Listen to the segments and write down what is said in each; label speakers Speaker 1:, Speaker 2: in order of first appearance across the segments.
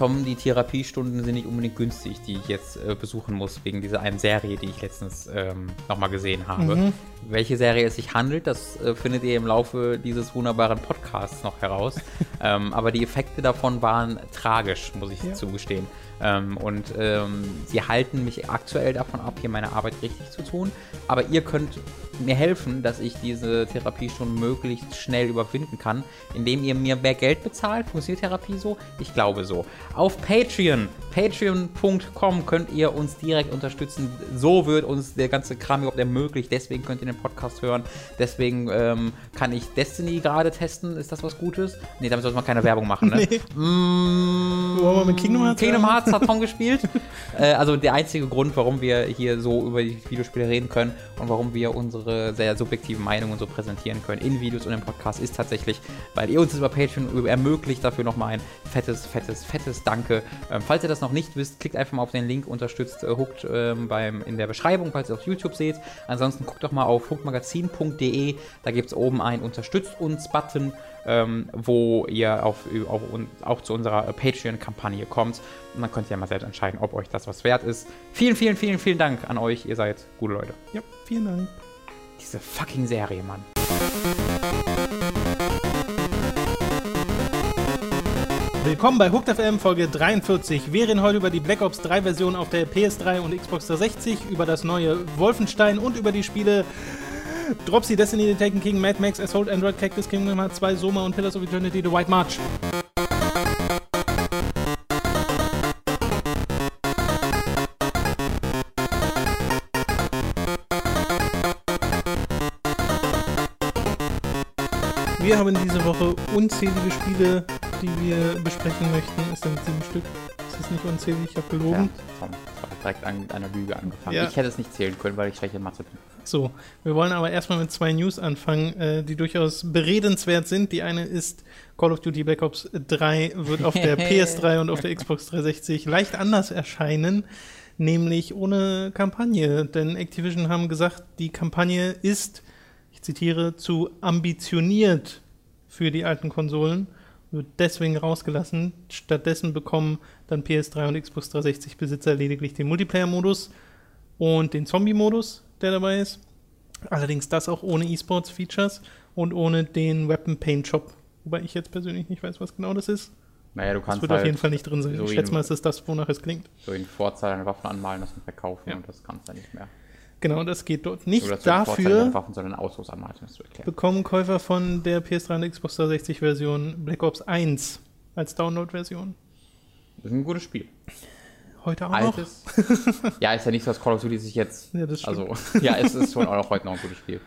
Speaker 1: Tom, die Therapiestunden sind nicht unbedingt günstig, die ich jetzt äh, besuchen muss, wegen dieser einen Serie, die ich letztens ähm, nochmal gesehen habe.
Speaker 2: Mhm.
Speaker 1: Welche Serie es sich handelt, das äh, findet ihr im Laufe dieses wunderbaren Podcasts noch heraus. ähm, aber die Effekte davon waren tragisch, muss ich
Speaker 2: Ja.
Speaker 1: zugestehen. Ähm, und ähm, sie halten mich aktuell davon ab, hier meine Arbeit richtig zu tun. Aber ihr könnt mir helfen, dass ich diese Therapiestunden möglichst schnell überwinden kann, indem ihr mir mehr Geld bezahlt. Funktioniert Therapie so? Ich glaube so. Auf Patreon, patreon.com könnt ihr uns direkt unterstützen. So wird uns der ganze Kram überhaupt ermöglicht. Deswegen könnt ihr den Podcast hören. Deswegen ähm, kann ich Destiny gerade testen. Ist das was Gutes? Nee, damit sollte man keine Werbung machen, ne?
Speaker 2: Nee.
Speaker 1: Mm,
Speaker 2: Wollen wir mit Kingdom Hearts
Speaker 1: Kingdom
Speaker 2: sagen?
Speaker 1: Hearts hat gespielt. äh, also der einzige Grund, warum wir hier so über die Videospiele reden können und warum wir unsere sehr subjektiven Meinungen so präsentieren können in Videos und im Podcast ist tatsächlich, weil ihr uns über Patreon ermöglicht. Dafür nochmal ein fettes, fettes, fettes Danke. Ähm, falls ihr das noch nicht wisst, klickt einfach mal auf den Link, unterstützt äh, Hooked ähm, beim, in der Beschreibung, falls ihr auf YouTube seht. Ansonsten guckt doch mal auf hookedmagazin.de. Da gibt es oben einen Unterstützt uns-Button ähm, wo ihr auf, auf, auch zu unserer Patreon-Kampagne kommt. Und dann könnt ihr ja mal selbst entscheiden, ob euch das was wert ist. Vielen, vielen, vielen, vielen Dank an euch. Ihr seid gute Leute.
Speaker 2: Ja, vielen Dank.
Speaker 1: Diese fucking Serie, Mann.
Speaker 2: Willkommen bei Hooked FM Folge 43. Wir reden heute über die Black Ops 3 Version auf der PS3 und Xbox 360, über das neue Wolfenstein und über die Spiele Dropsy, Destiny, The Taken King, Mad Max, Assault, Android, Cactus, Kingdom Hearts 2, Soma und Pillars of Eternity, The White March. Wir haben diese Woche unzählige Spiele, die wir besprechen möchten. Es sind sieben Stück. Ist das nicht unzählig? Ich habe
Speaker 1: Ja,
Speaker 2: gelogen.
Speaker 1: War direkt an, mit einer Lüge angefangen.
Speaker 2: Ja.
Speaker 1: Ich hätte es nicht zählen können, weil ich schlechte Mathe bin.
Speaker 2: So, wir wollen aber erstmal mit zwei News anfangen, äh, die durchaus beredenswert sind. Die eine ist, Call of Duty Black Ops 3 wird auf der PS3 und auf der Xbox 360 leicht anders erscheinen, nämlich ohne Kampagne. Denn Activision haben gesagt, die Kampagne ist, ich zitiere, zu ambitioniert für die alten Konsolen, wird deswegen rausgelassen. Stattdessen bekommen dann PS3 und Xbox 360 Besitzer lediglich den Multiplayer-Modus und den Zombie-Modus, der dabei ist. Allerdings das auch ohne E-Sports-Features und ohne den Weapon Paint Shop. Wobei ich jetzt persönlich nicht weiß, was genau das ist.
Speaker 1: Naja, du
Speaker 2: Das
Speaker 1: kannst
Speaker 2: wird
Speaker 1: halt
Speaker 2: auf jeden Fall nicht drin sein.
Speaker 1: so
Speaker 2: ich schätze mal, es ist das, wonach es klingt.
Speaker 1: so in Vorzahl deine Waffen anmalen lassen und verkaufen
Speaker 2: Ja.
Speaker 1: und das kannst du nicht mehr.
Speaker 2: Genau, das geht dort nicht.
Speaker 1: Deine
Speaker 2: Dafür
Speaker 1: Waffen, sondern musst du erklären.
Speaker 2: bekommen Käufer von der PS3 und Xbox 360 Version Black Ops 1 als Download-Version.
Speaker 1: Das ist ein gutes Spiel.
Speaker 2: Heute auch noch.
Speaker 1: Altes. ja, ist ja nicht so, dass Call of Duty sich jetzt.
Speaker 2: Ja, das stimmt.
Speaker 1: also, ja, es ist schon auch heute noch ein gutes Spiel.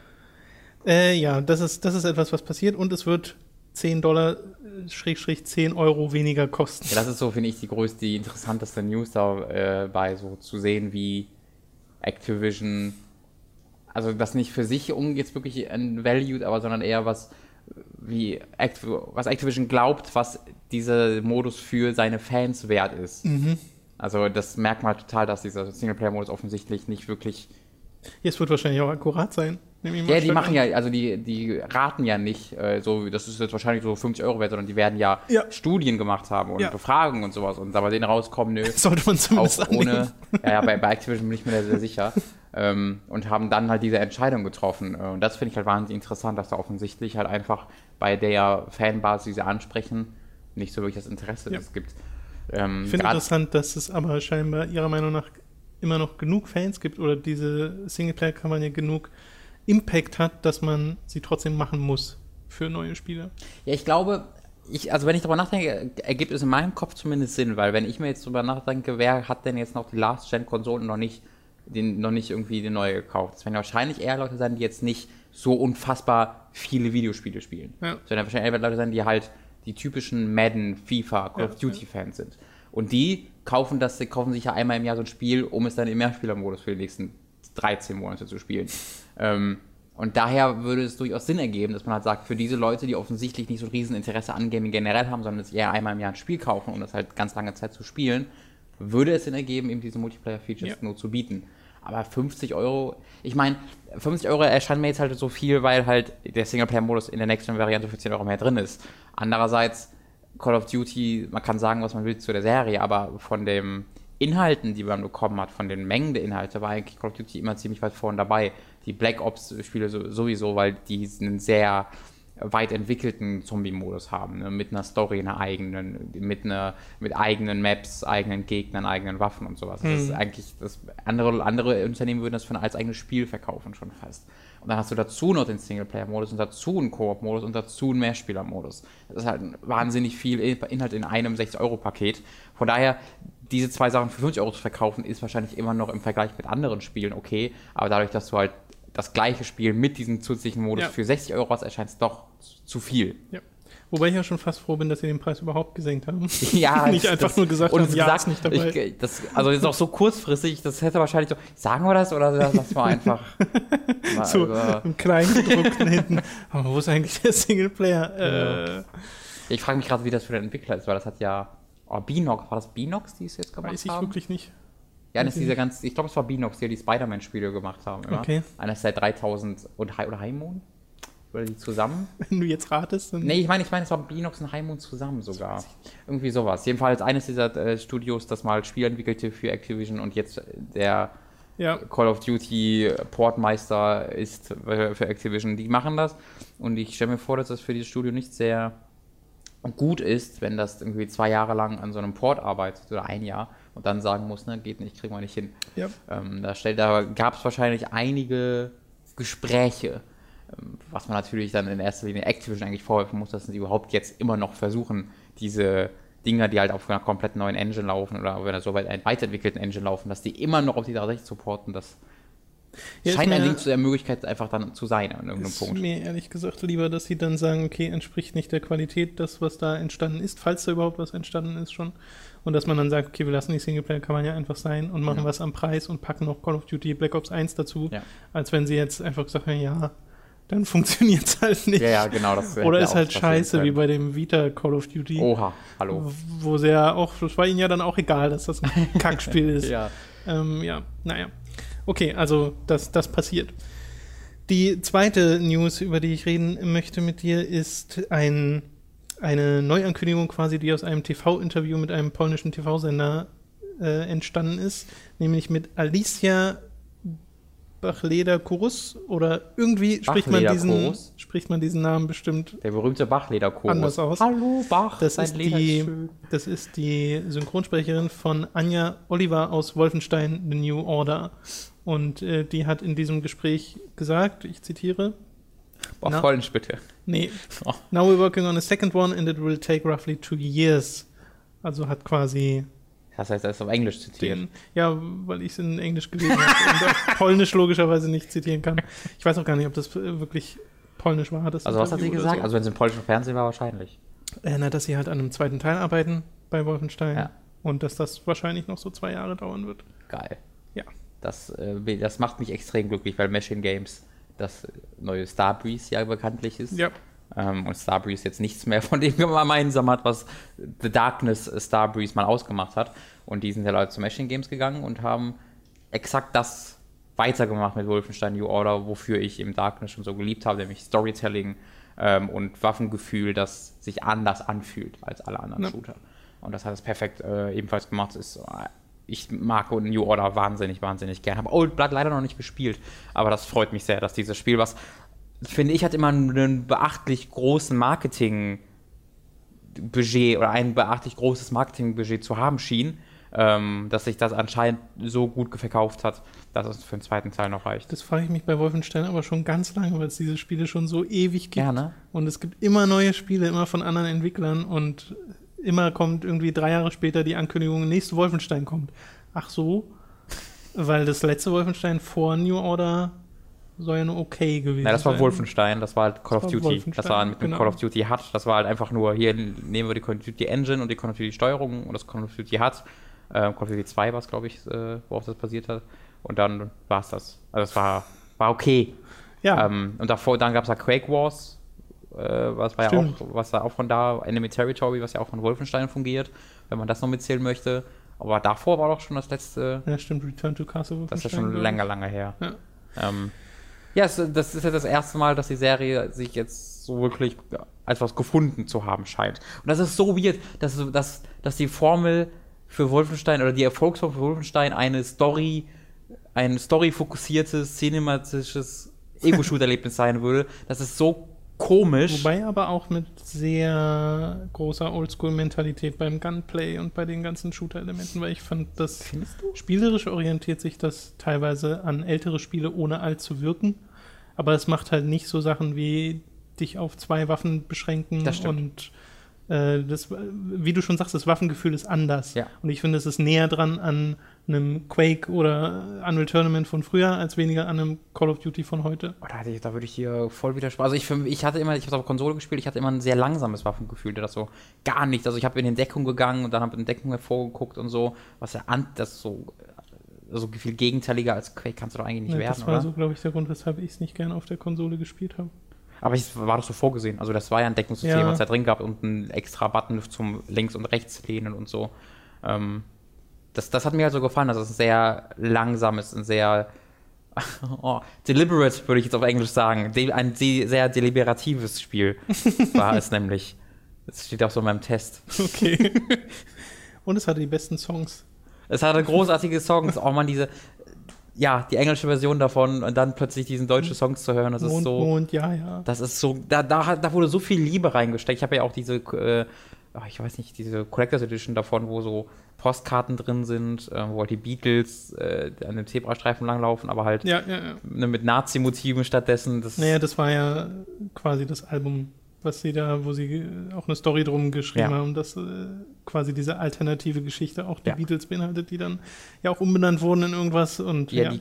Speaker 2: Äh, ja, das ist, das ist etwas, was passiert und es wird 10 Dollar, äh, Schrägstrich 10 Euro weniger kosten.
Speaker 1: Ja, das ist so, finde ich, die größte, die interessanteste News dabei, so zu sehen, wie Activision, also das nicht für sich um jetzt wirklich ein Valued, aber sondern eher was, wie Act, was Activision glaubt, was dieser Modus für seine Fans wert ist. Also das merkt man total, dass dieser Singleplayer-Modus offensichtlich nicht wirklich
Speaker 2: Jetzt wird wahrscheinlich auch akkurat sein.
Speaker 1: Ja, die machen
Speaker 2: an.
Speaker 1: ja, also die, die raten ja nicht, äh, so, das ist jetzt wahrscheinlich so 50 Euro wert, sondern die werden ja,
Speaker 2: Ja.
Speaker 1: Studien gemacht haben und
Speaker 2: Ja.
Speaker 1: Befragungen und sowas und da bei denen rauskommen, nö,
Speaker 2: Sollte man zumindest
Speaker 1: auch
Speaker 2: annehmen.
Speaker 1: ohne, ja, ja bei, bei Activision bin ich mir da sehr sicher, ähm, und haben dann halt diese Entscheidung getroffen. Äh, Und das finde ich halt wahnsinnig interessant, dass da offensichtlich halt einfach bei der Fanbasis, die sie ansprechen, nicht so wirklich das Interesse
Speaker 2: Ja.
Speaker 1: es gibt. Ähm,
Speaker 2: Ich finde interessant, dass es aber scheinbar Ihrer Meinung nach immer noch genug Fans gibt oder diese Singleplayer-Kampagne genug Impact hat, dass man sie trotzdem machen muss für neue Spieler.
Speaker 1: Ja, ich glaube, ich, also wenn ich darüber nachdenke, ergibt es in meinem Kopf zumindest Sinn, weil wenn ich mir jetzt darüber nachdenke, wer hat denn jetzt noch die Last-Gen-Konsolen noch nicht, den, noch nicht irgendwie die neue gekauft? Das werden wahrscheinlich eher Leute sein, die jetzt nicht so unfassbar viele Videospiele spielen.
Speaker 2: Ja.
Speaker 1: Sondern wahrscheinlich eher Leute sein, die halt die typischen Madden, FIFA, Call
Speaker 2: Ja,
Speaker 1: of Duty-Fans sind. Und die kaufen das, die kaufen sich ja einmal im Jahr so ein Spiel, um es dann im Mehrspielermodus für die nächsten 13 Monate zu spielen. Ähm, und daher würde es durchaus Sinn ergeben, dass man halt sagt, für diese Leute, die offensichtlich nicht so ein Rieseninteresse an Gaming generell haben, sondern es eher einmal im Jahr ein Spiel kaufen, um das halt ganz lange Zeit zu spielen, würde es Sinn ergeben, eben diese Multiplayer-Features
Speaker 2: Ja.
Speaker 1: nur zu bieten. Aber 50 Euro, ich meine, 50 Euro erscheint mir jetzt halt so viel, weil halt der Singleplayer-Modus in der nächsten Variante für 10 Euro mehr drin ist. Andererseits, Call of Duty, man kann sagen, was man will zu der Serie, aber von den Inhalten, die man bekommen hat, von den Mengen der Inhalte, war eigentlich Call of Duty immer ziemlich weit vorne dabei. Die Black Ops-Spiele sowieso, weil die einen sehr weit entwickelten Zombie-Modus haben, ne? mit einer Story, einer eigenen, mit, einer, mit eigenen Maps, eigenen Gegnern, eigenen Waffen und sowas. Mhm. Das ist hm. eigentlich, das, andere, andere Unternehmen würden das für ein als eigenes Spiel verkaufen schon fast. Und dann hast du dazu noch den Singleplayer-Modus und dazu einen Koop-Modus und dazu einen Mehrspieler-Modus. Das ist halt wahnsinnig viel Inhalt in einem 60-Euro-Paket. Von daher, diese zwei Sachen für 50 Euro zu verkaufen, ist wahrscheinlich immer noch im Vergleich mit anderen Spielen okay. Aber dadurch, dass du halt das gleiche Spiel mit diesem zusätzlichen Modus ja. für 60 Euro hast, erscheint es doch zu viel.
Speaker 2: Ja. Wobei ich ja schon fast froh bin, dass sie den Preis überhaupt gesenkt haben.
Speaker 1: Ja,
Speaker 2: nicht einfach
Speaker 1: das,
Speaker 2: nur gesagt
Speaker 1: haben, ja, ist nicht dabei. Ich, das, also ist auch so kurzfristig, das hätte wahrscheinlich so, sagen wir das oder lass mal einfach
Speaker 2: mal so im Kleingedruckten hinten. Aber wo ist eigentlich der Singleplayer?
Speaker 1: Äh, ja. Ich frage mich gerade, wie das für den Entwickler ist, weil das hat ja, oh, Binox, war das Binox, die es jetzt gemacht haben? Weiß
Speaker 2: ich haben? wirklich nicht.
Speaker 1: Ja, das ist dieser ganz, ich glaube, es war Binox, die die Spider-Man-Spiele gemacht haben. Immer.
Speaker 2: Okay.
Speaker 1: Einer ist seit 3000 und oder Heimon? Oder die zusammen?
Speaker 2: Wenn du jetzt ratest.
Speaker 1: Nee, ich meine, ich meine, es war Binox und Heimon zusammen sogar. Irgendwie sowas. Jedenfalls eines dieser äh, Studios, das mal Spiele entwickelte für Activision und jetzt der ja. Call of Duty Portmeister ist für Activision. Die machen das und ich stelle mir vor, dass das für dieses Studio nicht sehr gut ist, wenn das irgendwie zwei Jahre lang an so einem Port arbeitet oder ein Jahr und dann sagen muss, ne, geht nicht, kriegen wir nicht hin.
Speaker 2: Ja.
Speaker 1: Ähm, da da gab es wahrscheinlich einige Gespräche, ähm, was man natürlich dann in erster Linie Activision eigentlich vorwerfen muss, dass sie überhaupt jetzt immer noch versuchen, diese Dinger, die halt auf einer komplett neuen Engine laufen oder auf einer so weit weiterentwickelten Engine laufen, dass die immer noch auf die 360 supporten, das ja, scheint ein Link zu der Möglichkeit einfach dann zu sein an irgendeinem
Speaker 2: ist
Speaker 1: Punkt.
Speaker 2: mir ehrlich gesagt lieber, dass sie dann sagen, okay, entspricht nicht der Qualität das, was da entstanden ist, falls da überhaupt was entstanden ist schon, und dass man dann sagt, okay, wir lassen die Singleplayer, kann man ja einfach sein und machen ja. was am Preis und packen noch Call of Duty Black Ops 1 dazu,
Speaker 1: ja.
Speaker 2: als wenn sie jetzt einfach sagen, ja, dann funktioniert es halt nicht.
Speaker 1: Ja, ja, genau. Das
Speaker 2: Oder ist halt scheiße, wie bei dem Vita Call of Duty.
Speaker 1: Oha, hallo.
Speaker 2: Wo sie ja auch, das war ihnen ja dann auch egal, dass das ein Kackspiel ist.
Speaker 1: ja.
Speaker 2: Ähm, ja, naja. Okay, also das, das passiert. Die zweite News, über die ich reden möchte mit dir, ist ein eine Neuankündigung quasi, die aus einem TV-Interview mit einem polnischen TV-Sender äh, entstanden ist, nämlich mit Alicia Bachleder-Kurus oder irgendwie spricht man, diesen, spricht man diesen Namen bestimmt.
Speaker 1: Der berühmte Bachleder-Kurus.
Speaker 2: Anders aus.
Speaker 1: Hallo Bach,
Speaker 2: das ist, die, ist das ist die Synchronsprecherin von Anja Oliver aus Wolfenstein The New Order. Und äh, die hat in diesem Gespräch gesagt, ich zitiere,
Speaker 1: Boah, no. Polnisch bitte.
Speaker 2: Nee. Oh. Now we're working on a second one and it will take roughly two years. Also hat quasi.
Speaker 1: Das heißt, er ist auf Englisch zitiert. Den,
Speaker 2: ja, weil ich es in Englisch gelesen habe und auf Polnisch logischerweise nicht zitieren kann. Ich weiß auch gar nicht, ob das wirklich Polnisch war.
Speaker 1: Das also, was hat sie gesagt? So. Also, wenn es im polnischen Fernsehen war, wahrscheinlich.
Speaker 2: Äh, na, dass sie halt an einem zweiten Teil arbeiten bei Wolfenstein. Ja. Und dass das wahrscheinlich noch so zwei Jahre dauern wird.
Speaker 1: Geil. Das, äh, das macht mich extrem glücklich, weil Machine Games das neue Starbreeze ja bekanntlich ist.
Speaker 2: Ja.
Speaker 1: Ähm, und Starbreeze jetzt nichts mehr von dem gemeinsam hat, was The Darkness Starbreeze mal ausgemacht hat. Und die sind ja Leute zu Machine Games gegangen und haben exakt das weitergemacht mit Wolfenstein New Order, wofür ich im Darkness schon so geliebt habe, nämlich Storytelling ähm, und Waffengefühl, das sich anders anfühlt als alle anderen ja. Shooter. Und das hat es perfekt äh, ebenfalls gemacht. Ist ich mag New Order wahnsinnig, wahnsinnig gern. Habe Old Blood leider noch nicht gespielt, aber das freut mich sehr, dass dieses Spiel, was finde ich, hat immer einen beachtlich großen Marketing-Budget oder ein beachtlich großes Marketingbudget zu haben schien, ähm, dass sich das anscheinend so gut verkauft hat, dass es für den zweiten Teil noch reicht.
Speaker 2: Das frage ich mich bei Wolfenstein aber schon ganz lange, weil es diese Spiele schon so ewig gibt.
Speaker 1: Gerne.
Speaker 2: Und es gibt immer neue Spiele, immer von anderen Entwicklern und immer kommt irgendwie drei Jahre später die Ankündigung, nächste Wolfenstein kommt. Ach so, weil das letzte Wolfenstein vor New Order soll ja nur okay gewesen sein.
Speaker 1: Nein, das war sein. Wolfenstein, das war halt Call das of Duty. Das war mit genau. Call of Duty HUD. Das war halt einfach nur, hier nehmen wir die Call of Duty Engine und die Call of Duty Steuerung und das Call of Duty HUD. Äh, Call of Duty 2 war es, glaube ich, äh, worauf das basiert hat. Und dann war es das. Also es war, war okay.
Speaker 2: Ja.
Speaker 1: Ähm, und davor, dann gab es ja Quake Wars, äh, was war ja auch, was da auch von da, Enemy Territory, was ja auch von Wolfenstein fungiert, wenn man das noch mitzählen möchte. Aber davor war doch schon das letzte.
Speaker 2: Ja, stimmt, Return to Castle
Speaker 1: Das ist ja schon länger, lange her.
Speaker 2: Ja.
Speaker 1: Ähm, Ja, es, das ist ja das erste Mal, dass die Serie sich jetzt so wirklich als was gefunden zu haben scheint. Und das ist so weird, dass, dass, dass die Formel für Wolfenstein oder die Erfolgsformel für Wolfenstein eine Story, ein story-fokussiertes, cinematisches Ego-Shoot-Erlebnis sein würde. Das ist so komisch.
Speaker 2: Wobei aber auch mit sehr großer Oldschool-Mentalität beim Gunplay und bei den ganzen Shooter-Elementen, weil ich fand, das spielerisch orientiert sich das teilweise an ältere Spiele, ohne alt zu wirken. Aber es macht halt nicht so Sachen wie dich auf zwei Waffen beschränken und äh, das, wie du schon sagst, das Waffengefühl ist anders.
Speaker 1: Ja.
Speaker 2: Und ich finde, es ist näher dran an einem Quake oder Unreal Tournament von früher, als weniger an einem Call of Duty von heute.
Speaker 1: Oh, da, ich, da würde ich hier voll widersprechen. Also ich, ich hatte immer, ich habe auf Konsole gespielt, ich hatte immer ein sehr langsames Waffengefühl, das so gar nicht. Also ich habe in den Deckung gegangen und dann habe in Deckung hervorgeguckt und so, was ja an, das so, so viel gegenteiliger als Quake kannst du doch eigentlich nicht
Speaker 2: Ja,
Speaker 1: werden,
Speaker 2: das war
Speaker 1: oder?
Speaker 2: so, glaube ich, der Grund, weshalb ich es nicht gerne auf der Konsole gespielt habe.
Speaker 1: Aber es war doch so vorgesehen. Also das war ja ein Deckungssystem,
Speaker 2: Ja.
Speaker 1: was da drin gab und ein extra Button zum links und rechts lehnen und so. Ähm, das, das hat mir halt so gefallen, dass es sehr langsam ist, ein sehr oh, deliberate, würde ich jetzt auf Englisch sagen. De ein de sehr deliberatives Spiel war es nämlich. Das steht auch so in meinem Test.
Speaker 2: Okay. Und es hatte die besten Songs.
Speaker 1: Es hatte großartige Songs, auch mal diese, ja, die englische Version davon und dann plötzlich diesen deutschen Songs zu hören, das ist
Speaker 2: Mond,
Speaker 1: so.
Speaker 2: Mond, ja, ja.
Speaker 1: Das ist so, da, da, da wurde so viel Liebe reingesteckt. Ich habe ja auch diese, äh, ach, ich weiß nicht, diese Collectors Edition davon, wo so Postkarten drin sind, äh, wo halt die Beatles äh, an dem Zebrastreifen langlaufen, aber halt
Speaker 2: Ja, ja, ja.
Speaker 1: ne, mit Nazi-Motiven stattdessen. Das,
Speaker 2: Naja, das war ja quasi das Album, was sie da, wo sie auch eine Story drum geschrieben haben, dass äh, quasi diese alternative Geschichte auch die. Beatles beinhaltet, die dann ja auch umbenannt wurden in irgendwas und
Speaker 1: ja, die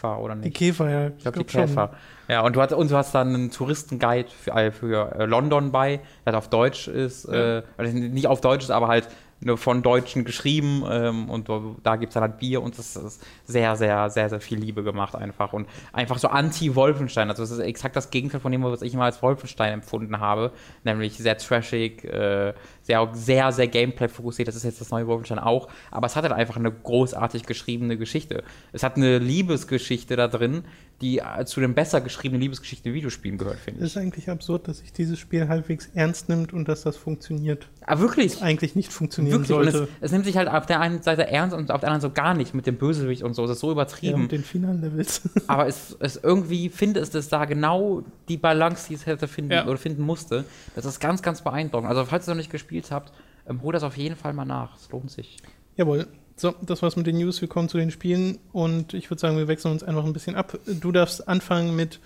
Speaker 1: Käfer, oder
Speaker 2: die
Speaker 1: nicht?
Speaker 2: Käfer, ja.
Speaker 1: Ich glaube, die Käfer. Ja, und du, hast, und du hast dann einen Touristenguide für, äh, für äh, London bei, der auf Deutsch ist,
Speaker 2: Ja.
Speaker 1: äh, also nicht auf Deutsch ist, aber halt nur von Deutschen geschrieben ähm, und da- gibt es dann halt Bier und das ist sehr, sehr, sehr, sehr viel Liebe gemacht einfach und einfach so anti-Wolfenstein, also das ist exakt das Gegenteil von dem, was ich immer als Wolfenstein empfunden habe, nämlich sehr trashig, äh, sehr, sehr, sehr Gameplay-fokussiert, das ist jetzt das neue Wolfenstein auch, aber es hat halt einfach eine großartig geschriebene Geschichte. Es hat eine Liebesgeschichte da drin, die äh, zu den besser geschriebenen Liebesgeschichten in Videospielen gehört, finde
Speaker 2: Es
Speaker 1: ich.
Speaker 2: ist eigentlich absurd, dass sich dieses Spiel halbwegs ernst nimmt und dass das funktioniert.
Speaker 1: Aber wirklich,
Speaker 2: Eigentlich nicht funktionieren
Speaker 1: wirklich. Und
Speaker 2: sollte.
Speaker 1: es, es nimmt sich halt auf der einen Seite ernst und auf der anderen so gar nicht mit dem Bösewicht und so. Es ist so
Speaker 2: ja,
Speaker 1: übertrieben.
Speaker 2: und den finalen Levels.
Speaker 1: aber es, es irgendwie finde es das da genau die Balance, die es hätte finden
Speaker 2: Ja.
Speaker 1: oder finden musste. Das ist ganz, ganz beeindruckend. Also falls ihr noch nicht gespielt habt, ähm, holt das auf jeden Fall mal nach. Es lohnt sich.
Speaker 2: Jawohl. So, das war's mit den News. Wir kommen zu den Spielen und ich würde sagen, wir wechseln uns einfach ein bisschen ab. Du darfst anfangen mit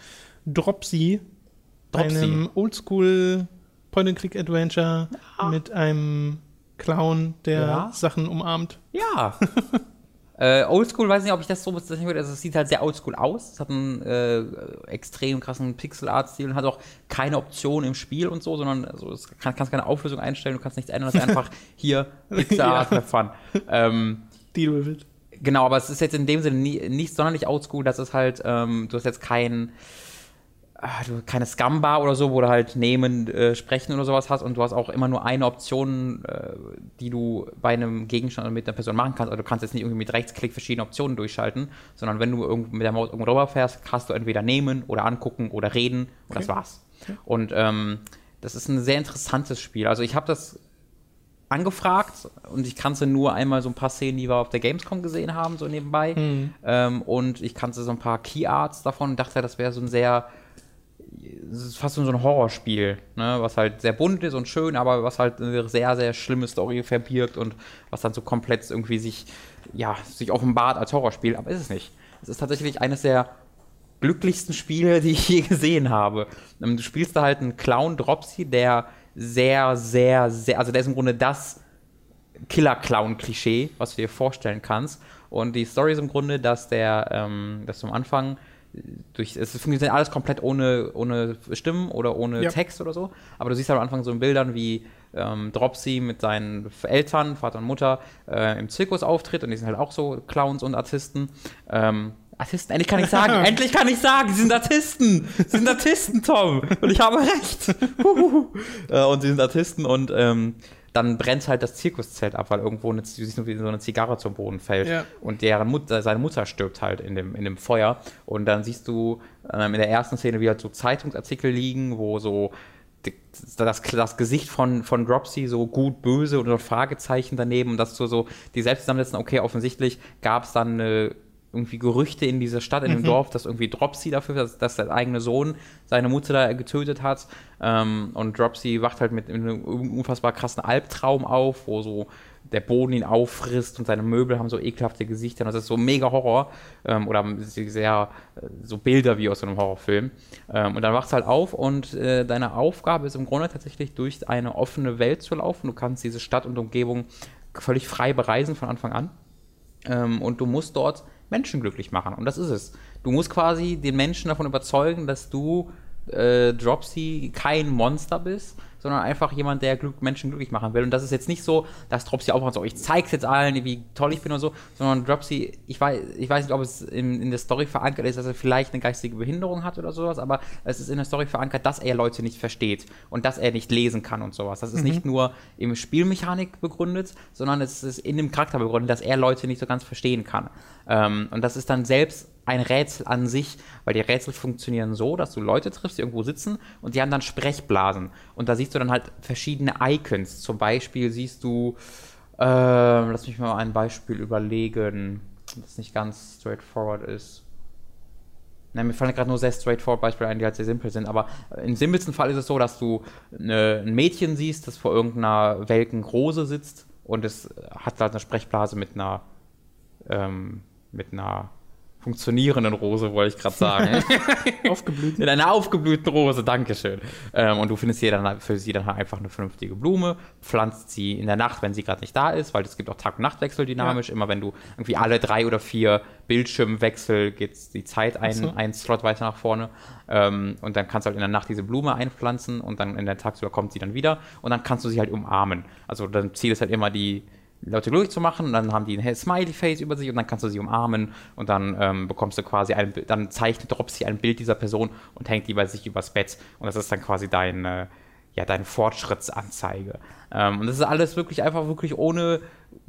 Speaker 2: Dropsy,
Speaker 1: Dropsy.
Speaker 2: einem Oldschool Point-and-Click-Adventure mit einem Clown, der
Speaker 1: Ja.
Speaker 2: Sachen umarmt.
Speaker 1: Ja. äh, oldschool, weiß nicht, ob ich das so bezeichnen würde. Also, es sieht halt sehr oldschool aus. Es hat einen äh, extrem krassen Pixel-Art-Stil und hat auch keine Option im Spiel und so, sondern also, es kann, kannst keine Auflösung einstellen, du kannst nichts ändern. Es ist einfach hier Pixel-Art
Speaker 2: Ja.
Speaker 1: ja. Fun. Ähm,
Speaker 2: Deal with it.
Speaker 1: Genau, aber es ist jetzt in dem Sinne nie, nicht sonderlich oldschool, dass es halt, ähm, du hast jetzt kein, ah, du, keine Scumbar oder so, wo du halt nehmen, äh, sprechen oder sowas hast und du hast auch immer nur eine Option, äh, die du bei einem Gegenstand oder mit einer Person machen kannst. Also du kannst jetzt nicht irgendwie mit Rechtsklick verschiedene Optionen durchschalten, sondern wenn du mit der Maus irgendwo drüber fährst, hast du entweder nehmen oder angucken oder reden und das
Speaker 2: Okay.
Speaker 1: war's. Und ähm, das ist ein sehr interessantes Spiel. Also ich habe das angefragt und ich kannte nur einmal so ein paar Szenen, die wir auf der Gamescom gesehen haben, so nebenbei. Ähm, und ich kannte so ein paar Key Arts davon und dachte, das wäre so ein sehr, es ist fast so ein Horrorspiel, ne? was halt sehr bunt ist und schön, aber was halt eine sehr, sehr schlimme Story verbirgt und was dann so komplett irgendwie sich, ja, sich offenbart als Horrorspiel, aber ist es nicht. Es ist tatsächlich eines der glücklichsten Spiele, die ich je gesehen habe. Ähm, Du spielst da halt einen Clown Dropsy, der sehr, sehr, sehr, also der ist im Grunde das Killer-Clown-Klischee, was du dir vorstellen kannst. Und die Story ist im Grunde, dass der, ähm, dass du Anfang durch, es funktioniert alles komplett ohne, ohne Stimmen oder ohne
Speaker 2: Ja.
Speaker 1: Text oder so. Aber du siehst halt am Anfang so in Bildern, wie ähm, Dropsy mit seinen Eltern, Vater und Mutter, äh, im Zirkus auftritt und die sind halt auch so Clowns und Artisten. Ähm, Artisten, endlich kann ich sagen, endlich kann ich sagen, sie sind Artisten, sie sind Artisten, Tom, und ich habe recht. Äh, und sie sind Artisten und ähm, dann brennt halt das Zirkuszelt ab, weil irgendwo eine, du so eine Zigarre zum Boden fällt.
Speaker 2: Ja.
Speaker 1: Und deren Mutter, seine Mutter stirbt halt in dem, in dem Feuer. Und dann siehst du ähm, in der ersten Szene, wie halt so Zeitungsartikel liegen, wo so das, das Gesicht von, von Dropsy so gut, böse und so ein Fragezeichen daneben und das so, so die selbst zusammensetzen, okay, offensichtlich gab es dann äh, irgendwie Gerüchte in dieser Stadt, in dem Dorf, dass irgendwie Dropsy dafür, dass, dass der eigene Sohn seine Mutter da getötet hat. Ähm, und Dropsy wacht halt mit einem unfassbar krassen Albtraum auf, wo so der Boden ihn auffrisst und seine Möbel haben so ekelhafte Gesichter. Und das ist so mega Horror. Ähm, oder sehr äh, so Bilder wie aus so einem Horrorfilm. Ähm, und dann wachst du halt auf und äh, deine Aufgabe ist im Grunde tatsächlich durch eine offene Welt zu laufen. Du kannst diese Stadt und Umgebung völlig frei bereisen von Anfang an. Ähm, und du musst dort Menschen glücklich machen. Und das ist es. Du musst quasi den Menschen davon überzeugen, dass du äh, Dropsy kein Monster bist, sondern einfach jemand, der Menschen glücklich machen will. Und das ist jetzt nicht so, dass Dropsy aufmacht, so ich zeig's jetzt allen, wie toll ich bin oder so, sondern Dropsy, ich weiß, ich weiß nicht, ob es in, in der Story verankert ist, dass er vielleicht eine geistige Behinderung hat oder sowas, aber es ist in der Story verankert, dass er Leute nicht versteht und dass er nicht lesen kann und sowas. Das ist nicht nur im Spielmechanik begründet, sondern es ist in dem Charakter begründet, dass er Leute nicht so ganz verstehen kann. Ähm, und das ist dann selbst ein Rätsel an sich, weil die Rätsel funktionieren so, dass du Leute triffst, die irgendwo sitzen und die haben dann Sprechblasen. Und da siehst du dann halt verschiedene Icons. Zum Beispiel siehst du, ähm, lass mich mal ein Beispiel überlegen, das nicht ganz straightforward ist. Nein, mir fallen gerade nur sehr straightforward Beispiele ein, die halt sehr simpel sind. Aber im simpelsten Fall ist es so, dass du eine, ein Mädchen siehst, das vor irgendeiner welken Rose sitzt und es hat halt eine Sprechblase mit einer ähm, mit einer funktionierenden Rose, wollte ich gerade sagen.
Speaker 2: Aufgeblüht.
Speaker 1: In einer aufgeblühten Rose, Dankeschön. Ähm, und du findest hier dann für sie dann halt einfach eine vernünftige Blume, pflanzt sie in der Nacht, wenn sie gerade nicht da ist, weil es gibt auch Tag- und Nachtwechsel dynamisch. Immer wenn du irgendwie alle drei oder vier Bildschirmwechsel geht die Zeit ein,
Speaker 2: so.
Speaker 1: ein Slot weiter nach vorne. Ähm, und dann kannst du halt in der Nacht diese Blume einpflanzen und dann in der Tagsüber kommt sie dann wieder und dann kannst du sie halt umarmen. Also dein Ziel ist halt immer die Leute glücklich zu machen und dann haben die ein Smiley-Face über sich und dann kannst du sie umarmen und dann ähm, bekommst du quasi ein, dann zeichnet Dropsy ein Bild dieser Person und hängt die bei sich übers Bett und das ist dann quasi dein, äh, ja, deine Fortschrittsanzeige. Ähm, und das ist alles wirklich einfach wirklich ohne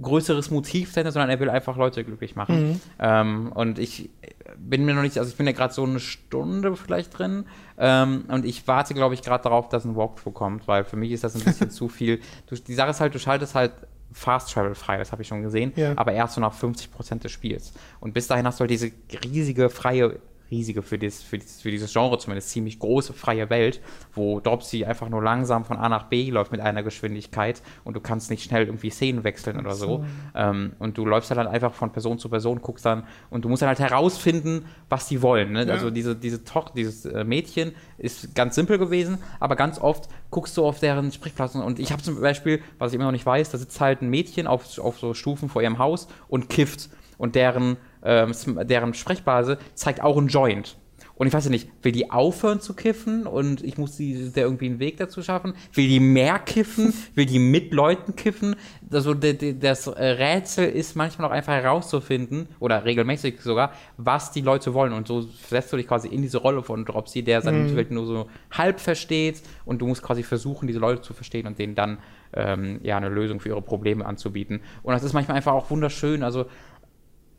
Speaker 1: größeres Motiv dahinter, sondern er will einfach Leute glücklich machen. Ähm, und ich bin mir noch nicht, also ich bin ja gerade so eine Stunde vielleicht drin ähm, und ich warte, glaube ich, gerade darauf, dass ein Walkthrough kommt, weil für mich ist das ein bisschen zu viel. Du, die Sache ist halt, du schaltest halt Fast Travel frei, das habe ich schon gesehen,
Speaker 2: Ja.
Speaker 1: aber erst so nach 50% des Spiels. Und bis dahin hast du halt diese riesige, freie, riesige für, dieses, für, dieses, für dieses Genre zumindest ziemlich große freie Welt, wo Dropsy einfach nur langsam von A nach B läuft mit einer Geschwindigkeit und du kannst nicht schnell irgendwie Szenen wechseln oder so. Ähm, und du läufst dann halt einfach von Person zu Person, guckst dann und du musst dann halt herausfinden, was die wollen. Ne?
Speaker 2: Ja.
Speaker 1: Also diese, diese Toch dieses äh, Mädchen ist ganz simpel gewesen, aber ganz oft guckst du auf deren Sprechplatz und ich habe zum Beispiel, was ich immer noch nicht weiß, da sitzt halt ein Mädchen auf, auf so Stufen vor ihrem Haus und kifft und deren, ähm, deren Sprechblase zeigt auch einen Joint. Und ich weiß ja nicht, will die aufhören zu kiffen und ich muss die, der irgendwie einen Weg dazu schaffen? Will die mehr kiffen? Will die mit Leuten kiffen? Also das Rätsel ist manchmal auch einfach herauszufinden, oder regelmäßig sogar, was die Leute wollen. Und so setzt du dich quasi in diese Rolle von Dropsy, der seine Welt nur so halb versteht und du musst quasi versuchen, diese Leute zu verstehen und denen dann ähm, ja eine Lösung für ihre Probleme anzubieten. Und das ist manchmal einfach auch wunderschön. Also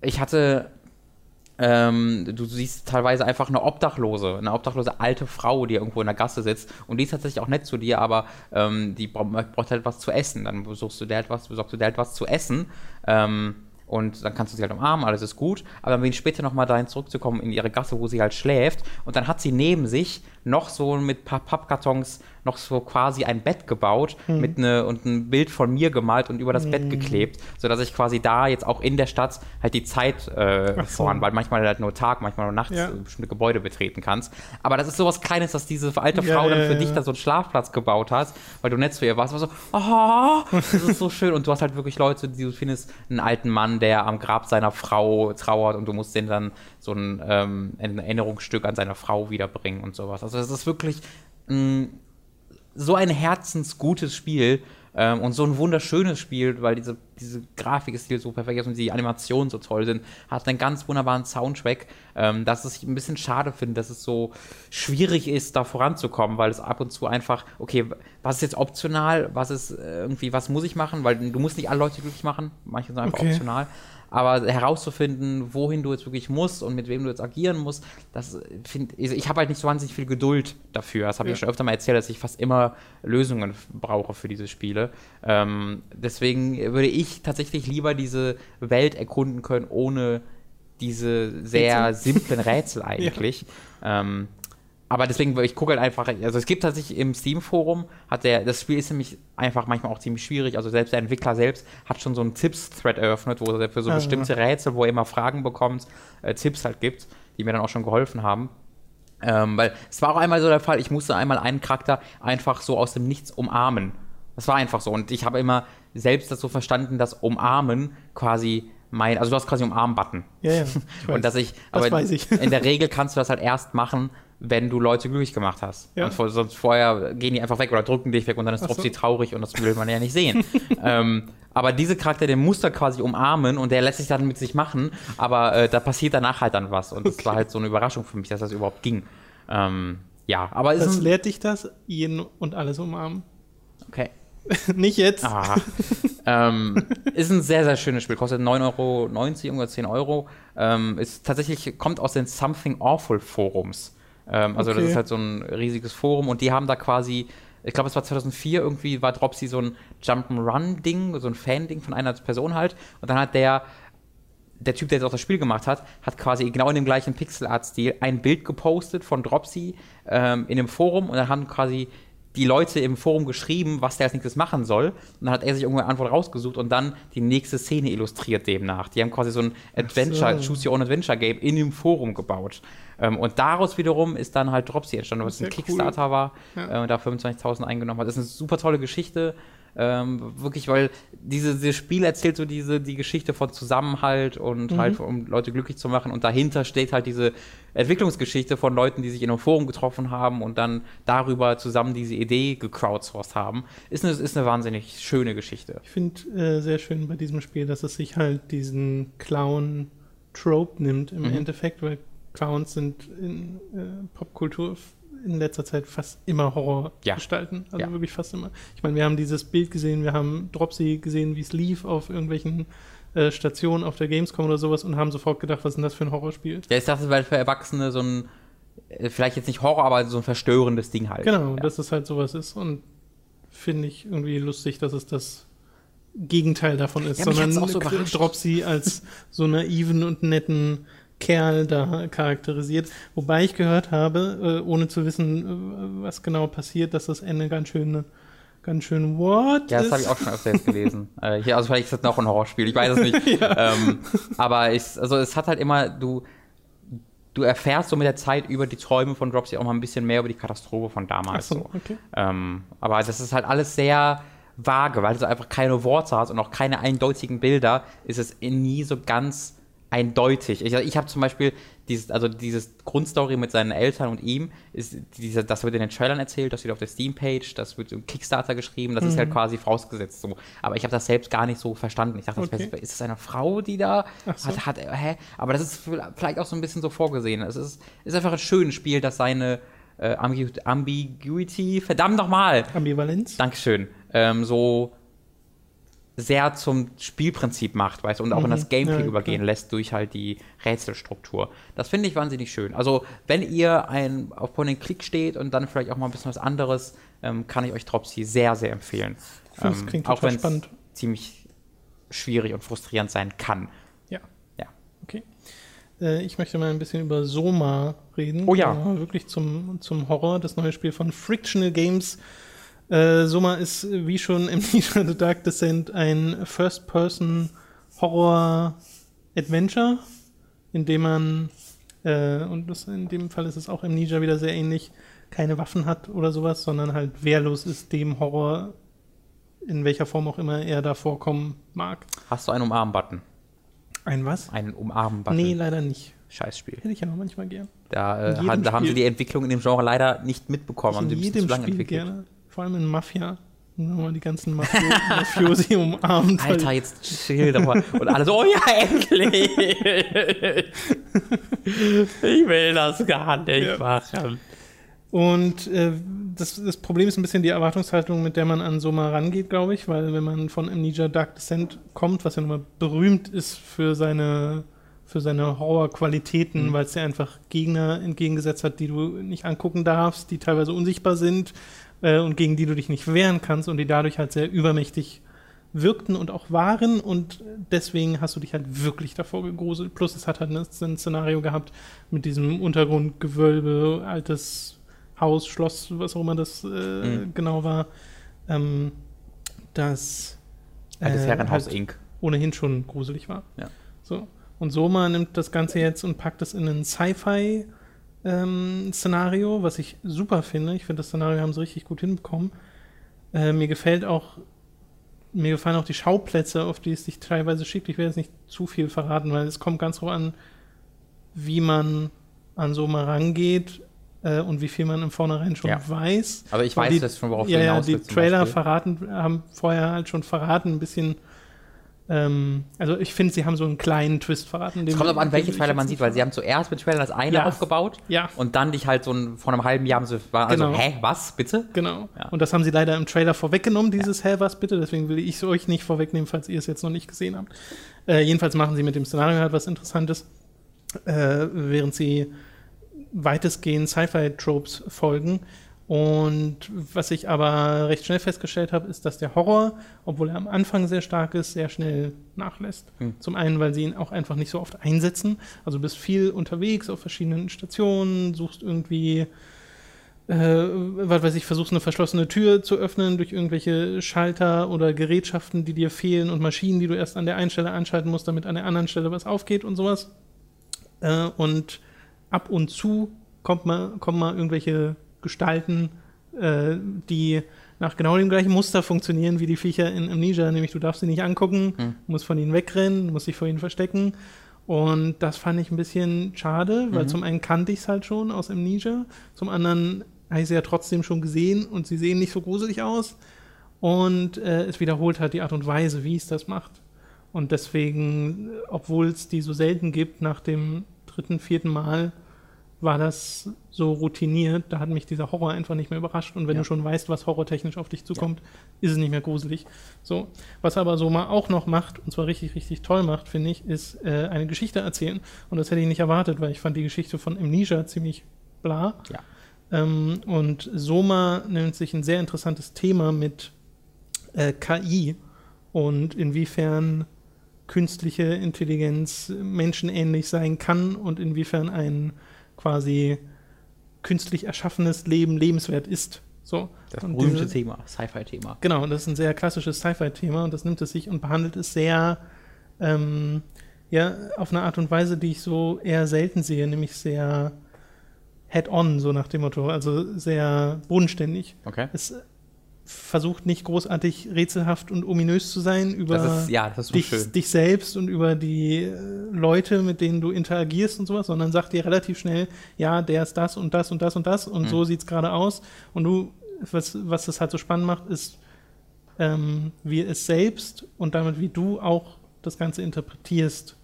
Speaker 1: ich hatte ähm, du siehst teilweise einfach eine Obdachlose, eine obdachlose alte Frau, die irgendwo in der Gasse sitzt und die ist tatsächlich auch nett zu dir, aber ähm, die bra braucht halt was zu essen. Dann besuchst du der halt besorgst du der halt was zu essen. Ähm, und dann kannst du sie halt umarmen, alles ist gut. Aber dann will ich später nochmal dahin zurückzukommen in ihre Gasse, wo sie halt schläft. Und dann hat sie neben sich noch so mit ein paar Pappkartons noch so quasi ein Bett gebaut mit ne, und ein Bild von mir gemalt und über das Bett geklebt, sodass ich quasi da jetzt auch in der Stadt halt die Zeit äh,
Speaker 2: so.
Speaker 1: voran, weil manchmal halt nur Tag, manchmal nur nachts
Speaker 2: Ja.
Speaker 1: äh, bestimmte Gebäude betreten kannst. Aber das ist sowas Kleines, dass diese alte
Speaker 2: Ja,
Speaker 1: Frau dann
Speaker 2: ja,
Speaker 1: für
Speaker 2: ja.
Speaker 1: dich da so einen Schlafplatz gebaut hat, weil du nett zu ihr warst. War so, oh, das ist so schön. Und du hast halt wirklich Leute, die du findest, einen alten Mann, der am Grab seiner Frau trauert und du musst den dann so ein, ähm, ein Erinnerungsstück an seine Frau wiederbringen und sowas. Also das ist wirklich mh, so ein herzensgutes Spiel ähm, und so ein wunderschönes Spiel, weil diese, diese Grafikstil so perfekt ist und die Animationen so toll sind, hat einen ganz wunderbaren Soundtrack, ähm, dass ich ein bisschen schade finde, dass es so schwierig ist, da voranzukommen, weil es ab und zu einfach, okay, was ist jetzt optional, was ist äh, irgendwie, was muss ich machen, weil du musst nicht alle Leute glücklich machen, manche sind einfach
Speaker 2: Okay.
Speaker 1: optional. Aber herauszufinden, wohin du jetzt wirklich musst und mit wem du jetzt agieren musst, das finde ich, ich habe halt nicht so wahnsinnig viel Geduld dafür. Das habe ich
Speaker 2: Ja.
Speaker 1: schon öfter mal erzählt, dass ich fast immer Lösungen brauche für diese Spiele. Ähm, deswegen würde ich tatsächlich lieber diese Welt erkunden können, ohne diese sehr simplen Rätsel eigentlich. Ähm, aber deswegen, ich gucke halt einfach, also es gibt tatsächlich im Steam-Forum, hat der, das Spiel ist nämlich einfach manchmal auch ziemlich schwierig. Also selbst der Entwickler selbst hat schon so einen Tipps-Thread eröffnet, wo er für so
Speaker 2: Ah,
Speaker 1: bestimmte Rätsel, wo er immer Fragen bekommt, äh, Tipps halt gibt, die mir dann auch schon geholfen haben. Ähm, weil es war auch einmal so der Fall, ich musste einmal einen Charakter einfach so aus dem Nichts umarmen. Das war einfach so. Und ich habe immer selbst das so verstanden, dass Umarmen quasi mein, also du hast quasi einen Umarm-Button.
Speaker 2: Ja, ja.
Speaker 1: Und dass ich,
Speaker 2: Das
Speaker 1: aber in der Regel kannst du das halt erst machen, wenn du Leute glücklich gemacht hast.
Speaker 2: Ja.
Speaker 1: Vor, sonst vorher gehen die einfach weg oder drücken dich weg und dann ist
Speaker 2: Ach so.
Speaker 1: Traurig und das will man ja nicht sehen. ähm, aber diese Charakter, den musst du quasi umarmen und der lässt sich dann mit sich machen, aber äh, da passiert danach halt dann was. Und das
Speaker 2: Okay.
Speaker 1: war halt so eine Überraschung für mich, dass das überhaupt ging. Ähm, ja, aber ist
Speaker 2: Was lehrt dich das? Jeden und alles umarmen.
Speaker 1: okay.
Speaker 2: Nicht jetzt.
Speaker 1: Ah, ähm, ist ein sehr, sehr schönes Spiel. Kostet 9,90 Euro, irgendwas 10 Euro. Ähm, ist tatsächlich, kommt aus den Something Awful Forums. Ähm, also, das
Speaker 2: Okay.
Speaker 1: ist halt so ein riesiges Forum und die haben da quasi, ich glaube, es war 2004 irgendwie, war Dropsy so ein Jump'n'Run-Ding, so ein Fan-Ding von einer Person halt. Und dann hat der der Typ, der jetzt auch das Spiel gemacht hat, hat quasi genau in dem gleichen Pixel-Art-Stil ein Bild gepostet von Dropsy ähm, in dem Forum und dann haben quasi die Leute im Forum geschrieben, was der als nächstes machen soll. Und dann hat er sich irgendwo eine Antwort rausgesucht und dann die nächste Szene illustriert demnach. Die haben quasi so ein Adventure,
Speaker 2: so.
Speaker 1: Choose Your Own Adventure Game in dem Forum gebaut. Ähm, und daraus wiederum ist dann halt Dropsy entstanden, was ein
Speaker 2: cool.
Speaker 1: Kickstarter war
Speaker 2: Ja.
Speaker 1: äh, und da 25.000 eingenommen hat. Das ist eine super tolle Geschichte. Ähm, wirklich, weil diese, dieses Spiel erzählt so diese, die Geschichte von Zusammenhalt und
Speaker 2: Mhm.
Speaker 1: halt, um Leute glücklich zu machen. Und dahinter steht halt diese Entwicklungsgeschichte von Leuten, die sich in einem Forum getroffen haben und dann darüber zusammen diese Idee gecrowdsourced haben. Ist eine, ist eine wahnsinnig schöne Geschichte.
Speaker 2: Ich finde äh, sehr schön bei diesem Spiel, dass es sich halt diesen Clown-Trope nimmt im
Speaker 1: Mhm.
Speaker 2: Endeffekt, weil Clowns sind in äh, Popkultur in letzter Zeit fast immer Horror
Speaker 1: Ja.
Speaker 2: gestalten. Also
Speaker 1: Ja.
Speaker 2: wirklich fast immer. Ich meine, wir haben dieses Bild gesehen, wir haben Dropsy gesehen, wie es lief auf irgendwelchen äh, Stationen auf der Gamescom oder sowas und haben sofort gedacht, was ist denn das für ein Horrorspiel?
Speaker 1: Ja, ich dachte, weil für Erwachsene so ein, äh, vielleicht jetzt nicht Horror, aber so ein verstörendes Ding halt.
Speaker 2: Genau,
Speaker 1: Ja.
Speaker 2: dass es halt sowas ist und finde ich irgendwie lustig, dass es das Gegenteil davon ist,
Speaker 1: Ja,
Speaker 2: sondern
Speaker 1: so.
Speaker 2: Dropsy als so naiven und netten Kerl da charakterisiert. Wobei ich gehört habe, äh, ohne zu wissen, äh, was genau passiert, dass das Ende ganz schön, ganz schön what
Speaker 1: Ja, das habe ich auch schon öfter jetzt gelesen. äh, hier, also vielleicht ist das noch ein Horrorspiel, ich weiß es nicht. ähm, aber ich, also es hat halt immer, du, du erfährst so mit der Zeit über die Träume von Dropsy auch mal ein bisschen mehr über die Katastrophe von damals.
Speaker 2: so,
Speaker 1: so.
Speaker 2: okay.
Speaker 1: Ähm, aber das ist halt alles sehr vage, weil du einfach keine Worte hast und auch keine eindeutigen Bilder, ist es nie so ganz eindeutig. Ich, ich habe zum Beispiel dieses, also dieses Grundstory mit seinen Eltern und ihm, ist diese, das wird in den Trailern erzählt, das wird auf der Steam-Page, das wird im Kickstarter geschrieben, das ist halt quasi vorausgesetzt so. Aber ich habe das selbst gar nicht so verstanden. Ich dachte, das
Speaker 2: Okay.
Speaker 1: wär, ist das eine Frau, die da
Speaker 2: so.
Speaker 1: hat, hat, hä? Aber das ist vielleicht auch so ein bisschen so vorgesehen. Es ist, ist einfach ein schönes Spiel, das seine äh, Ambigu Ambiguity, verdammt nochmal,
Speaker 2: Ambivalenz.
Speaker 1: Dankeschön, ähm, so sehr zum Spielprinzip macht, weißt du, und auch in das Gameplay
Speaker 2: Mhm. Ja,
Speaker 1: übergehen
Speaker 2: klar.
Speaker 1: lässt durch halt die Rätselstruktur. Das finde ich wahnsinnig schön. Also, wenn ihr ein, auf Point-and-Click steht und dann vielleicht auch mal ein bisschen was anderes, ähm, kann ich euch Dropsy sehr, sehr empfehlen.
Speaker 2: das
Speaker 1: Ähm,
Speaker 2: klingt
Speaker 1: auch wenn es ziemlich schwierig und frustrierend sein kann.
Speaker 2: Ja.
Speaker 1: Ja.
Speaker 2: Okay. Äh, ich möchte mal ein bisschen über Soma reden.
Speaker 1: Oh ja.
Speaker 2: Äh, wirklich zum, zum Horror, das neue Spiel von Frictional Games. Äh, Soma ist, äh, wie schon im Amnesia The Dark Descent, ein First-Person-Horror-Adventure, in dem man, äh, und das, in dem Fall ist es auch Amnesia wieder sehr ähnlich, keine Waffen hat oder sowas, sondern halt wehrlos ist dem Horror, in welcher Form auch immer er da vorkommen mag.
Speaker 1: Hast du einen Umarm-Button?
Speaker 2: Ein was?
Speaker 1: Einen Umarm-Button?
Speaker 2: Nee, leider nicht.
Speaker 1: Scheißspiel.
Speaker 2: Hätte ich aber manchmal gern.
Speaker 1: Da, äh, da haben sie die Entwicklung in dem Genre leider nicht mitbekommen. haben
Speaker 2: in
Speaker 1: sie ein bisschen
Speaker 2: jedem Spiel
Speaker 1: entwickelt.
Speaker 2: gerne. Vor allem in Mafia. Nur mal die ganzen Mafio Mafiosi umarmt.
Speaker 1: Alter, jetzt chill doch mal. Und alle so, oh ja, endlich! ich will das gar nicht
Speaker 2: Ja.
Speaker 1: machen.
Speaker 2: Und äh, das, das Problem ist ein bisschen die Erwartungshaltung, mit der man an Soma rangeht, glaube ich, weil wenn man von Amnesia Dark Descent kommt, was ja nochmal berühmt ist für seine, für seine Horror-Qualitäten,
Speaker 1: Mhm.
Speaker 2: weil es ja einfach Gegner entgegengesetzt hat, die du nicht angucken darfst, die teilweise unsichtbar sind äh, und gegen die du dich nicht wehren kannst und die dadurch halt sehr übermächtig wirkten und auch waren und deswegen hast du dich halt wirklich davor gegruselt. Plus es hat halt ein Szenario gehabt mit diesem Untergrundgewölbe, altes Haus, Schloss, was auch immer das äh,
Speaker 1: Mhm.
Speaker 2: genau war, ähm, das
Speaker 1: Altes
Speaker 2: äh,
Speaker 1: Herrenhaus
Speaker 2: halt
Speaker 1: Inc.
Speaker 2: ohnehin schon gruselig war.
Speaker 1: Ja.
Speaker 2: So. Und Soma nimmt das Ganze jetzt und packt es in ein Sci-Fi ähm, Szenario, was ich super finde. Ich finde, das Szenario haben sie richtig gut hinbekommen. Äh, mir gefällt auch, mir gefallen auch die Schauplätze, auf die es sich teilweise schickt. Ich werde jetzt nicht zu viel verraten, weil es kommt ganz drauf an, wie man an Soma rangeht äh, und wie viel man im Vornherein schon
Speaker 1: Ja.
Speaker 2: weiß.
Speaker 1: Aber ich
Speaker 2: Weil
Speaker 1: weiß
Speaker 2: die-
Speaker 1: das schon, worauf
Speaker 2: ja,
Speaker 1: du
Speaker 2: ja,
Speaker 1: hinaus
Speaker 2: die
Speaker 1: willst. zum
Speaker 2: Trailer verraten, haben vorher halt schon verraten, ein bisschen. Ähm, also ich finde, sie haben so einen kleinen Twist verraten.
Speaker 1: Es kommt aber an, welche Trailer man sieht, weil sie haben zuerst mit Trailern das eine
Speaker 2: Ja.
Speaker 1: aufgebaut
Speaker 2: Ja,
Speaker 1: und dann dich halt so ein, vor einem halben Jahr haben sie, war also,
Speaker 2: Genau.
Speaker 1: hä, was, bitte?
Speaker 2: genau.
Speaker 1: Ja.
Speaker 2: Und das haben sie leider im Trailer vorweggenommen, dieses Hä, was bitte. Deswegen will ich es euch nicht vorwegnehmen, falls ihr es jetzt noch nicht gesehen habt. Äh, jedenfalls machen sie mit dem Szenario halt was Interessantes, äh, während sie weitestgehend Sci-Fi-Tropes folgen. Und was ich aber recht schnell festgestellt habe, ist, dass der Horror, obwohl er am Anfang sehr stark ist, sehr schnell nachlässt.
Speaker 1: Hm.
Speaker 2: Zum einen, weil sie ihn auch einfach nicht so oft einsetzen. Also du bist viel unterwegs auf verschiedenen Stationen, suchst irgendwie, äh, was weiß ich, versuchst eine verschlossene Tür zu öffnen durch irgendwelche Schalter oder Gerätschaften, die dir fehlen und Maschinen, die du erst an der einen Stelle anschalten musst, damit an der anderen Stelle was aufgeht und sowas. Äh, und ab und zu kommt mal, kommen mal irgendwelche Gestalten, äh, die nach genau dem gleichen Muster funktionieren wie die Viecher in Amnesia, nämlich du darfst sie nicht angucken,
Speaker 1: Hm.
Speaker 2: musst von ihnen wegrennen, musst dich vor ihnen verstecken. Und das fand ich ein bisschen schade, weil
Speaker 1: Mhm.
Speaker 2: zum einen kannte ich es halt schon aus Amnesia, zum anderen habe ich sie ja trotzdem schon gesehen und sie sehen nicht so gruselig aus. Und äh, es wiederholt halt die Art und Weise, wie es das macht. Und deswegen, obwohl es die so selten gibt, nach dem dritten, vierten Mal war das so routiniert, da hat mich dieser Horror einfach nicht mehr überrascht. Und wenn
Speaker 1: Ja.
Speaker 2: du schon weißt, was horrortechnisch auf dich zukommt, ist es nicht mehr gruselig. So, was aber so mal auch noch macht, und zwar richtig, richtig toll macht, finde ich, ist äh, eine Geschichte erzählen. Und das hätte ich nicht erwartet, weil ich fand die Geschichte von Amnesia ziemlich bla.
Speaker 1: Ja.
Speaker 2: Ähm, und Soma nimmt sich ein sehr interessantes Thema mit äh, KI und inwiefern künstliche Intelligenz menschenähnlich sein kann und inwiefern ein quasi künstlich erschaffenes Leben lebenswert ist. So.
Speaker 1: Das
Speaker 2: Und
Speaker 1: berühmte
Speaker 2: diese-
Speaker 1: Thema, Sci-Fi-Thema.
Speaker 2: Genau, und das ist ein sehr klassisches Sci-Fi-Thema und das nimmt es sich und behandelt es sehr, ähm, ja, auf eine Art und Weise, die ich so eher selten sehe, nämlich sehr head-on, so nach dem Motto, also sehr bodenständig.
Speaker 1: Okay.
Speaker 2: Es versucht nicht großartig rätselhaft und ominös zu sein über
Speaker 1: Das ist, ja, das
Speaker 2: dich, dich selbst und über die äh, Leute, mit denen du interagierst und sowas, sondern sagt dir relativ schnell, ja, der ist das und das und das und das und
Speaker 1: Mhm.
Speaker 2: so sieht es gerade aus. Und du, was, was das halt so spannend macht, ist, ähm, wie es selbst und damit wie du auch das Ganze interpretierst.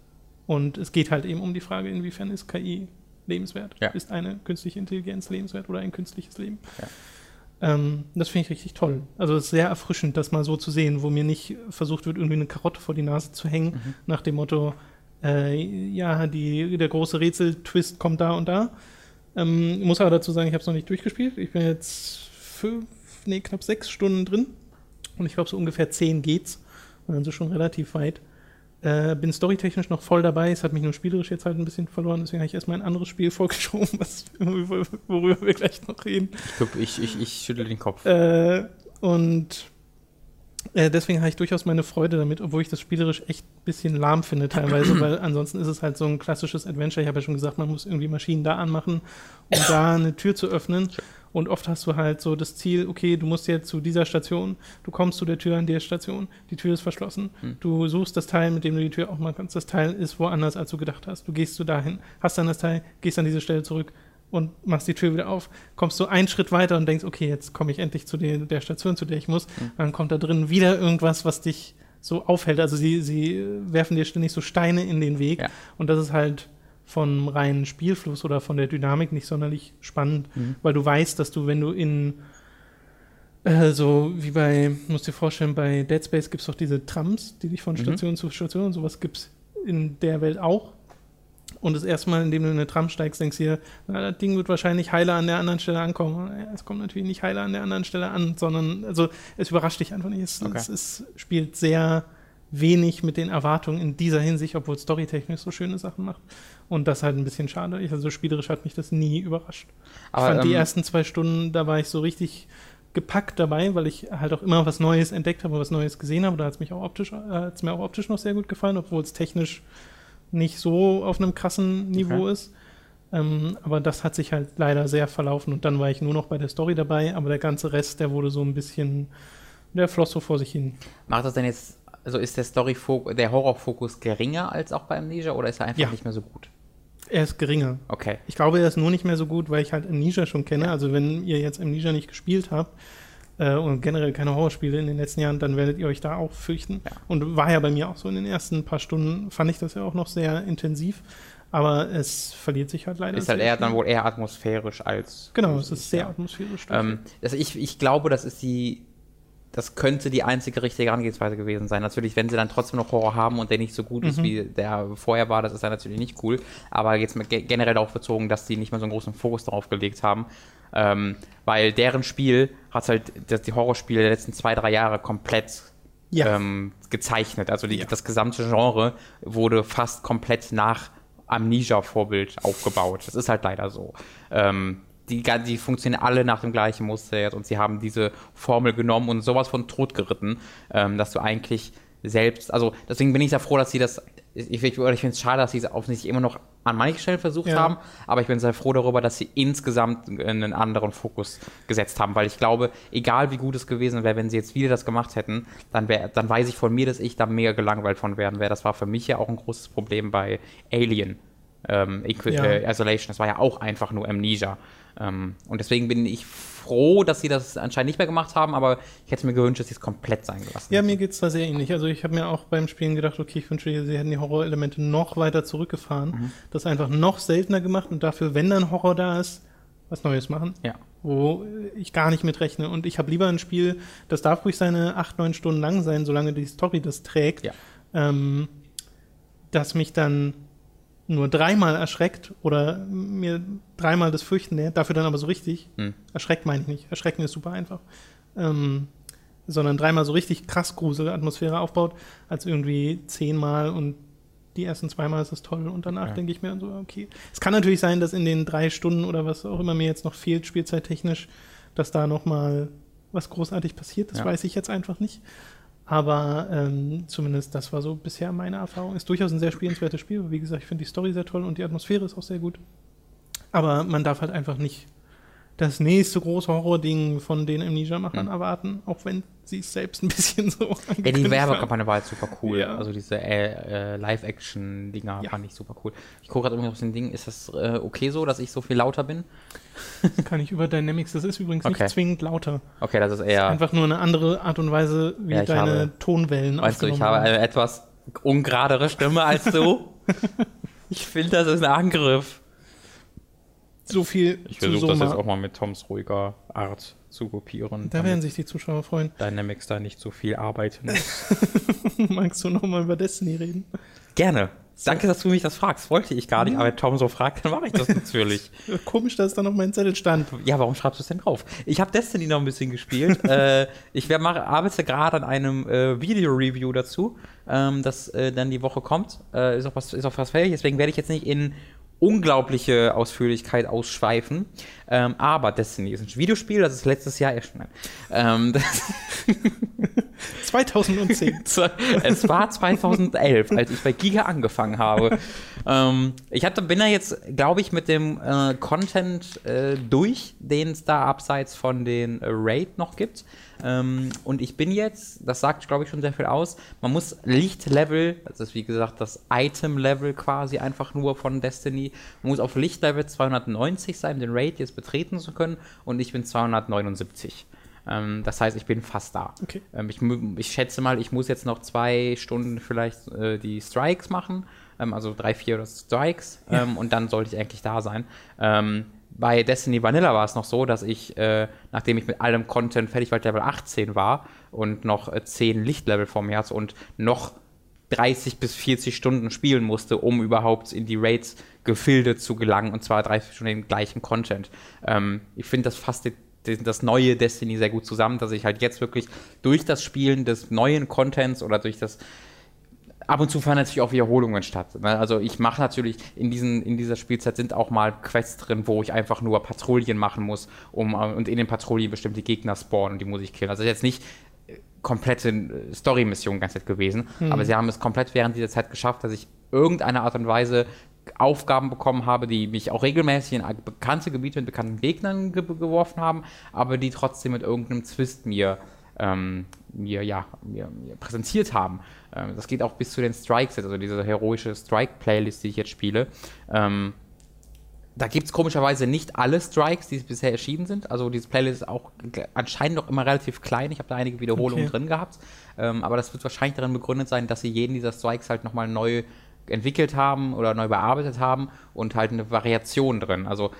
Speaker 2: Und es geht halt eben um die Frage, inwiefern ist KI lebenswert?
Speaker 1: Ja.
Speaker 2: Ist eine künstliche Intelligenz lebenswert oder ein künstliches Leben?
Speaker 1: Ja.
Speaker 2: Ähm, das finde ich richtig toll. Also es ist sehr erfrischend, das mal so zu sehen, wo mir nicht versucht wird, irgendwie eine Karotte vor die Nase zu hängen,
Speaker 1: Mhm.
Speaker 2: nach dem Motto, äh, ja, die, der große Rätsel-Twist kommt da und da. Ähm, muss aber dazu sagen, ich habe es noch nicht durchgespielt. Ich bin jetzt fünf, nee, knapp sechs Stunden drin. Und ich glaube, so ungefähr zehn geht's. Und dann so schon relativ weit. Äh, bin storytechnisch noch voll dabei. Es hat mich nur spielerisch jetzt halt ein bisschen verloren. Deswegen habe ich erstmal ein anderes Spiel vorgeschoben, was, worüber wir gleich noch reden.
Speaker 1: Ich, glaub, ich, ich, ich schüttel den Kopf.
Speaker 2: Äh, und äh, deswegen habe ich durchaus meine Freude damit, obwohl ich das spielerisch echt ein bisschen lahm finde teilweise, weil ansonsten ist es halt so ein klassisches Adventure. Ich habe ja schon gesagt, man muss irgendwie Maschinen da anmachen, um da eine Tür zu öffnen. Und oft hast du halt so das Ziel, okay, du musst jetzt zu dieser Station, du kommst zu der Tür an der Station, die Tür ist verschlossen.
Speaker 1: Hm.
Speaker 2: Du suchst das Teil, mit dem du die Tür aufmachen kannst. Das Teil ist woanders, als du gedacht hast. Du gehst du dahin, hast dann das Teil, gehst an diese Stelle zurück und machst die Tür wieder auf. Kommst du einen Schritt weiter und denkst, okay, jetzt komme ich endlich zu der, der Station, zu der ich muss.
Speaker 1: Hm.
Speaker 2: Dann kommt da drin wieder irgendwas, was dich so aufhält. Also sie, sie werfen dir ständig so Steine in den Weg.
Speaker 1: Ja.
Speaker 2: Und das ist halt vom reinen Spielfluss oder von der Dynamik nicht sonderlich spannend, weil du weißt, dass du, wenn du in äh, so wie bei, musst dir vorstellen, bei Dead Space gibt es doch diese Trams, die dich von Station zu Station und sowas gibt es in der Welt auch. Und das erste Mal, indem du in eine Tram steigst, denkst du dir, na, das Ding wird wahrscheinlich heiler an der anderen Stelle ankommen. Ja, es kommt natürlich nicht heiler an der anderen Stelle an, sondern also es überrascht dich einfach nicht. Es,
Speaker 1: Okay.
Speaker 2: es, es spielt sehr wenig mit den Erwartungen in dieser Hinsicht, obwohl es storytechnisch so schöne Sachen macht. Und das halt ein bisschen schade. Ich, also spielerisch hat mich das nie überrascht.
Speaker 1: Aber,
Speaker 2: ich fand die
Speaker 1: ähm,
Speaker 2: ersten zwei Stunden, da war ich so richtig gepackt dabei, weil ich halt auch immer was Neues entdeckt habe, was Neues gesehen habe. Da hat es mich auch optisch, äh, hat's mir auch optisch noch sehr gut gefallen, obwohl es technisch nicht so auf einem krassen Niveau
Speaker 1: Okay.
Speaker 2: ist. Ähm, aber das hat sich halt leider sehr verlaufen und dann war ich nur noch bei der Story dabei, aber der ganze Rest, der wurde so ein bisschen, der floss so vor sich hin.
Speaker 1: Macht das denn jetzt, also ist der Story der Horrorfokus geringer als auch bei Amnesia oder ist er einfach
Speaker 2: Ja.
Speaker 1: nicht mehr so gut?
Speaker 2: Er ist geringer.
Speaker 1: Okay.
Speaker 2: Ich glaube, er ist nur nicht mehr so gut, weil ich halt Amnesia schon kenne. Also wenn ihr jetzt Amnesia nicht gespielt habt äh, und generell keine Horrorspiele in den letzten Jahren, dann werdet ihr euch da auch fürchten.
Speaker 1: Ja.
Speaker 2: Und war ja bei mir auch so in den ersten paar Stunden, fand ich das ja auch noch sehr intensiv. Aber es verliert sich halt leider.
Speaker 1: Ist halt eher dann wohl eher atmosphärisch als.
Speaker 2: Genau, es ist sehr
Speaker 1: Ja.
Speaker 2: atmosphärisch.
Speaker 1: Ähm, also ich, ich glaube, das ist die. Das könnte die einzige richtige Herangehensweise gewesen sein. Natürlich, wenn sie dann trotzdem noch Horror haben und der nicht so gut ist,
Speaker 2: Mhm.
Speaker 1: wie der vorher war, das ist dann natürlich nicht cool. Aber jetzt mit ge- generell darauf bezogen, dass die nicht mehr so einen großen Fokus darauf gelegt haben. Ähm, weil deren Spiel hat halt das, die Horrorspiele der letzten zwei, drei Jahre komplett
Speaker 2: Ja.
Speaker 1: ähm, gezeichnet. Also die,
Speaker 2: Ja.
Speaker 1: das gesamte Genre wurde fast komplett nach Amnesia-Vorbild aufgebaut. Das ist halt leider so. Ähm, die, die funktionieren alle nach dem gleichen Muster jetzt und sie haben diese Formel genommen und sowas von totgeritten, ähm, dass du eigentlich selbst, also deswegen bin ich sehr froh, dass sie das, ich, ich, ich finde es schade, dass sie es offensichtlich immer noch an manchen Stellen versucht
Speaker 2: Ja.
Speaker 1: haben, aber ich bin sehr froh darüber, dass sie insgesamt einen anderen Fokus gesetzt haben, weil ich glaube, egal wie gut es gewesen wäre, wenn sie jetzt wieder das gemacht hätten, dann, wär, dann weiß ich von mir, dass ich da mega gelangweilt von werden wäre. Das war für mich ja auch ein großes Problem bei Alien. Ähm, Equi-
Speaker 2: Ja.
Speaker 1: äh, Isolation, das war ja auch einfach nur Amnesia. Ähm, und deswegen bin ich froh, dass sie das anscheinend nicht mehr gemacht haben, aber ich hätte mir gewünscht, dass sie es komplett sein gelassen
Speaker 2: Ja, mir geht es da sehr ähnlich. Also ich habe mir auch beim Spielen gedacht, okay, ich wünschte, sie hätten die Horrorelemente noch weiter zurückgefahren,
Speaker 1: Mhm.
Speaker 2: das einfach noch seltener gemacht und dafür, wenn dann Horror da ist, was Neues machen.
Speaker 1: Ja.
Speaker 2: wo ich gar nicht mit rechne. Und ich habe lieber ein Spiel, das darf ruhig seine acht, neun Stunden lang sein, solange die Story das trägt,
Speaker 1: Ja.
Speaker 2: ähm, das mich dann nur dreimal erschreckt oder mir dreimal das Fürchten nährt, dafür dann aber so richtig.
Speaker 1: Hm.
Speaker 2: Erschreckt meine ich nicht. Erschrecken ist super einfach. Ähm, sondern dreimal so richtig krass Gruselatmosphäre aufbaut, als irgendwie zehnmal und die ersten zweimal ist es toll und danach
Speaker 1: Ja.
Speaker 2: denke ich mir so, okay. Es kann natürlich sein, dass in den drei Stunden oder was auch immer mir jetzt noch fehlt, spielzeittechnisch, dass da nochmal was großartig passiert. Das
Speaker 1: Ja.
Speaker 2: weiß ich jetzt einfach nicht. Aber ähm, zumindest das war so bisher meine Erfahrung. Ist durchaus ein sehr spielenswertes Spiel. Wie gesagt, ich finde die Story sehr toll und die Atmosphäre ist auch sehr gut. Aber man darf halt einfach nicht das nächste große Horror-Ding von den Amnesia-Machern
Speaker 1: Hm.
Speaker 2: erwarten, auch wenn sie es selbst ein bisschen so
Speaker 1: Ja, die. Werbekampagne war halt super cool.
Speaker 2: Ja.
Speaker 1: Also diese äh, äh, Live-Action-Dinger
Speaker 2: Ja.
Speaker 1: fand ich super cool. Ich gucke gerade irgendwie auf den Ding. Ist das äh, okay so, dass ich so viel lauter bin?
Speaker 2: Das kann ich über Dynamics. Das ist übrigens
Speaker 1: Okay.
Speaker 2: nicht zwingend lauter.
Speaker 1: Okay, das ist
Speaker 2: Das
Speaker 1: eher.
Speaker 2: ist einfach nur eine andere Art und Weise, wie
Speaker 1: Ja,
Speaker 2: deine
Speaker 1: habe-
Speaker 2: Tonwellen
Speaker 1: Weißt du, ich habe eine etwas ungeradere Stimme als du. ich finde, das ist ein Angriff.
Speaker 2: So viel
Speaker 1: Ich versuche das jetzt auch mal mit Toms ruhiger Art zu kopieren.
Speaker 2: Da werden sich die Zuschauer freuen.
Speaker 1: Dynamics da nicht so viel arbeiten muss.
Speaker 2: Magst du noch mal über Destiny reden?
Speaker 1: Gerne. Danke, dass du mich das fragst. Wollte ich gar nicht, aber wenn Tom so fragt, dann mache ich das natürlich.
Speaker 2: Komisch, dass da noch mein Zettel stand.
Speaker 1: Ja, warum schreibst du es denn drauf? Ich habe Destiny noch ein bisschen gespielt. äh, ich wär, mach, arbeite gerade an einem äh, Video-Review dazu, ähm, das äh, dann die Woche kommt. Äh, ist, auch was, ist auch was fertig, deswegen werde ich jetzt nicht in unglaubliche Ausführlichkeit ausschweifen. Ähm, aber Destiny ist ein Videospiel, das ist letztes Jahr erschienen. Ähm, das
Speaker 2: 2010.
Speaker 1: es war 2011, als ich bei Giga angefangen habe. ähm, ich hatte, bin da jetzt, glaube ich, mit dem äh, Content äh, durch, den es da abseits von den äh, Raid noch gibt. Ähm, und ich bin jetzt, das sagt, glaube ich, schon sehr viel aus, man muss Lichtlevel, das ist wie gesagt das Item-Level quasi einfach nur von Destiny, man muss auf Lichtlevel 290 sein, um den Raid jetzt betreten zu können. Und ich bin 279. Ähm, das heißt, ich bin fast da.
Speaker 2: Okay.
Speaker 1: Ähm, ich, ich schätze mal, ich muss jetzt noch zwei Stunden vielleicht äh, die Strikes machen, ähm, also drei, vier Strikes,
Speaker 2: Ja.
Speaker 1: ähm, und dann sollte ich eigentlich da sein. Ähm, bei Destiny Vanilla war es noch so, dass ich, äh, nachdem ich mit allem Content fertig war, Level 18 war und noch äh, 10 Lichtlevel vor mir hatte und noch 30 bis 40 Stunden spielen musste, um überhaupt in die Raids-Gefilde zu gelangen und zwar 30 Stunden den gleichen Content. Ähm, ich finde, das fasst die- die- das neue Destiny sehr gut zusammen, dass ich halt jetzt wirklich durch das Spielen des neuen Contents oder durch das ab und zu fahren natürlich auch Wiederholungen statt. Ne? Also ich mache natürlich in, diesen, in dieser Spielzeit sind auch mal Quests drin, wo ich einfach nur Patrouillen machen muss, um äh, und in den Patrouillen bestimmte Gegner spawnen und die muss ich killen. Also jetzt nicht äh, komplette äh, Story-Mission ganze Zeit gewesen, aber sie haben es komplett während dieser Zeit geschafft, dass ich irgendeine Art und Weise Aufgaben bekommen habe, die mich auch regelmäßig in bekannte Gebiete mit bekannten Gegnern ge geworfen haben, aber die trotzdem mit irgendeinem Twist mir ähm, mir, ja, mir, mir präsentiert haben. Ähm, das geht auch bis zu den Strikes, also diese heroische Strike-Playlist, die ich jetzt spiele. Ähm, da gibt es komischerweise nicht alle Strikes, die bisher erschienen sind. Also diese Playlist ist auch anscheinend noch immer relativ klein. Ich habe da einige Wiederholungen
Speaker 2: Okay.
Speaker 1: drin gehabt. Ähm, aber das wird wahrscheinlich darin begründet sein, dass sie jeden dieser Strikes halt nochmal neu entwickelt haben oder neu bearbeitet haben und halt eine Variation drin. Also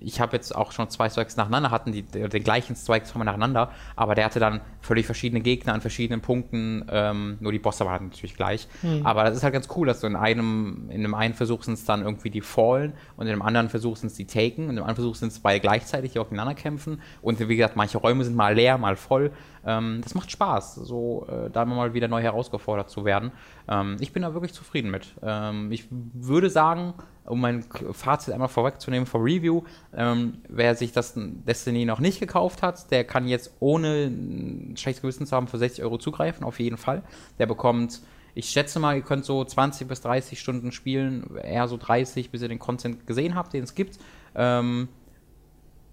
Speaker 1: ich habe jetzt auch schon zwei Strikes nacheinander, hatten die den gleichen Strike zweimal nacheinander, aber der hatte dann völlig verschiedene Gegner an verschiedenen Punkten, ähm, nur die Bosse waren natürlich gleich. Aber das ist halt ganz cool, dass du in einem, in dem einen Versuch sind es dann irgendwie die Fallen und in dem anderen Versuch sind es die Taken und in dem anderen Versuch sind es beide gleichzeitig, die aufeinander kämpfen und wie gesagt, manche Räume sind mal leer, mal voll. Ähm, das macht Spaß, so äh, da mal wieder neu herausgefordert zu werden. Ähm, ich bin da wirklich zufrieden mit. Ähm, ich würde sagen, um mein Fazit einmal vorwegzunehmen vor Review, ähm, wer sich das Destiny noch nicht gekauft hat, der kann jetzt ohne ein schlechtes Gewissen zu haben für 60 Euro zugreifen, auf jeden Fall. Der bekommt, ich schätze mal, ihr könnt so 20 bis 30 Stunden spielen, eher so 30, bis ihr den Content gesehen habt, den es gibt. Ähm,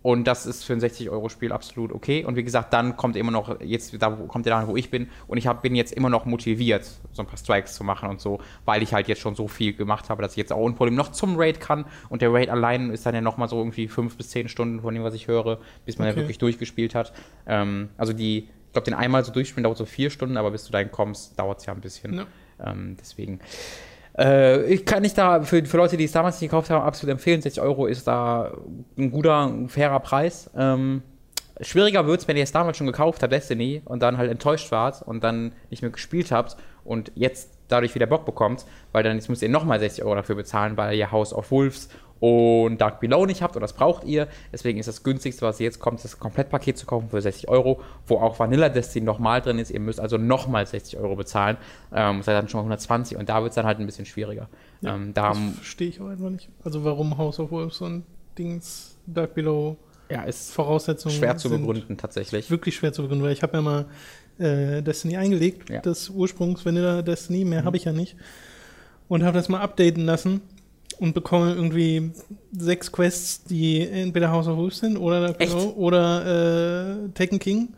Speaker 1: und das ist für ein 60-Euro-Spiel absolut okay. Und wie gesagt, dann kommt immer noch, jetzt da kommt der da, wo ich bin. Und ich hab, bin jetzt immer noch motiviert, so ein paar Strikes zu machen und so, weil ich halt jetzt schon so viel gemacht habe, dass ich jetzt auch ohne Problem noch zum Raid kann. Und der Raid allein ist dann ja nochmal so irgendwie fünf bis zehn Stunden von dem, was ich höre, bis man ja
Speaker 2: Okay.
Speaker 1: wirklich durchgespielt hat. Ähm, also die, ich glaube, den einmal so durchspielen dauert so vier Stunden, aber bis du dahin kommst, dauert es ja ein bisschen.
Speaker 2: Ja.
Speaker 1: Ähm, deswegen. Äh, ich kann nicht da, für, für Leute, die es damals nicht gekauft haben, absolut empfehlen. 60 Euro ist da ein guter, ein fairer Preis. Ähm, schwieriger wird es, wenn ihr es damals schon gekauft habt, Destiny, und dann halt enttäuscht wart und dann nicht mehr gespielt habt und jetzt dadurch wieder Bock bekommt, weil dann jetzt müsst ihr nochmal 60 Euro dafür bezahlen, weil ihr House of Wolves und Dark Below nicht habt und das braucht ihr. Deswegen ist das günstigste, was jetzt kommt, das Komplettpaket zu kaufen für 60 Euro, wo auch Vanilla Destiny nochmal drin ist. Ihr müsst also nochmal 60 Euro bezahlen. Ähm, seid dann schon mal 120 und da wird es dann halt ein bisschen schwieriger.
Speaker 2: Ja,
Speaker 1: ähm, da
Speaker 2: Das verstehe ich auch einfach nicht. Also warum House of Wolves und Dings Dark Below
Speaker 1: ja, ist
Speaker 2: Voraussetzungen
Speaker 1: schwer zu begründen tatsächlich.
Speaker 2: Wirklich schwer zu begründen, weil ich habe ja mal äh, Destiny eingelegt,
Speaker 1: Ja.
Speaker 2: das Ursprungs Vanilla Destiny, mehr habe ich ja nicht. Und habe das mal updaten lassen und bekomme irgendwie sechs Quests, die entweder House of Wolves sind oder Dark
Speaker 1: Echt?
Speaker 2: Below oder äh, Taken King.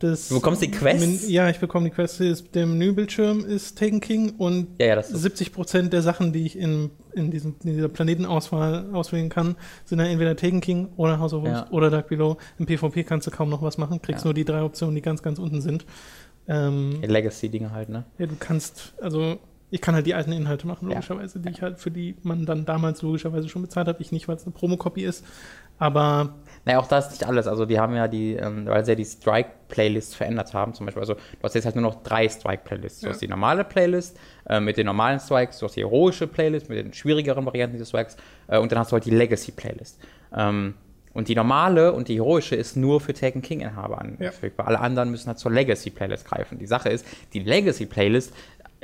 Speaker 2: Das
Speaker 1: Du bekommst die Quests?
Speaker 2: Ja, ich bekomme die Quests. Der Menübildschirm ist Taken King und
Speaker 1: Ja, ja, das ist
Speaker 2: 70 Prozent der Sachen, die ich in, in, diesem, in dieser Planetenauswahl auswählen kann, sind dann entweder Taken King oder House of Wolves
Speaker 1: Ja.
Speaker 2: oder Dark Below. Im PvP kannst du kaum noch was machen, kriegst nur die drei Optionen, die ganz, ganz unten sind. Ähm,
Speaker 1: Legacy-Dinge halt, ne?
Speaker 2: ja, du kannst, also ich kann halt die alten Inhalte machen,
Speaker 1: Ja.
Speaker 2: logischerweise, die ich halt, für die man dann damals logischerweise schon bezahlt hat. Ich nicht, weil es eine Promokopie ist. Aber
Speaker 1: Naja, auch das ist nicht alles. Also die haben ja die, ähm, weil sie ja die Strike-Playlist verändert haben, zum Beispiel. Also du hast jetzt halt nur noch drei Strike-Playlists. Du
Speaker 2: Ja.
Speaker 1: hast die normale Playlist äh, mit den normalen Strikes, du hast die heroische Playlist mit den schwierigeren Varianten dieses Strikes äh, und dann hast du halt die Legacy-Playlist. Ähm, und die normale und die heroische ist nur für Taken King-Inhaber anverfügbar. Alle anderen müssen halt zur Legacy-Playlist greifen. Die Sache ist, die Legacy-Playlist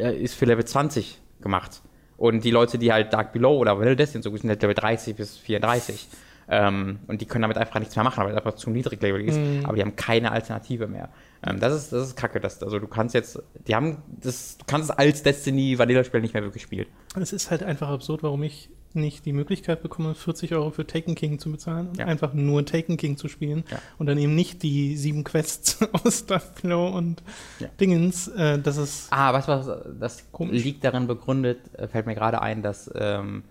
Speaker 1: ist für Level 20 gemacht. Und die Leute, die halt Dark Below oder Vanilla Destiny so gut sind, halt Level 30 bis 34. Ähm, und die können damit einfach nichts mehr machen, weil es einfach zu niedrig Level ist. Aber die haben keine Alternative mehr. Ähm, das, ist, das ist kacke. Das, also du kannst jetzt, die haben, das, du kannst es als Destiny Vanilla-Spiel nicht mehr wirklich spielen.
Speaker 2: es ist halt einfach absurd, warum ich nicht die Möglichkeit bekomme, 40 Euro für Taken King zu bezahlen und
Speaker 1: Ja.
Speaker 2: einfach nur Taken King zu spielen
Speaker 1: Ja.
Speaker 2: und dann eben nicht die sieben Quests aus Below und
Speaker 1: Ja.
Speaker 2: Dingens. Äh, das ist
Speaker 1: Ah, weißt du was, das
Speaker 2: Komisch.
Speaker 1: liegt darin begründet, äh, fällt mir gerade ein, dass ähm,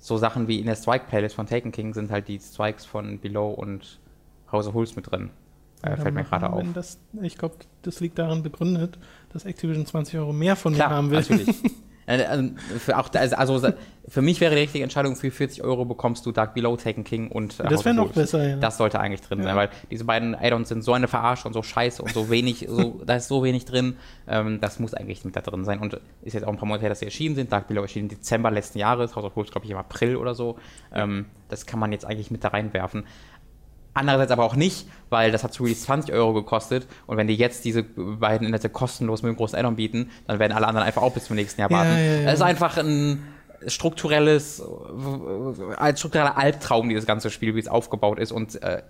Speaker 1: so Sachen wie in der Strike-Playlist von Taken King sind halt die Strikes von Below und House of Wolves mit drin. Äh, fällt mir gerade auf.
Speaker 2: Das, ich glaube, das liegt daran begründet, dass Activision 20 Euro mehr von
Speaker 1: Klar,
Speaker 2: mir haben will.
Speaker 1: natürlich. Äh, also für, auch, also für mich wäre die richtige Entscheidung, für 40 Euro bekommst du Dark Below, Taken King und
Speaker 2: äh, Das wäre noch besser, ja.
Speaker 1: Das sollte eigentlich drin ja. sein, weil diese beiden Add-ons sind so eine Verarsche und so scheiße und so wenig, so, da ist so wenig drin. Ähm, das muss eigentlich mit da drin sein. Und ist jetzt auch ein paar Monate her, dass sie erschienen sind. Dark Below erschien im Dezember letzten Jahres, House of Wolves, glaube ich, im April oder so. Ähm, das kann man jetzt eigentlich mit da reinwerfen. Andererseits aber auch nicht, weil das hat zu Release 20 Euro gekostet und wenn die jetzt diese beiden Inhalte kostenlos mit dem großen Addon bieten, dann werden alle anderen einfach auch bis zum nächsten Jahr warten. Ja, ja, ja. Ist einfach ein strukturelles, ein struktureller Albtraum, dieses ganze Spiel, wie es aufgebaut ist und äh,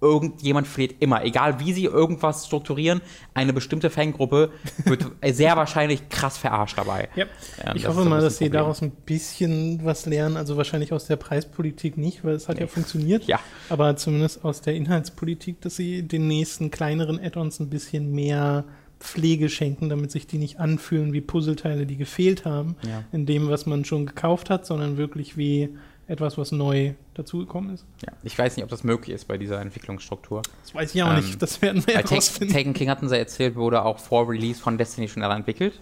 Speaker 1: irgendjemand fleht immer, egal wie sie irgendwas strukturieren, eine bestimmte Fangruppe wird sehr wahrscheinlich krass verarscht dabei.
Speaker 2: Ja. Ja, ich hoffe mal, dass sie daraus ein bisschen was lernen, also wahrscheinlich aus der Preispolitik nicht, weil es hat nee. ja funktioniert,
Speaker 1: ja.
Speaker 2: aber zumindest aus der Inhaltspolitik, dass sie den nächsten kleineren Add-ons ein bisschen mehr Pflege schenken, damit sich die nicht anfühlen wie Puzzleteile, die gefehlt haben, ja. in dem, was man schon gekauft hat, sondern wirklich wie etwas, was neu dazugekommen ist.
Speaker 1: Ja, ich weiß nicht, ob das möglich ist bei dieser Entwicklungsstruktur.
Speaker 2: Das weiß ich auch ähm, nicht, das werden wir ja
Speaker 1: Taken King hatten sie erzählt, wurde auch vor Release von Destiny schon entwickelt.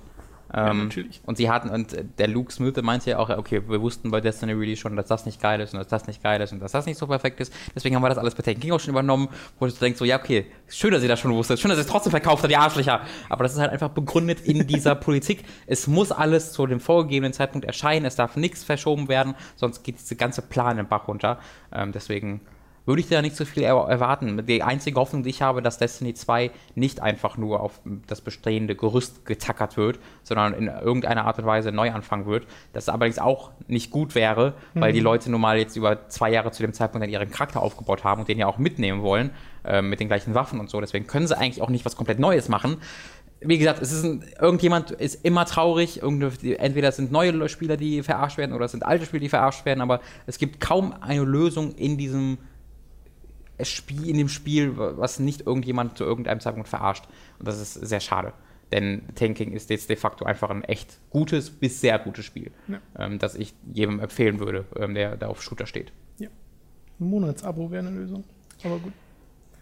Speaker 2: Ähm, ja, natürlich.
Speaker 1: Und sie hatten, und der Luke Smith meinte ja auch, okay, wir wussten bei Destiny Release schon, dass das nicht geil ist und dass das nicht geil ist und dass das nicht so perfekt ist. Deswegen haben wir das alles bei Taken King auch schon übernommen, wo du denkst, so, ja, okay, schön, dass ihr das schon wusstet, schön, dass ihr es trotzdem verkauft habt, die Arschlöcher. Aber das ist halt einfach begründet in dieser Politik. Es muss alles zu dem vorgegebenen Zeitpunkt erscheinen, es darf nichts verschoben werden, sonst geht diese ganze Plan im Bach runter. Ähm, deswegen würde ich da nicht so viel erwarten. Die einzige Hoffnung, die ich habe, dass Destiny 2 nicht einfach nur auf das bestehende Gerüst getackert wird, sondern in irgendeiner Art und Weise neu anfangen wird. Das allerdings auch nicht gut wäre, weil mhm. die Leute nun mal jetzt über zwei Jahre zu dem Zeitpunkt dann ihren Charakter aufgebaut haben und den ja auch mitnehmen wollen, äh, mit den gleichen Waffen und so. Deswegen können sie eigentlich auch nicht was komplett Neues machen wie gesagt, es ist ein, irgendjemand ist immer traurig. Entweder es sind neue Spieler, die verarscht werden, oder es sind alte Spieler, die verarscht werden, aber es gibt kaum eine Lösung in diesem Spiel, in dem Spiel, was nicht irgendjemand zu irgendeinem Zeitpunkt verarscht. Und das ist sehr schade. Denn Tanking ist jetzt de facto einfach ein echt gutes bis sehr gutes Spiel, ja. ähm, das ich jedem empfehlen würde, ähm, der da auf Shooter steht.
Speaker 2: Ja. Ein Monatsabo wäre eine Lösung. Aber gut.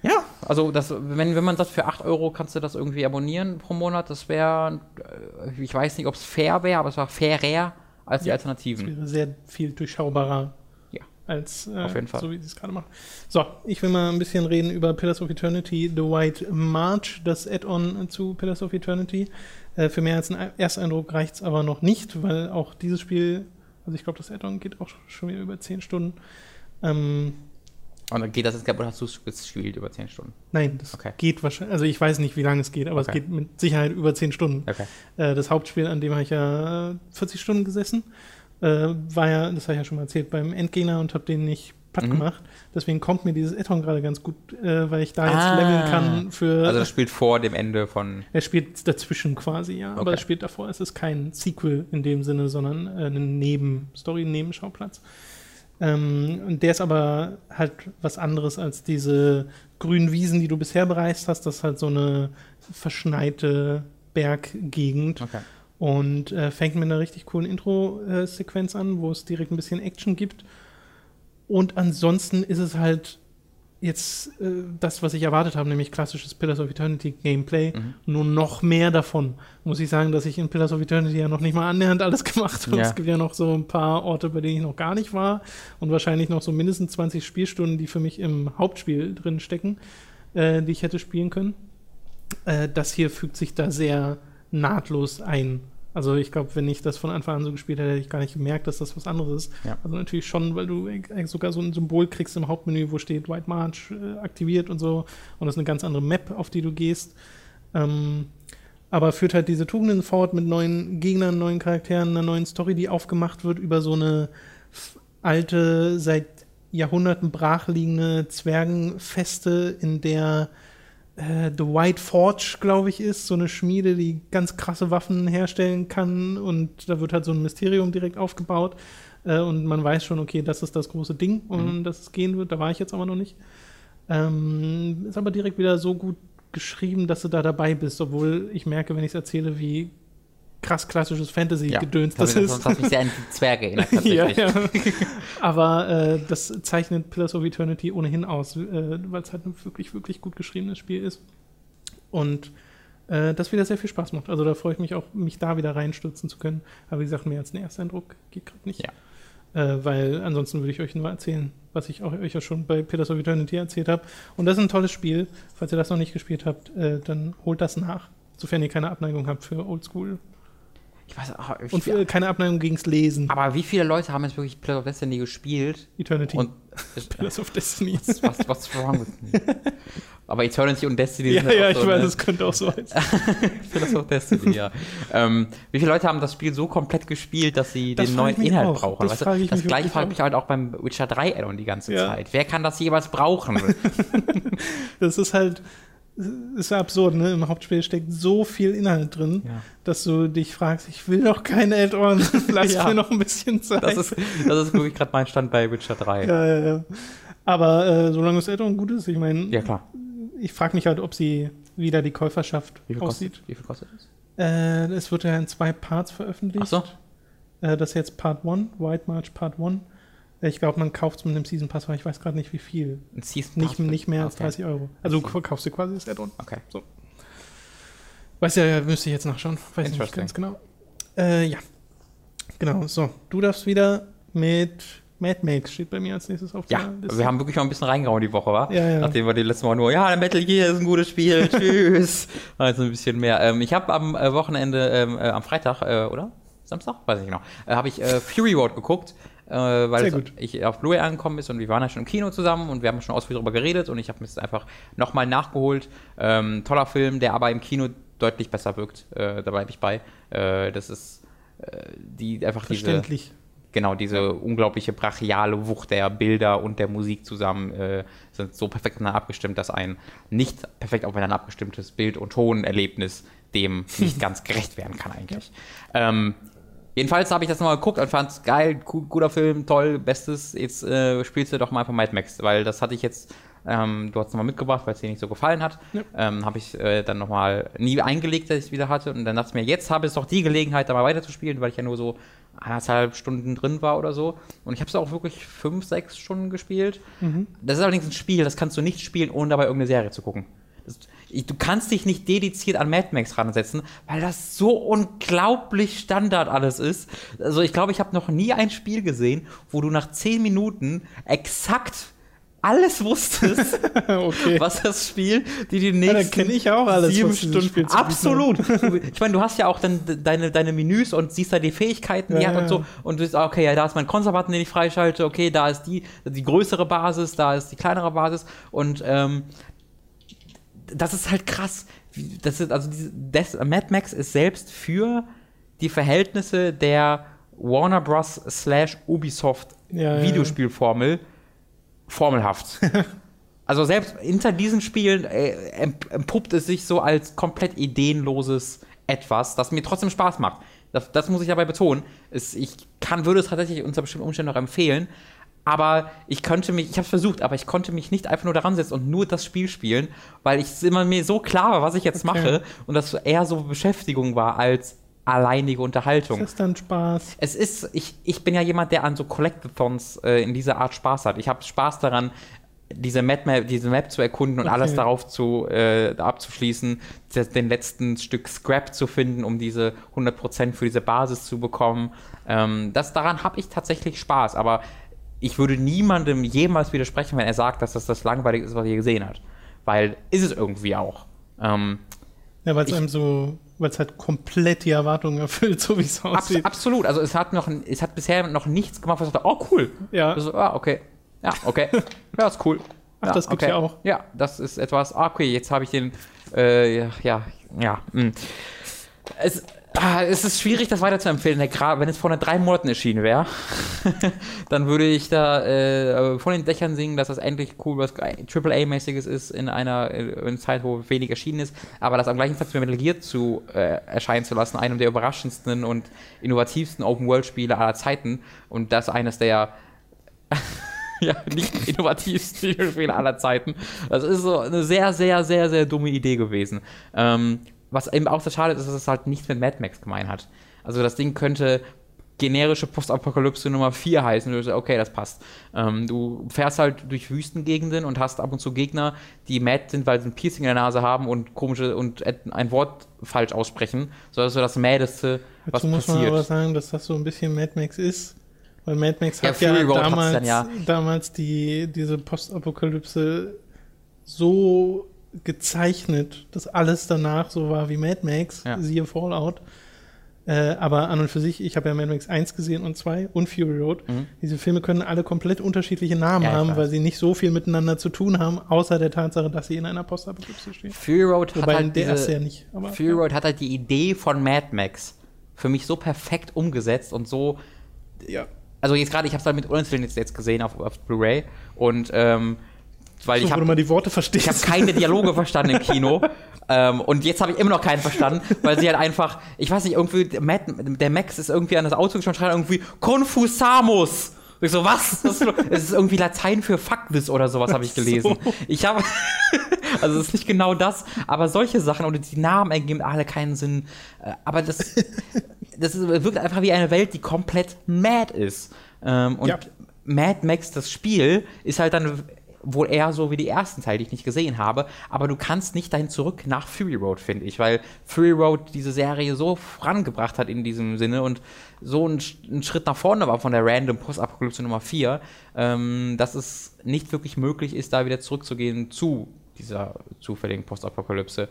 Speaker 1: Ja, also das, wenn, wenn man sagt, für 8 Euro kannst du das irgendwie abonnieren pro Monat, das wäre, äh, ich weiß nicht, ob es fair wäre, aber es war fairer als die Alternativen.
Speaker 2: Das wäre sehr viel durchschaubarer als äh, Auf jeden Fall. so wie sie es gerade machen. So, ich will mal ein bisschen reden über Pillars of Eternity, The White March, das Add-on zu Pillars of Eternity. Äh, für mehr als einen Ersteindruck reicht es aber noch nicht, weil auch dieses Spiel, also ich glaube, das Add-on geht auch schon wieder über 10 Stunden. Ähm,
Speaker 1: und dann geht das jetzt kaputt, hast du es gespielt über 10 Stunden?
Speaker 2: Nein, das okay. geht wahrscheinlich, also ich weiß nicht, wie lange es geht, aber okay. es geht mit Sicherheit über 10 Stunden.
Speaker 1: Okay.
Speaker 2: Äh, das Hauptspiel, an dem habe ich ja 40 Stunden gesessen äh, war ja, das habe ich ja schon mal erzählt, beim Endgegner und habe den nicht platt mhm. gemacht. Deswegen kommt mir dieses Addon gerade ganz gut, äh, weil ich da jetzt ah. leveln kann für.
Speaker 1: Also das spielt vor dem Ende von.
Speaker 2: Er spielt dazwischen quasi, ja. Okay. Aber es spielt davor. Es ist kein Sequel in dem Sinne, sondern äh, eine Nebenstory, ein Nebenschauplatz. Ähm, und der ist aber halt was anderes als diese grünen Wiesen, die du bisher bereist hast. Das ist halt so eine verschneite Berggegend.
Speaker 1: Okay
Speaker 2: und äh, fängt mit einer richtig coolen Intro-Sequenz an, wo es direkt ein bisschen Action gibt. Und ansonsten ist es halt jetzt äh, das, was ich erwartet habe, nämlich klassisches Pillars of Eternity Gameplay, mhm. nur noch mehr davon. Muss ich sagen, dass ich in Pillars of Eternity ja noch nicht mal annähernd alles gemacht habe. Ja. Es gibt ja noch so ein paar Orte, bei denen ich noch gar nicht war und wahrscheinlich noch so mindestens 20 Spielstunden, die für mich im Hauptspiel drin stecken, äh, die ich hätte spielen können. Äh, das hier fügt sich da sehr nahtlos ein. Also ich glaube, wenn ich das von Anfang an so gespielt hätte, hätte ich gar nicht gemerkt, dass das was anderes ist. Ja. Also natürlich schon, weil du sogar so ein Symbol kriegst im Hauptmenü, wo steht White March äh, aktiviert und so. Und das ist eine ganz andere Map, auf die du gehst. Ähm, aber führt halt diese Tugenden fort mit neuen Gegnern, neuen Charakteren, einer neuen Story, die aufgemacht wird über so eine alte, seit Jahrhunderten brachliegende Zwergenfeste, in der äh, The White Forge, glaube ich, ist, so eine Schmiede, die ganz krasse Waffen herstellen kann und da wird halt so ein Mysterium direkt aufgebaut äh, und man weiß schon, okay, das ist das große Ding, um mhm. das es gehen wird, da war ich jetzt aber noch nicht. Ähm, ist aber direkt wieder so gut geschrieben, dass du da dabei bist, obwohl ich merke, wenn ich es erzähle, wie krass klassisches Fantasy-Gedöns
Speaker 1: das,
Speaker 2: das ist.
Speaker 1: Sonst hat mich sehr an die Zwerge erinnert.
Speaker 2: ja,
Speaker 1: tatsächlich.
Speaker 2: ja. Aber äh, das zeichnet Pillars of Eternity ohnehin aus, äh, weil es halt ein wirklich, wirklich gut geschriebenes Spiel ist. Und äh, das wieder sehr viel Spaß macht. Also da freue ich mich auch, mich da wieder reinstürzen zu können. Aber wie gesagt, mehr als ein Ersteindruck geht gerade nicht.
Speaker 1: Ja.
Speaker 2: Äh, weil ansonsten würde ich euch nur erzählen, was ich auch, euch ja schon bei Pillars of Eternity erzählt habe. Und das ist ein tolles Spiel. Falls ihr das noch nicht gespielt habt, äh, dann holt das nach. Sofern ihr keine Abneigung habt für Oldschool.
Speaker 1: Ich weiß, wie
Speaker 2: Und
Speaker 1: viel-
Speaker 2: keine Abneigung gegens Lesen.
Speaker 1: aber wie viele Leute haben jetzt wirklich Play of Destiny gespielt?
Speaker 2: Eternity.
Speaker 1: Und
Speaker 2: Pillars of Destiny.
Speaker 1: was, what's wrong with me? Aber Eternity und Destiny
Speaker 2: ja,
Speaker 1: sind
Speaker 2: ja,
Speaker 1: auch
Speaker 2: ich
Speaker 1: so,
Speaker 2: weiß,
Speaker 1: ne?
Speaker 2: es könnte auch so heißen.
Speaker 1: Pillars of Destiny, ja. ähm, wie viele Leute haben das Spiel so komplett gespielt, dass sie
Speaker 2: Das
Speaker 1: den neuen
Speaker 2: ich
Speaker 1: Inhalt
Speaker 2: auch.
Speaker 1: brauchen?
Speaker 2: Das
Speaker 1: weißt du?
Speaker 2: ich
Speaker 1: das gleiche frage
Speaker 2: auch.
Speaker 1: ich mich halt auch beim Witcher 3 Addon die ganze
Speaker 2: Ja.
Speaker 1: Zeit. Wer kann das jeweils brauchen?
Speaker 2: Das ist halt, ist ja absurd, ne? Im Hauptspiel steckt so viel Inhalt drin,
Speaker 1: Ja.
Speaker 2: dass du dich fragst, ich will doch kein Add-on, lass
Speaker 1: Ja.
Speaker 2: mir noch ein bisschen Zeit.
Speaker 1: Das ist, das ist wirklich gerade mein Stand bei Witcher 3. Ja,
Speaker 2: ja, ja, ja. Aber äh, solange das Add-on gut ist, ich meine,
Speaker 1: klar.
Speaker 2: ich frage mich halt, ob sie wieder die Käuferschaft
Speaker 1: Wie viel,
Speaker 2: aussieht.
Speaker 1: kostet, wie viel kostet das?
Speaker 2: Äh, es wird ja in zwei Parts veröffentlicht.
Speaker 1: Ach so.
Speaker 2: Äh, das ist jetzt Part 1, White March Part 1. Ich glaube, man kauft es mit einem Season Pass, aber ich weiß gerade nicht, wie viel.
Speaker 1: Ein Season
Speaker 2: Nicht,
Speaker 1: Pass?
Speaker 2: nicht mehr als
Speaker 1: Okay.
Speaker 2: 30 Euro. Also du kaufst dir quasi das Add-on.
Speaker 1: Okay.
Speaker 2: Weiß ja, müsste ich jetzt nachschauen. Weiß nicht ganz genau. Äh, ja. Genau, so. Du darfst wieder mit Mad Max steht bei mir als nächstes auf
Speaker 1: Ja,
Speaker 2: der Liste.
Speaker 1: wir haben wirklich mal ein bisschen reingehauen die Woche, wa?
Speaker 2: Ja, ja.
Speaker 1: Nachdem wir die letzte Mal nur, ja, Metal Gear ist ein gutes Spiel, tschüss. Also ein bisschen mehr. Ähm, ich habe am äh, Wochenende, ähm, äh, am Freitag, äh, oder? Samstag? Weiß ich nicht genau. Äh, habe ich äh, Fury Road geguckt, äh, weil ich auf Blu-ray angekommen ist und wir waren ja schon im Kino zusammen und wir haben schon ausführlich darüber geredet und ich habe mir das einfach nochmal nachgeholt. Ähm, toller Film, der aber im Kino deutlich besser wirkt. Äh, da bleibe ich bei. Äh, das ist äh, die einfach diese
Speaker 2: Verständlich.
Speaker 1: genau, diese unglaubliche brachiale Wucht der Bilder und der Musik zusammen äh, sind so perfekt aufeinander abgestimmt, dass ein nicht perfekt aufeinander abgestimmtes Bild- und Tonerlebnis dem nicht ganz gerecht werden kann eigentlich. Ähm, jedenfalls habe ich das nochmal geguckt und fand es geil, gu guter Film, toll, bestes. Jetzt äh, spielst du doch mal einfach Mad Max, weil das hatte ich jetzt, ähm, du hast es nochmal mitgebracht, weil es dir nicht so gefallen hat.
Speaker 2: Ja.
Speaker 1: Ähm, habe ich äh, dann nochmal nie eingelegt, dass ich es wieder hatte. Und dann dachte ich mir, jetzt habe ich doch die Gelegenheit, da mal weiterzuspielen, weil ich ja nur so anderthalb Stunden drin war oder so. Und ich habe es auch wirklich fünf, sechs Stunden gespielt. Das ist allerdings ein Spiel, das kannst du nicht spielen, ohne dabei irgendeine Serie zu gucken. Das, du kannst dich nicht dediziert an Mad Max ransetzen, weil das so unglaublich Standard alles ist. Also ich glaube, ich habe noch nie ein Spiel gesehen, wo du nach zehn Minuten exakt alles wusstest,
Speaker 2: okay.
Speaker 1: was das Spiel, die die
Speaker 2: Ja,
Speaker 1: nächsten
Speaker 2: dann kenne ich auch alles,
Speaker 1: sieben Stunden.
Speaker 2: Hat.
Speaker 1: Absolut. ich meine, du hast ja auch dann deine, deine Menüs und siehst da die Fähigkeiten, die
Speaker 2: Ja,
Speaker 1: hat und
Speaker 2: ja.
Speaker 1: so. Und du siehst, okay, ja, da ist mein Konservaten, den ich freischalte. Okay, da ist die, die größere Basis, da ist die kleinere Basis. Und ähm, das ist halt krass. Das ist, also das, Mad Max ist selbst für die Verhältnisse der Warner Bros. slash Ubisoft
Speaker 2: Ja, ja,
Speaker 1: Videospielformel formelhaft. also selbst hinter diesen Spielen äh, emp- empuppt es sich so als komplett ideenloses Etwas, das mir trotzdem Spaß macht. Das, das muss ich dabei betonen. Es, ich kann, würde es tatsächlich unter bestimmten Umständen noch empfehlen. Aber ich könnte mich, ich habe es versucht, aber ich konnte mich nicht einfach nur daran setzen und nur das Spiel spielen, weil ich es immer mir so klar war, was ich jetzt
Speaker 2: Okay.
Speaker 1: mache und das eher so Beschäftigung war als alleinige Unterhaltung.
Speaker 2: Ist das dann Spaß?
Speaker 1: Es ist, ich, ich bin ja jemand, der an so Collectathons äh, in dieser Art Spaß hat. Ich habe Spaß daran, diese Map, diese Map zu erkunden und
Speaker 2: Okay.
Speaker 1: alles darauf zu, äh, abzuschließen, den letzten Stück Scrap zu finden, um diese 100% für diese Basis zu bekommen. Ähm, das, daran habe ich tatsächlich Spaß, aber ich würde niemandem jemals widersprechen, wenn er sagt, dass das das langweilig ist, was er gesehen hat. Weil ist es irgendwie auch. Ähm,
Speaker 2: Ja, weil es einem so, weil es halt komplett die Erwartungen erfüllt, so wie es
Speaker 1: abs
Speaker 2: aussieht.
Speaker 1: absolut. Also es hat noch, es hat bisher noch nichts gemacht, was ich dachte, oh cool,
Speaker 2: Ja.
Speaker 1: Also, ah, okay. Ja, okay. Ja, ist cool.
Speaker 2: Ach,
Speaker 1: ja,
Speaker 2: das gibt's
Speaker 1: okay.
Speaker 2: ja auch.
Speaker 1: Ja, das ist etwas. Ah, okay, jetzt habe ich den. Äh, ja, ja. ja mm. Es, ah, es ist schwierig, das weiterzuempfehlen. Gra wenn es vor drei Monaten erschienen wäre, dann würde ich da äh, von den Dächern singen, dass das endlich cool was AAA-mäßiges ist in einer äh, in Zeit, wo wenig erschienen ist. Aber das am gleichen Tag für Metal Gear zu äh, erscheinen zu lassen, einem der überraschendsten und innovativsten Open-World-Spiele aller Zeiten und das eines der ja, nicht innovativsten Videospiele aller Zeiten. Das ist so eine sehr, sehr, sehr, sehr dumme Idee gewesen. Ähm, was eben auch so schade ist, dass es halt nichts mit Mad Max gemein hat. Also das Ding könnte generische Postapokalypse Nummer 4 heißen. Du sagst, okay, das passt. Ähm, du fährst halt durch Wüstengegenden und hast ab und zu Gegner, die mad sind, weil sie ein Piercing in der Nase haben und komische und ein Wort falsch aussprechen. So, das ist so das Mädeste, was
Speaker 2: Dazu muss
Speaker 1: passiert.
Speaker 2: man aber sagen, dass das so ein bisschen Mad Max ist. Weil Mad Max
Speaker 1: Ja,
Speaker 2: hat ja, damals,
Speaker 1: dann ja.
Speaker 2: damals die, diese Postapokalypse so gezeichnet, dass alles danach so war wie Mad Max,
Speaker 1: Ja.
Speaker 2: siehe Fallout. Äh, aber an und für sich, ich habe ja Mad Max 1 gesehen und 2 und Fury Road.
Speaker 1: Mhm.
Speaker 2: Diese Filme können alle komplett unterschiedliche Namen
Speaker 1: Ja,
Speaker 2: haben,
Speaker 1: weiß.
Speaker 2: weil sie nicht so viel miteinander zu tun haben, außer der Tatsache, dass sie in einer Postapokalypse stehen.
Speaker 1: Fury Road hat
Speaker 2: Wobei
Speaker 1: halt
Speaker 2: der
Speaker 1: diese,
Speaker 2: ja nicht. Aber,
Speaker 1: Fury
Speaker 2: ja.
Speaker 1: Road hat halt die Idee von Mad Max für mich so perfekt umgesetzt und so
Speaker 2: Ja.
Speaker 1: also jetzt gerade, ich habe es halt mit Unsinn jetzt, jetzt gesehen auf, auf Blu-ray und ähm, weil
Speaker 2: So,
Speaker 1: ich habe
Speaker 2: mal die Worte verstehst.
Speaker 1: ich habe keine Dialoge verstanden im Kino ähm, und jetzt habe ich immer noch keinen verstanden, weil sie halt einfach, ich weiß nicht, irgendwie der, Matt, der Max ist irgendwie an das Auto geschaut und schreit irgendwie Confusamus. Und Ich so, was? Das ist, so- es ist irgendwie Latein für Fuckwiss oder sowas, habe ich gelesen.
Speaker 2: So.
Speaker 1: Ich habe, also es ist nicht genau das, aber solche Sachen und die Namen ergeben alle keinen Sinn. Äh, Aber das, das wirkt einfach wie eine Welt, die komplett mad ist. Ähm, und
Speaker 2: Ja.
Speaker 1: Mad Max, das Spiel, ist halt dann wohl eher so wie die ersten Teile, die ich nicht gesehen habe. Aber du kannst nicht dahin zurück nach Fury Road, finde ich, weil Fury Road diese Serie so vorangebracht hat in diesem Sinne und so ein, ein Schritt nach vorne war von der Random Postapokalypse Nummer 4, ähm, dass es nicht wirklich möglich ist, da wieder zurückzugehen zu dieser zufälligen Postapokalypse.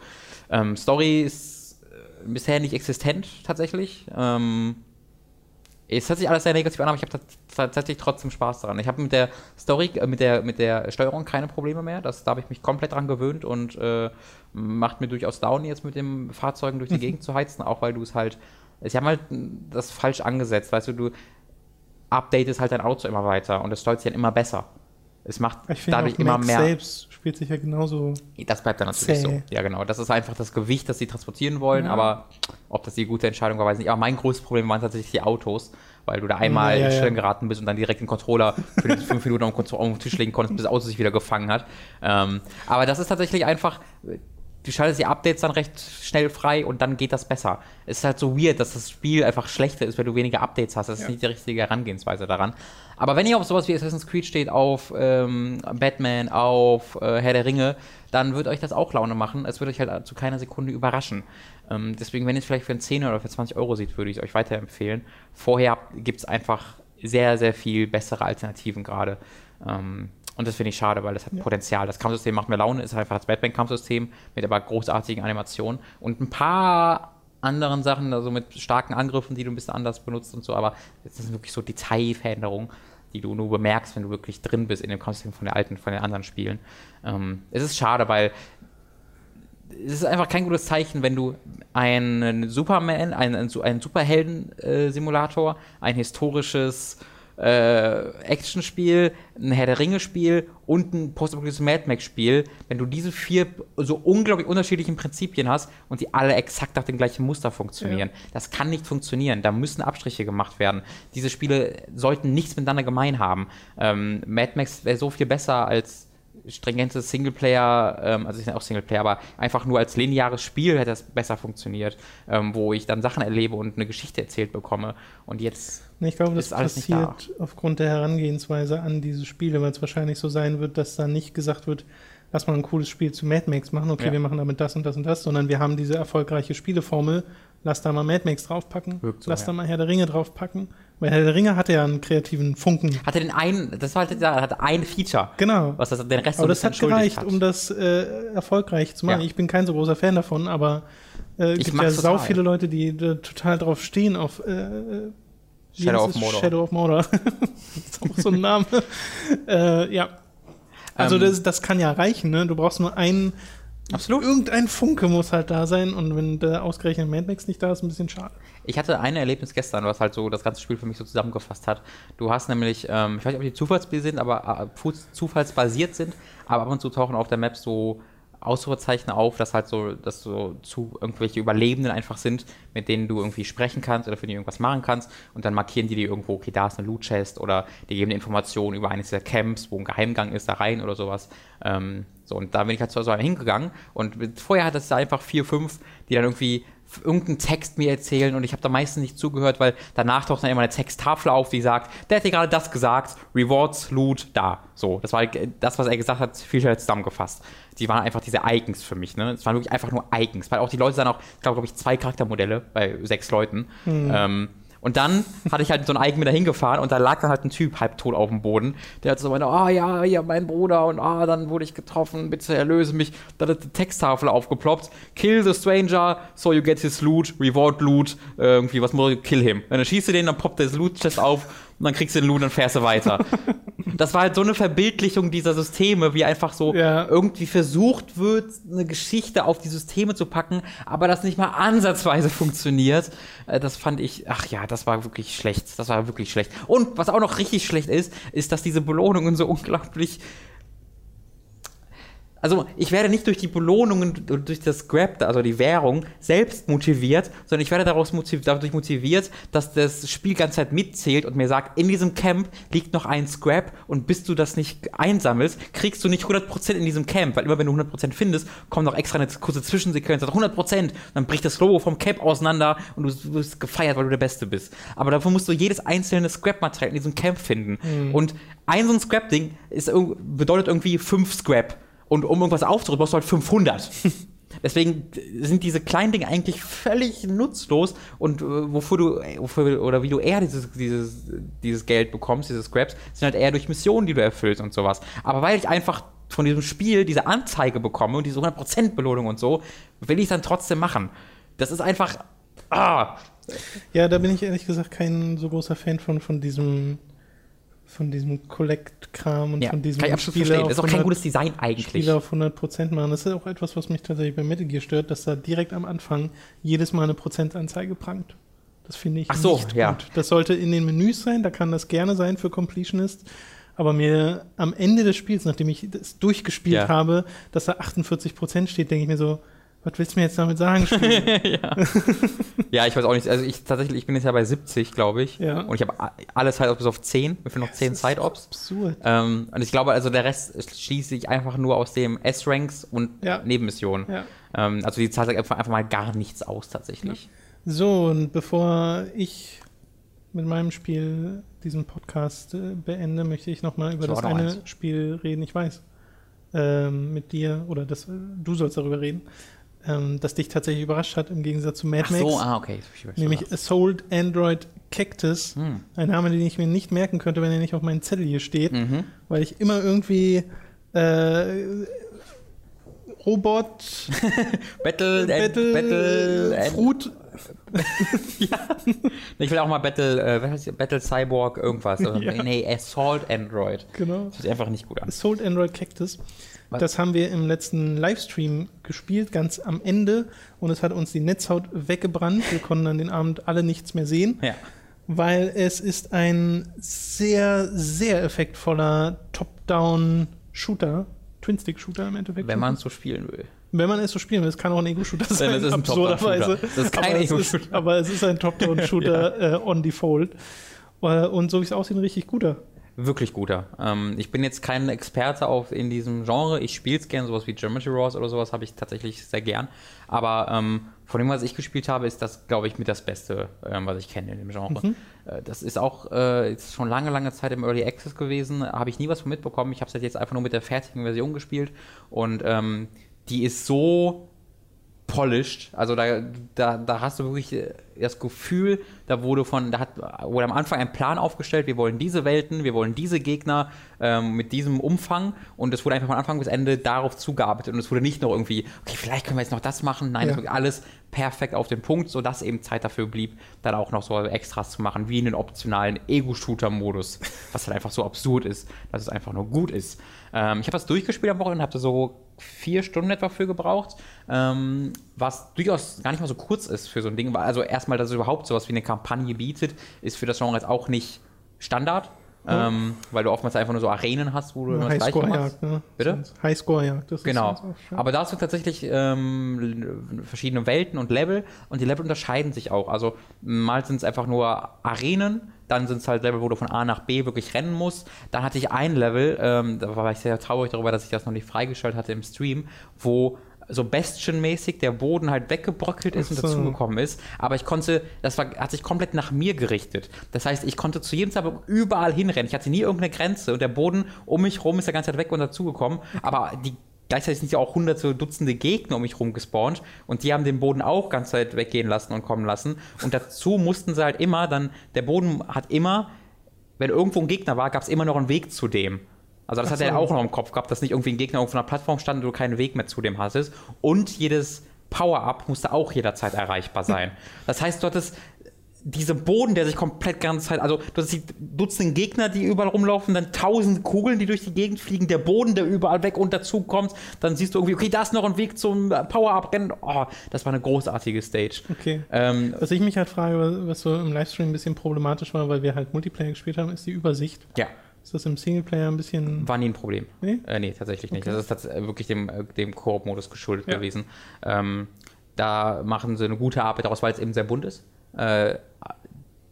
Speaker 1: Ähm, Story ist äh, bisher nicht existent, tatsächlich. Ähm, es hört sich alles sehr negativ an, aber ich habe tatsächlich trotzdem Spaß daran. Ich habe mit der Story, äh, mit der, mit der Steuerung keine Probleme mehr. Das, da habe ich mich komplett dran gewöhnt und äh, macht mir durchaus down, jetzt mit dem Fahrzeugen durch die Gegend zu heizen, auch weil du es halt. Sie haben halt das falsch angesetzt, weißt du, du updatest halt dein Auto immer weiter und es steuert sich dann immer besser. Es macht
Speaker 2: Ich
Speaker 1: dadurch immer
Speaker 2: Max
Speaker 1: mehr.
Speaker 2: selbst spielt sich ja genauso.
Speaker 1: Das bleibt dann natürlich
Speaker 2: Zäh.
Speaker 1: so. Ja, genau. Das ist einfach das Gewicht, das sie transportieren wollen,
Speaker 2: Ja.
Speaker 1: aber ob das die gute Entscheidung war, weiß ich nicht. Aber mein größtes Problem waren tatsächlich die Autos, weil du da einmal
Speaker 2: Ja, ja,
Speaker 1: in. Stellen geraten bist und dann direkt den Controller für fünf Minuten auf den, Kontro- auf den Tisch legen konntest, bis das Auto sich wieder gefangen hat. Ähm, aber das ist tatsächlich einfach. Du schaltest die Updates dann recht schnell frei und dann geht das besser. Es ist halt so weird, dass das Spiel einfach schlechter ist, weil du weniger Updates hast. Das ist
Speaker 2: Ja.
Speaker 1: nicht die richtige Herangehensweise daran. Aber wenn ihr auf sowas wie Assassin's Creed steht, auf ähm, Batman, auf äh, Herr der Ringe, dann wird euch das auch Laune machen. Es wird euch halt zu keiner Sekunde überraschen. Ähm, deswegen, wenn ihr es vielleicht für einen 10 oder für 20 Euro seht, würde ich es euch weiterempfehlen. Vorher gibt es einfach sehr, sehr viel bessere Alternativen gerade. Ähm, und das finde ich schade, weil das hat
Speaker 2: Ja.
Speaker 1: Potenzial. Das Kampfsystem macht mir Laune, ist einfach das Batman-Kampfsystem mit aber großartigen Animationen und ein paar anderen Sachen, also mit starken Angriffen, die du ein bisschen anders benutzt und so, aber das sind wirklich so Detailveränderungen, die du nur bemerkst, wenn du wirklich drin bist in dem Kampfsystem von der alten, von den anderen Spielen. Ähm, es ist schade, weil es ist einfach kein gutes Zeichen, wenn du einen Superman, einen, einen, einen Superhelden-Simulator, ein historisches äh, Actionspiel, ein Herr der Ringe-Spiel und ein postapokalyptisches Mad Max-Spiel, wenn du diese vier so unglaublich unterschiedlichen Prinzipien hast und die alle exakt nach dem gleichen Muster funktionieren. Das kann nicht funktionieren. Da müssen Abstriche gemacht werden. Diese Spiele sollten nichts miteinander gemein haben. Ähm, Mad Max wäre so viel besser als stringentes Singleplayer, ähm, also ich bin auch Singleplayer, aber einfach nur als lineares Spiel hätte das besser funktioniert, ähm, wo ich dann Sachen erlebe und eine Geschichte erzählt bekomme. Und jetzt,
Speaker 2: Ich glaube, das
Speaker 1: Ist alles
Speaker 2: passiert aufgrund der Herangehensweise an diese Spiele, weil es wahrscheinlich so sein wird, dass da nicht gesagt wird, lass mal ein cooles Spiel zu Mad Max machen, okay,
Speaker 1: Ja.
Speaker 2: wir machen damit das und das und das, sondern wir haben diese erfolgreiche Spieleformel, lass da mal Mad Max draufpacken,
Speaker 1: Wirkt so,
Speaker 2: lass
Speaker 1: ja.
Speaker 2: da mal Herr der Ringe draufpacken, weil Herr der Ringe hatte ja einen kreativen Funken.
Speaker 1: hatte den einen, das war halt, der hatte ein Feature,
Speaker 2: Genau.
Speaker 1: was das, den Rest so
Speaker 2: Aber
Speaker 1: ein
Speaker 2: das hat gereicht,
Speaker 1: hat.
Speaker 2: um das äh, erfolgreich zu machen.
Speaker 1: Ja.
Speaker 2: Ich bin kein so großer Fan davon, aber äh,
Speaker 1: Ich
Speaker 2: gibt ja sau viele Leute, die da total drauf stehen auf äh,
Speaker 1: Shadow of? Mordor.
Speaker 2: Shadow of Mordor. ist auch so ein Name. äh, ja. Also
Speaker 1: Ähm,
Speaker 2: das, das kann ja reichen, ne? Du brauchst nur einen,
Speaker 1: Absolut.
Speaker 2: irgendein Funke muss halt da sein und wenn der ausgerechnet Mad Max nicht da ist, ein bisschen schade.
Speaker 1: Ich hatte ein Erlebnis gestern, was halt so das ganze Spiel für mich so zusammengefasst hat. Du hast nämlich, ähm, ich weiß nicht, ob die Zufallsspiele sind, aber äh, zufallsbasiert sind, aber ab und zu tauchen auf der Map so Ausrufezeichen auf, dass halt so, dass so zu irgendwelche Überlebenden einfach sind, mit denen du irgendwie sprechen kannst oder für die irgendwas machen kannst und dann markieren die dir irgendwo, okay, da ist eine Loot-Chest oder die geben dir Informationen über eines der Camps, wo ein Geheimgang ist, da rein oder sowas. Ähm, So, und da bin ich halt zu so einem hingegangen und vorher hat es einfach vier, fünf, die dann irgendwie irgendeinen Text mir erzählen und ich habe da meistens nicht zugehört, weil danach taucht dann immer eine Texttafel auf, die sagt, der hat dir gerade das gesagt, Rewards, Loot, da. So, das war das, was er gesagt hat, viel schneller zusammengefasst. Die waren einfach diese Icons für mich, ne? Es waren wirklich einfach nur Icons, weil auch die Leute dann auch, ich glaube, glaube ich, zwei Charaktermodelle bei sechs Leuten.
Speaker 2: Mhm.
Speaker 1: Ähm, und dann hatte ich halt so ein Eigen mit dahin und da lag dann halt ein Typ halb tot auf dem Boden. Der hat so meinte, ah ja, ja, mein Bruder und ah, dann wurde ich getroffen, bitte erlöse mich. Dann hat die Texttafel aufgeploppt. Kill the stranger, so you get his loot, reward loot, äh, irgendwie, was muss ich, kill him. Dann schießt du den, dann poppt das Loot-Chest auf und dann kriegst du den Loot und fährst du weiter. das war halt so eine Verbildlichung dieser Systeme, wie einfach so
Speaker 2: Ja.
Speaker 1: irgendwie versucht wird, eine Geschichte auf die Systeme zu packen, aber das nicht mal ansatzweise funktioniert. Äh, Das fand ich, ach ja, das war wirklich schlecht. Das war wirklich schlecht. Und was auch noch richtig schlecht ist, ist, dass diese Belohnungen so unglaublich also ich werde nicht durch die Belohnungen und durch das Scrap, also die Währung, selbst motiviert, sondern ich werde daraus motiv dadurch motiviert, dass das Spiel ganze Zeit mitzählt und mir sagt, in diesem Camp liegt noch ein Scrap und bis du das nicht einsammelst, kriegst du nicht 100% in diesem Camp, weil immer wenn du 100% findest, kommt noch extra eine kurze Zwischensequenz, sagt 100%, dann bricht das Logo vom Camp auseinander und du wirst gefeiert, weil du der Beste bist. Aber dafür musst du jedes einzelne Scrap-Material in diesem Camp finden. Und ein so ein Scrap-Ding bedeutet irgendwie 5 Scrap. Und um irgendwas aufzurüsten, brauchst du halt 500. Deswegen sind diese kleinen Dinge eigentlich völlig nutzlos und äh, wofür du, äh, wofür, oder wie du eher dieses, dieses, dieses Geld bekommst, diese Scraps, sind halt eher durch Missionen, die du erfüllst und sowas. Aber weil ich einfach von diesem Spiel diese Anzeige bekomme und diese 100% Belohnung und so, will ich es dann trotzdem machen. Das ist einfach, ah,
Speaker 2: Ja, da bin ich ehrlich gesagt kein so großer Fan von, von diesem von diesem Collect-Kram und
Speaker 1: ja,
Speaker 2: von diesem
Speaker 1: kann ich absolut
Speaker 2: Spiele
Speaker 1: verstehen. Das ist auch kein
Speaker 2: 100
Speaker 1: gutes Design eigentlich.
Speaker 2: Spiele auf 100% machen. Das ist auch etwas, was mich tatsächlich bei Metal Gear stört, dass da direkt am Anfang jedes Mal eine Prozentanzeige prangt. Das finde ich
Speaker 1: Ach so,
Speaker 2: nicht
Speaker 1: ja.
Speaker 2: gut. Das sollte in den Menüs sein, da kann das gerne sein für Completionist. Aber mir am Ende des Spiels, nachdem ich das durchgespielt
Speaker 1: Ja.
Speaker 2: habe, dass da 48% steht, denke ich mir so, was willst du mir jetzt damit sagen, Spiel?
Speaker 1: Ja, ich weiß auch nicht. Also ich tatsächlich, ich bin jetzt ja bei 70, glaube ich.
Speaker 2: Ja.
Speaker 1: Und ich habe alle Side-Ops bis auf 10. Mir fehlen noch 10 Side-Ops.
Speaker 2: Absurd.
Speaker 1: Ähm, und ich glaube, also der Rest schließe ich einfach nur aus dem S-Ranks und
Speaker 2: Ja.
Speaker 1: Nebenmissionen.
Speaker 2: Ja.
Speaker 1: Ähm, also die zahlt einfach, einfach mal gar nichts aus tatsächlich.
Speaker 2: So, und bevor ich mit meinem Spiel diesen Podcast äh, beende, möchte ich nochmal über
Speaker 1: Ich
Speaker 2: das
Speaker 1: noch
Speaker 2: eine
Speaker 1: eins.
Speaker 2: Spiel reden. Ich weiß, ähm, mit dir, oder das, äh, du sollst darüber reden, ähm, das dich tatsächlich überrascht hat im Gegensatz zu Mad
Speaker 1: Ach
Speaker 2: Max.
Speaker 1: so, ah, okay.
Speaker 2: Nämlich. Assault Android Cactus.
Speaker 1: Hm.
Speaker 2: Ein Name, den ich mir nicht merken könnte, wenn er nicht auf meinem Zettel hier steht,
Speaker 1: Mhm.
Speaker 2: weil ich immer irgendwie äh, Robot,
Speaker 1: Battle,
Speaker 2: Battle,
Speaker 1: Battle,
Speaker 2: Fruit,
Speaker 1: Ich will auch mal Battle, äh? Battle Cyborg irgendwas.
Speaker 2: Ja.
Speaker 1: Nee, Assault Android.
Speaker 2: genau.
Speaker 1: Das sich einfach nicht gut an.
Speaker 2: Assault Android Cactus. Das haben wir im letzten Livestream gespielt, ganz am Ende. Und es hat uns die Netzhaut weggebrannt. Wir konnten an den Abend alle nichts mehr sehen,
Speaker 1: Ja.
Speaker 2: weil es ist ein sehr, sehr effektvoller Top-Down-Shooter. Twin-Stick-Shooter im Endeffekt.
Speaker 1: Wenn man es so spielen will.
Speaker 2: Wenn man es so spielen will, es kann auch ein Ego-Shooter sein,
Speaker 1: es ist ein
Speaker 2: absurderweise.
Speaker 1: Das ist kein
Speaker 2: aber, es ist,
Speaker 1: Ego-Shooter.
Speaker 2: aber es ist ein Top-Down-Shooter äh, on Default. Äh, und so wie es aussieht, ein richtig guter.
Speaker 1: Wirklich guter. Ähm, ich bin jetzt kein Experte auf, in diesem Genre. Ich spiele es gern, sowas wie Geometry Wars oder sowas habe ich tatsächlich sehr gern. Aber ähm, von dem, was ich gespielt habe, ist das, glaube ich, mit das Beste, ähm, was ich kenne in dem Genre. Äh, das ist auch äh, ist schon lange, lange Zeit im Early Access gewesen. Habe ich nie was von mitbekommen. Ich habe es jetzt einfach nur mit der fertigen Version gespielt. Und ähm, die ist so polished. Also da, da, da hast du wirklich äh, das Gefühl, da wurde von, da hat, wurde am Anfang ein Plan aufgestellt, wir wollen diese Welten, wir wollen diese Gegner ähm, mit diesem Umfang und es wurde einfach von Anfang bis Ende darauf zugearbeitet und es wurde nicht noch irgendwie, okay, vielleicht können wir jetzt noch das machen. Nein,
Speaker 2: Ja.
Speaker 1: alles perfekt auf den Punkt, sodass eben Zeit dafür blieb, dann auch noch so Extras zu machen, wie einen optionalen Ego-Shooter-Modus, was halt einfach so absurd ist, dass es einfach nur gut ist. Ähm, ich habe das durchgespielt am Wochenende, habe da so vier Stunden etwa für gebraucht, ähm, was durchaus gar nicht mal so kurz ist für so ein Ding. Also erstmal, dass es überhaupt sowas wie eine Kampagne bietet, ist für das Genre jetzt auch nicht Standard, ähm, weil du oftmals einfach nur so Arenen hast, wo du immer das Gleiche machst.
Speaker 2: Ne?
Speaker 1: Bitte?
Speaker 2: Highscore-Jagd, das ist
Speaker 1: Genau.
Speaker 2: auch schön.
Speaker 1: Aber da hast du tatsächlich ähm, verschiedene Welten und Level und die Level unterscheiden sich auch. Also mal sind es einfach nur Arenen, Dann sind es halt Level, wo du von A nach B wirklich rennen musst. Dann hatte ich ein Level, ähm, da war ich sehr traurig darüber, dass ich das noch nicht freigestellt hatte im Stream, wo so Bastion-mäßig der Boden halt weggebröckelt ist
Speaker 2: Ach
Speaker 1: und
Speaker 2: so.
Speaker 1: dazugekommen ist. Aber ich konnte, das war, hat sich komplett nach mir gerichtet. Das heißt, ich konnte zu jedem Zeitpunkt überall hinrennen. Ich hatte nie irgendeine Grenze und der Boden um mich rum ist die ganze Zeit weg und dazugekommen. Aber die Gleichzeitig sind ja auch hunderte, Dutzende Gegner um mich rum gespawnt und die haben den Boden auch ganz Zeit weggehen lassen und kommen lassen. Und dazu mussten sie halt immer dann, der Boden hat immer, wenn irgendwo ein Gegner war, gab es immer noch einen Weg zu dem. Also das
Speaker 2: Ach
Speaker 1: hat er
Speaker 2: so.
Speaker 1: auch noch im Kopf gehabt, dass nicht irgendwie ein Gegner auf einer Plattform stand und du keinen Weg mehr zu dem hattest. Und jedes Power-Up musste auch jederzeit erreichbar sein. Das heißt, du hattest dieser Boden, der sich komplett ganze Zeit, also du hast die Dutzend Gegner, die überall rumlaufen, dann tausend Kugeln, die durch die Gegend fliegen, der Boden, der überall weg und dazu kommt, dann siehst du irgendwie, okay, da ist noch ein Weg zum Power-Up-Rennen. Oh, das war eine großartige Stage.
Speaker 2: Okay.
Speaker 1: Ähm,
Speaker 2: Was ich mich halt frage, was so im Livestream ein bisschen problematisch war, weil wir halt Multiplayer gespielt haben, ist die Übersicht.
Speaker 1: ja,
Speaker 2: Ist das im Singleplayer ein bisschen.
Speaker 1: war nie ein Problem.
Speaker 2: Nee?
Speaker 1: Äh, nee, tatsächlich nicht.
Speaker 2: Okay.
Speaker 1: Das ist tats- äh, wirklich dem, äh, dem Koop-Modus geschuldet
Speaker 2: Ja.
Speaker 1: gewesen. Ähm, da machen sie eine gute Arbeit daraus, weil es eben sehr bunt ist. Äh,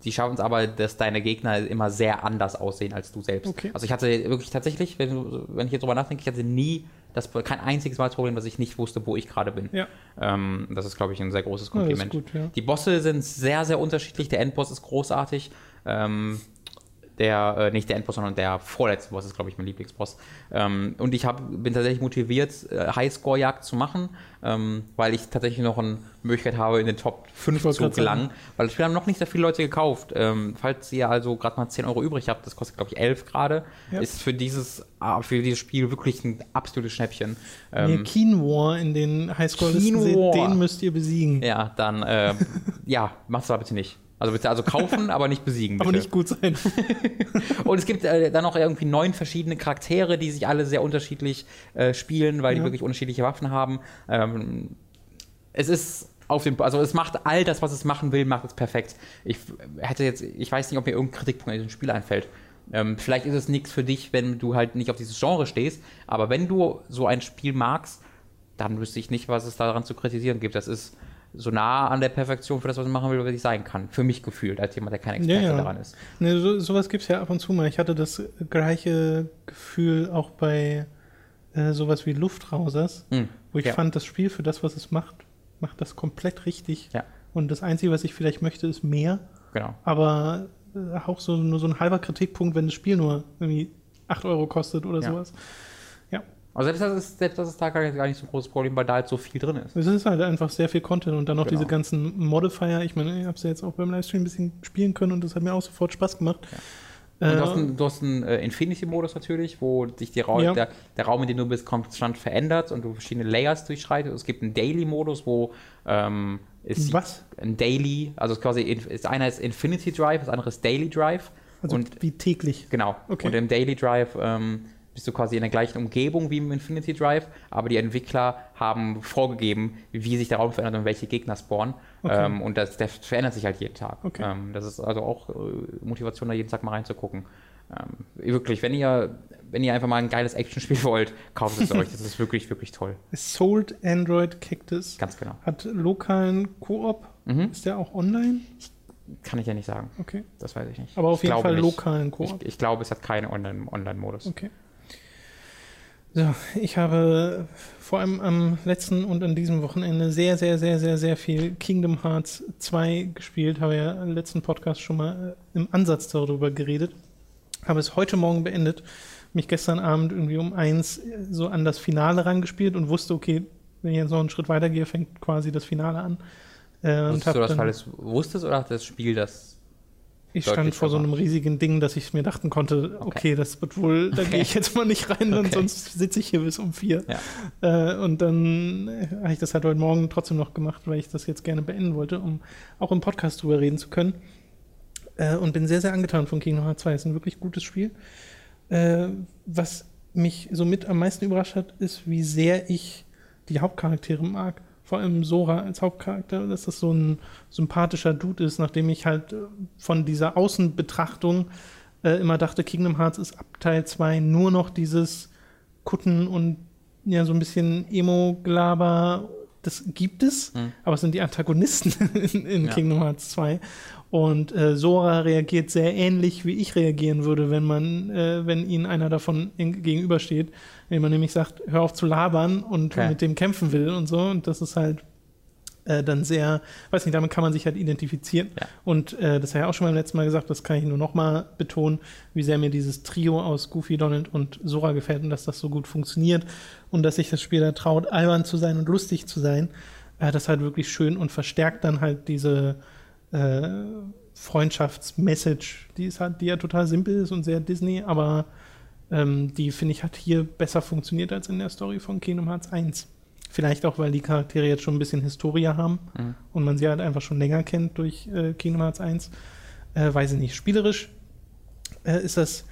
Speaker 1: die schaffen es aber, dass deine Gegner immer sehr anders aussehen als du selbst.
Speaker 2: Okay.
Speaker 1: Also ich hatte wirklich tatsächlich, wenn, wenn ich jetzt drüber nachdenke, ich hatte nie das kein einziges Mal das Problem, dass ich nicht wusste, wo ich gerade bin.
Speaker 2: Ja.
Speaker 1: Ähm, das ist, glaube ich, ein sehr großes
Speaker 2: Ja, ist
Speaker 1: Kompliment.
Speaker 2: gut, ja.
Speaker 1: Die Bosse sind sehr, sehr unterschiedlich. Der Endboss ist großartig. Ähm, der, äh, nicht der Endboss, sondern der vorletzte Boss ist, glaube ich, mein Lieblingsboss. Ähm, und ich hab, bin tatsächlich motiviert, äh, Highscore-Jagd zu machen, ähm, weil ich tatsächlich noch eine Möglichkeit habe, in den Top 5
Speaker 2: Ich wollte
Speaker 1: zu
Speaker 2: sagen.
Speaker 1: gelangen. Weil das Spiel haben noch nicht sehr viele Leute gekauft. Ähm, falls ihr also gerade mal 10 Euro übrig habt, das kostet, glaube ich, 11 gerade,
Speaker 2: Ja.
Speaker 1: ist für dieses, ah, für dieses Spiel wirklich ein absolutes Schnäppchen.
Speaker 2: Wenn ihr
Speaker 1: Ähm,
Speaker 2: Quinoa in den Highscore-Listen seht, den müsst ihr besiegen.
Speaker 1: ja, dann, äh, ja, macht's aber bitte nicht. Also also kaufen, aber nicht besiegen. Bitte.
Speaker 2: Aber nicht gut sein.
Speaker 1: Und es gibt äh, dann noch irgendwie neun verschiedene Charaktere, die sich alle sehr unterschiedlich äh, spielen, weil die
Speaker 2: Ja.
Speaker 1: wirklich unterschiedliche Waffen haben. Ähm, es ist auf dem, also es macht all das, was es machen will, macht es perfekt. Ich hätte jetzt, ich weiß nicht, ob mir irgendein Kritikpunkt in diesem Spiel einfällt. Ähm, vielleicht ist es nichts für dich, wenn du halt nicht auf dieses Genre stehst, aber wenn du so ein Spiel magst, dann wüsste ich nicht, was es daran zu kritisieren gibt. Das ist so nah an der Perfektion für das, was man machen will, was ich sein kann. Für mich gefühlt, als jemand, der kein Experte
Speaker 2: Ja, ja.
Speaker 1: daran ist.
Speaker 2: Ne, so, sowas gibt es ja ab und zu mal. Ich hatte das gleiche Gefühl auch bei äh, sowas wie Luftrausers,
Speaker 1: Hm,
Speaker 2: wo ich
Speaker 1: ja.
Speaker 2: fand, das Spiel für das, was es macht, macht das komplett richtig. Und das Einzige, was ich vielleicht möchte, ist mehr.
Speaker 1: Genau.
Speaker 2: Aber äh, auch so, nur so ein halber Kritikpunkt, wenn das Spiel nur irgendwie 8 Euro kostet oder sowas. Ja,
Speaker 1: Also selbst das ist, selbst das ist da gar nicht so ein großes Problem, weil da halt so viel drin ist.
Speaker 2: es ist halt einfach sehr viel Content und dann noch
Speaker 1: Genau.
Speaker 2: diese ganzen Modifier. Ich meine, ich habe es ja jetzt auch beim Livestream ein bisschen spielen können und das hat mir auch sofort Spaß gemacht.
Speaker 1: Und
Speaker 2: Äh,
Speaker 1: du hast einen, du hast einen äh, Infinity-Modus natürlich, wo sich Ra
Speaker 2: Ja.
Speaker 1: der, der Raum, in dem du bist, konstant verändert und du verschiedene Layers durchschreitest. Es gibt einen Daily-Modus, wo ähm, es
Speaker 2: Was?
Speaker 1: ein Daily, also es quasi ist einer ist Infinity Drive, das andere ist Daily Drive.
Speaker 2: also
Speaker 1: und
Speaker 2: wie täglich.
Speaker 1: genau.
Speaker 2: Okay.
Speaker 1: Und im Daily Drive ähm, bist du quasi in der gleichen Umgebung wie im Infinity Drive, aber die Entwickler haben vorgegeben, wie sich der Raum verändert und welche Gegner spawnen.
Speaker 2: Okay.
Speaker 1: Ähm, und das, der verändert sich halt jeden Tag.
Speaker 2: Okay.
Speaker 1: Ähm, das ist also auch äh, Motivation, da jeden Tag mal reinzugucken. Ähm, wirklich, wenn ihr, wenn ihr einfach mal ein geiles Actionspiel wollt, kauft es euch. Das ist wirklich, wirklich toll.
Speaker 2: Sold Android Cactus
Speaker 1: Ganz genau.
Speaker 2: hat lokalen Koop.
Speaker 1: Mhm.
Speaker 2: Ist der auch online?
Speaker 1: Kann ich ja nicht sagen.
Speaker 2: Okay.
Speaker 1: Das weiß ich nicht.
Speaker 2: Aber auf
Speaker 1: Ich
Speaker 2: jeden Fall
Speaker 1: nicht.
Speaker 2: lokalen Koop.
Speaker 1: Ich, ich glaube, es hat keinen Online- Online-Modus.
Speaker 2: Okay. So, ich habe vor allem am letzten und an diesem Wochenende sehr, sehr, sehr, sehr, sehr viel Kingdom Hearts 2 gespielt. Habe ja im letzten Podcast schon mal äh, im Ansatz darüber geredet. Habe es heute Morgen beendet. Mich gestern Abend irgendwie um eins äh, so an das Finale rangespielt und wusste, okay, wenn ich jetzt noch einen Schritt weiter gehe, fängt quasi das Finale an. Äh, und
Speaker 1: Wusstest du das, weil du es wusstest oder hat das Spiel das
Speaker 2: ich stand vor so einem riesigen Ding, dass ich mir dachten konnte, okay,
Speaker 1: Okay.
Speaker 2: das wird wohl, da
Speaker 1: Okay.
Speaker 2: gehe ich jetzt mal nicht rein, denn
Speaker 1: Okay.
Speaker 2: sonst sitze ich hier bis um vier.
Speaker 1: Ja.
Speaker 2: Äh, und dann äh, habe ich das halt heute Morgen trotzdem noch gemacht, weil ich das jetzt gerne beenden wollte, um auch im Podcast drüber reden zu können. Äh, und bin sehr, sehr angetan von Kingdom Hearts 2. Es ist ein wirklich gutes Spiel. Äh, was mich somit am meisten überrascht hat, ist, wie sehr ich die Hauptcharaktere mag. Vor allem Sora als Hauptcharakter, dass das so ein sympathischer Dude ist, nachdem ich halt äh, von dieser Außenbetrachtung äh, immer dachte, Kingdom Hearts ist ab Teil 2 nur noch dieses Kutten und ja, so ein bisschen Emo-Glaber. Das gibt es,
Speaker 1: Mhm.
Speaker 2: aber es sind die Antagonisten in, in
Speaker 1: Ja.
Speaker 2: Kingdom Hearts 2. Und äh, Sora reagiert sehr ähnlich, wie ich reagieren würde, wenn man, äh, wenn ihnen einer davon gegenübersteht. Wenn man nämlich sagt, hör auf zu labern und
Speaker 1: Okay.
Speaker 2: mit dem kämpfen will und so. Und das ist halt äh, dann sehr, weiß nicht, damit kann man sich halt identifizieren.
Speaker 1: Ja.
Speaker 2: Und äh, das habe ich auch schon beim letzten Mal gesagt, das kann ich nur noch mal betonen, wie sehr mir dieses Trio aus Goofy, Donald und Sora gefällt und dass das so gut funktioniert und dass sich das Spiel da traut, albern zu sein und lustig zu sein. Äh, das ist halt wirklich schön und verstärkt dann halt diese äh, Freundschaftsmessage, die ist halt, die ja total simpel ist und sehr Disney, aber ähm, die finde ich hat hier besser funktioniert als in der Story von Kingdom Hearts 1. Vielleicht auch, weil die Charaktere jetzt schon ein bisschen Historie haben
Speaker 1: Mhm.
Speaker 2: und man sie halt einfach schon länger kennt durch äh, Kingdom Hearts 1. Äh, weiß ich nicht. Spielerisch äh, ist das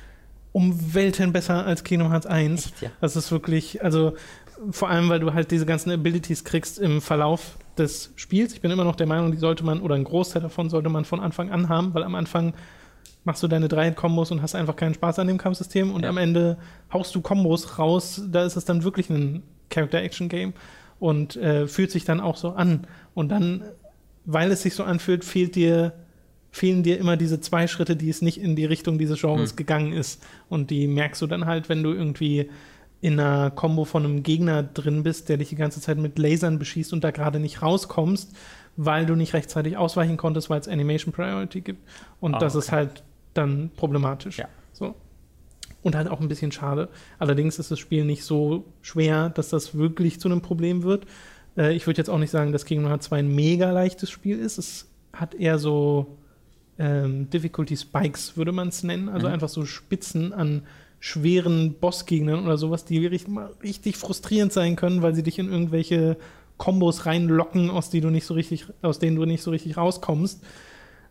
Speaker 2: um Welten besser als Kingdom Hearts 1.
Speaker 1: Echt, ja.
Speaker 2: Das ist wirklich, also vor allem, weil du halt diese ganzen Abilities kriegst im Verlauf des Spiels. Ich bin immer noch der Meinung, die sollte man, oder ein Großteil davon sollte man von Anfang an haben, weil am Anfang machst du deine drei Kombos und hast einfach keinen Spaß an dem Kampfsystem und
Speaker 1: Ja.
Speaker 2: am Ende haust du Kombos raus, da ist es dann wirklich ein Character-Action-Game und äh, fühlt sich dann auch so an. Und dann, weil es sich so anfühlt, fehlt dir, fehlen dir immer diese zwei Schritte, die es nicht in die Richtung dieses Genres
Speaker 1: Hm.
Speaker 2: gegangen ist. Und die merkst du dann halt, wenn du irgendwie in einer Combo von einem Gegner drin bist, der dich die ganze Zeit mit Lasern beschießt und da gerade nicht rauskommst, weil du nicht rechtzeitig ausweichen konntest, weil es Animation Priority gibt. Und
Speaker 1: Ah,
Speaker 2: das ist
Speaker 1: okay.
Speaker 2: halt dann problematisch.
Speaker 1: Ja.
Speaker 2: So. Und halt auch ein bisschen schade. Allerdings ist das Spiel nicht so schwer, dass das wirklich zu einem Problem wird. Äh, ich würde jetzt auch nicht sagen, dass Kingdom Hearts 2 ein mega leichtes Spiel ist. Es hat eher so ähm, Difficulty Spikes, würde man es nennen. Also
Speaker 1: Mhm.
Speaker 2: einfach so Spitzen an schweren Bossgegnern oder sowas, die richtig, mal richtig frustrierend sein können, weil sie dich in irgendwelche Kombos reinlocken, aus, die du nicht so richtig, aus denen du nicht so richtig rauskommst.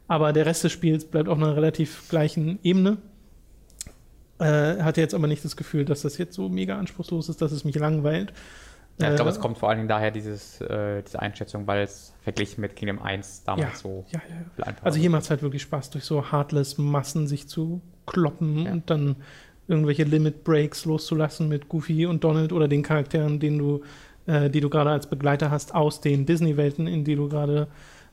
Speaker 2: Aber der Rest des Spiels bleibt auf einer relativ gleichen Ebene. Äh, hatte jetzt aber nicht das Gefühl, dass das jetzt so mega anspruchslos ist, dass es mich langweilt.
Speaker 1: Ja, ich glaube,
Speaker 2: Äh,
Speaker 1: es kommt vor allen Dingen daher, dieses, äh, diese Einschätzung, weil es verglichen mit Kingdom 1 damals
Speaker 2: Ja,
Speaker 1: so
Speaker 2: Ja, ja. Also hier macht es halt wirklich Spaß, durch so heartless Massen sich zu kloppen und dann irgendwelche Limit Breaks loszulassen mit Goofy und Donald oder den Charakteren, denen du, äh, die du gerade als Begleiter hast aus den Disney-Welten, in die du gerade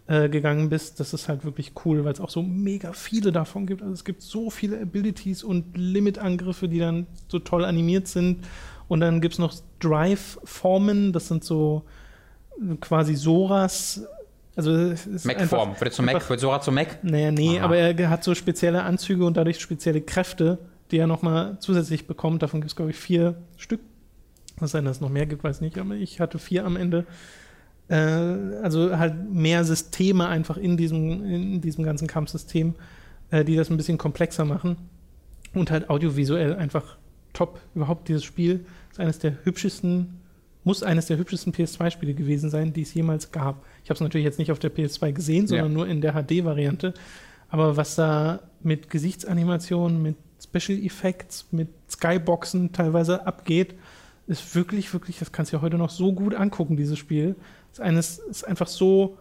Speaker 2: äh, gegangen bist. Das ist halt wirklich cool, weil es auch so mega viele davon gibt. Also es gibt so viele Abilities und Limit-Angriffe, die dann so toll animiert sind. Und dann gibt es noch Drive-Formen, das sind so quasi Soras. Also
Speaker 1: Mac-Form. Wird Mac, wird Sora zum Mac?
Speaker 2: naja, nee, aber er hat so spezielle Anzüge und dadurch spezielle Kräfte, die er nochmal zusätzlich bekommt. Davon gibt es, glaube ich, vier Stück. Was sein, dass es noch mehr gibt, weiß nicht, aber ich hatte vier am Ende. Äh, also halt mehr Systeme einfach in diesem, in diesem ganzen Kampfsystem, äh, die das ein bisschen komplexer machen. Und halt audiovisuell einfach top. Überhaupt dieses Spiel ist eines der hübschesten, muss eines der hübschesten PS2-Spiele gewesen sein, die es jemals gab. Ich habe es natürlich jetzt nicht auf der PS2 gesehen, sondern
Speaker 1: Ja.
Speaker 2: nur in der HD-Variante. Aber was da mit Gesichtsanimationen, mit Special Effects, mit Skyboxen teilweise abgeht, ist wirklich, wirklich, das kannst du ja heute noch so gut angucken, dieses Spiel. Ist, eines, ist einfach so,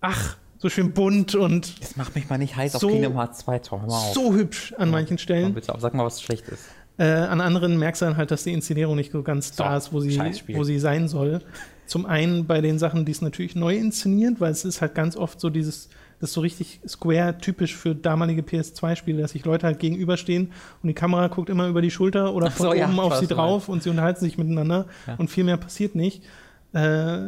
Speaker 2: ach, so schön bunt und
Speaker 1: Das macht mich mal nicht heiß
Speaker 2: So-
Speaker 1: auf Kingdom Hearts 2, Tom.
Speaker 2: So hübsch an manchen
Speaker 1: Komm,
Speaker 2: Stellen.
Speaker 1: bitte auf. Sag mal, was schlecht ist.
Speaker 2: Äh, an anderen merkst du dann halt, dass die Inszenierung nicht so ganz
Speaker 1: So,
Speaker 2: da ist, wo sie, wo sie sein soll. Zum einen bei den Sachen, die es natürlich neu inszeniert, weil es ist halt ganz oft so dieses, das ist so richtig Square-typisch für damalige PS2-Spiele, dass sich Leute halt gegenüberstehen und die Kamera guckt immer über die Schulter oder von
Speaker 1: so, ja,
Speaker 2: oben
Speaker 1: ich
Speaker 2: auf sie drauf und sie unterhalten sich miteinander
Speaker 1: Ja.
Speaker 2: und viel mehr passiert nicht. Äh,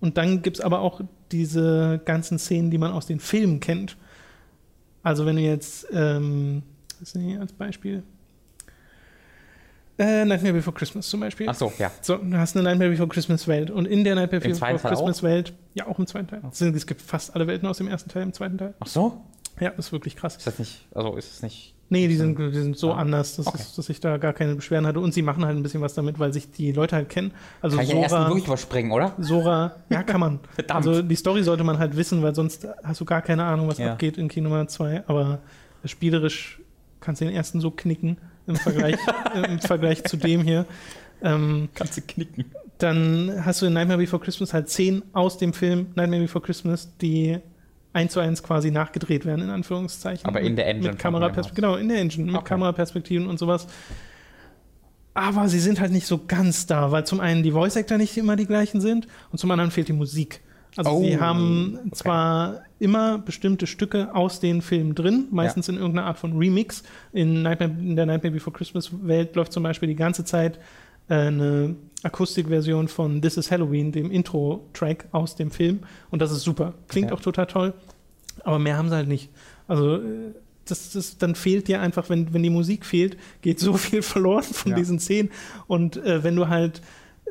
Speaker 2: und dann gibt es aber auch diese ganzen Szenen, die man aus den Filmen kennt. Also wenn du jetzt, ähm, was ist denn hier als Beispiel? Äh, Nightmare Before Christmas zum Beispiel.
Speaker 1: Ach so, ja.
Speaker 2: So, du hast eine Nightmare Before Christmas Welt und in der Nightmare
Speaker 1: Im
Speaker 2: Before Christmas Welt, ja auch im zweiten Teil.
Speaker 1: Oh.
Speaker 2: Es gibt fast alle Welten aus dem ersten Teil im zweiten Teil.
Speaker 1: Ach so?
Speaker 2: Ja, das ist wirklich krass.
Speaker 1: Ist das nicht, also ist es nicht.
Speaker 2: Nee, die sind, die sind so
Speaker 1: Ah,
Speaker 2: anders, dass,
Speaker 1: okay.
Speaker 2: es, dass ich da gar keine Beschwerden hatte. Und sie machen halt ein bisschen was damit, weil sich die Leute halt kennen. Also
Speaker 1: Kann ich den ersten
Speaker 2: Sora,
Speaker 1: wirklich überspringen, oder?
Speaker 2: Sora, ja, kann man.
Speaker 1: Verdammt.
Speaker 2: Also die Story sollte man halt wissen, weil sonst hast du gar keine Ahnung, was
Speaker 1: Ja.
Speaker 2: abgeht in Kingdom Hearts 2. Aber spielerisch kannst du den ersten so knicken im Vergleich, im Vergleich zu dem hier. Ähm,
Speaker 1: Kannst du knicken.
Speaker 2: dann hast du in Nightmare Before Christmas halt Szenen aus dem Film Nightmare Before Christmas, die eins zu eins quasi nachgedreht werden, in Anführungszeichen.
Speaker 1: Aber in der Engine
Speaker 2: Mit Kameraperspektiven, genau, in der Engine, mit
Speaker 1: Okay.
Speaker 2: Kameraperspektiven und sowas. Aber sie sind halt nicht so ganz da, weil zum einen die Voice-Actor nicht immer die gleichen sind und zum anderen fehlt die Musik. Also
Speaker 1: Oh,
Speaker 2: sie haben
Speaker 1: okay.
Speaker 2: zwar immer bestimmte Stücke aus den Filmen drin, meistens in irgendeiner Art von Remix. In, Nightmare, in der Nightmare Before Christmas Welt läuft zum Beispiel die ganze Zeit äh, eine Akustikversion von This is Halloween, dem Intro-Track aus dem Film. Und das ist super. Klingt
Speaker 1: Okay.
Speaker 2: auch total toll. Aber mehr haben sie halt nicht. Also äh, das, das, dann fehlt dir einfach, wenn, wenn die Musik fehlt, geht so viel verloren von
Speaker 1: Ja.
Speaker 2: diesen Szenen. Und äh, wenn du halt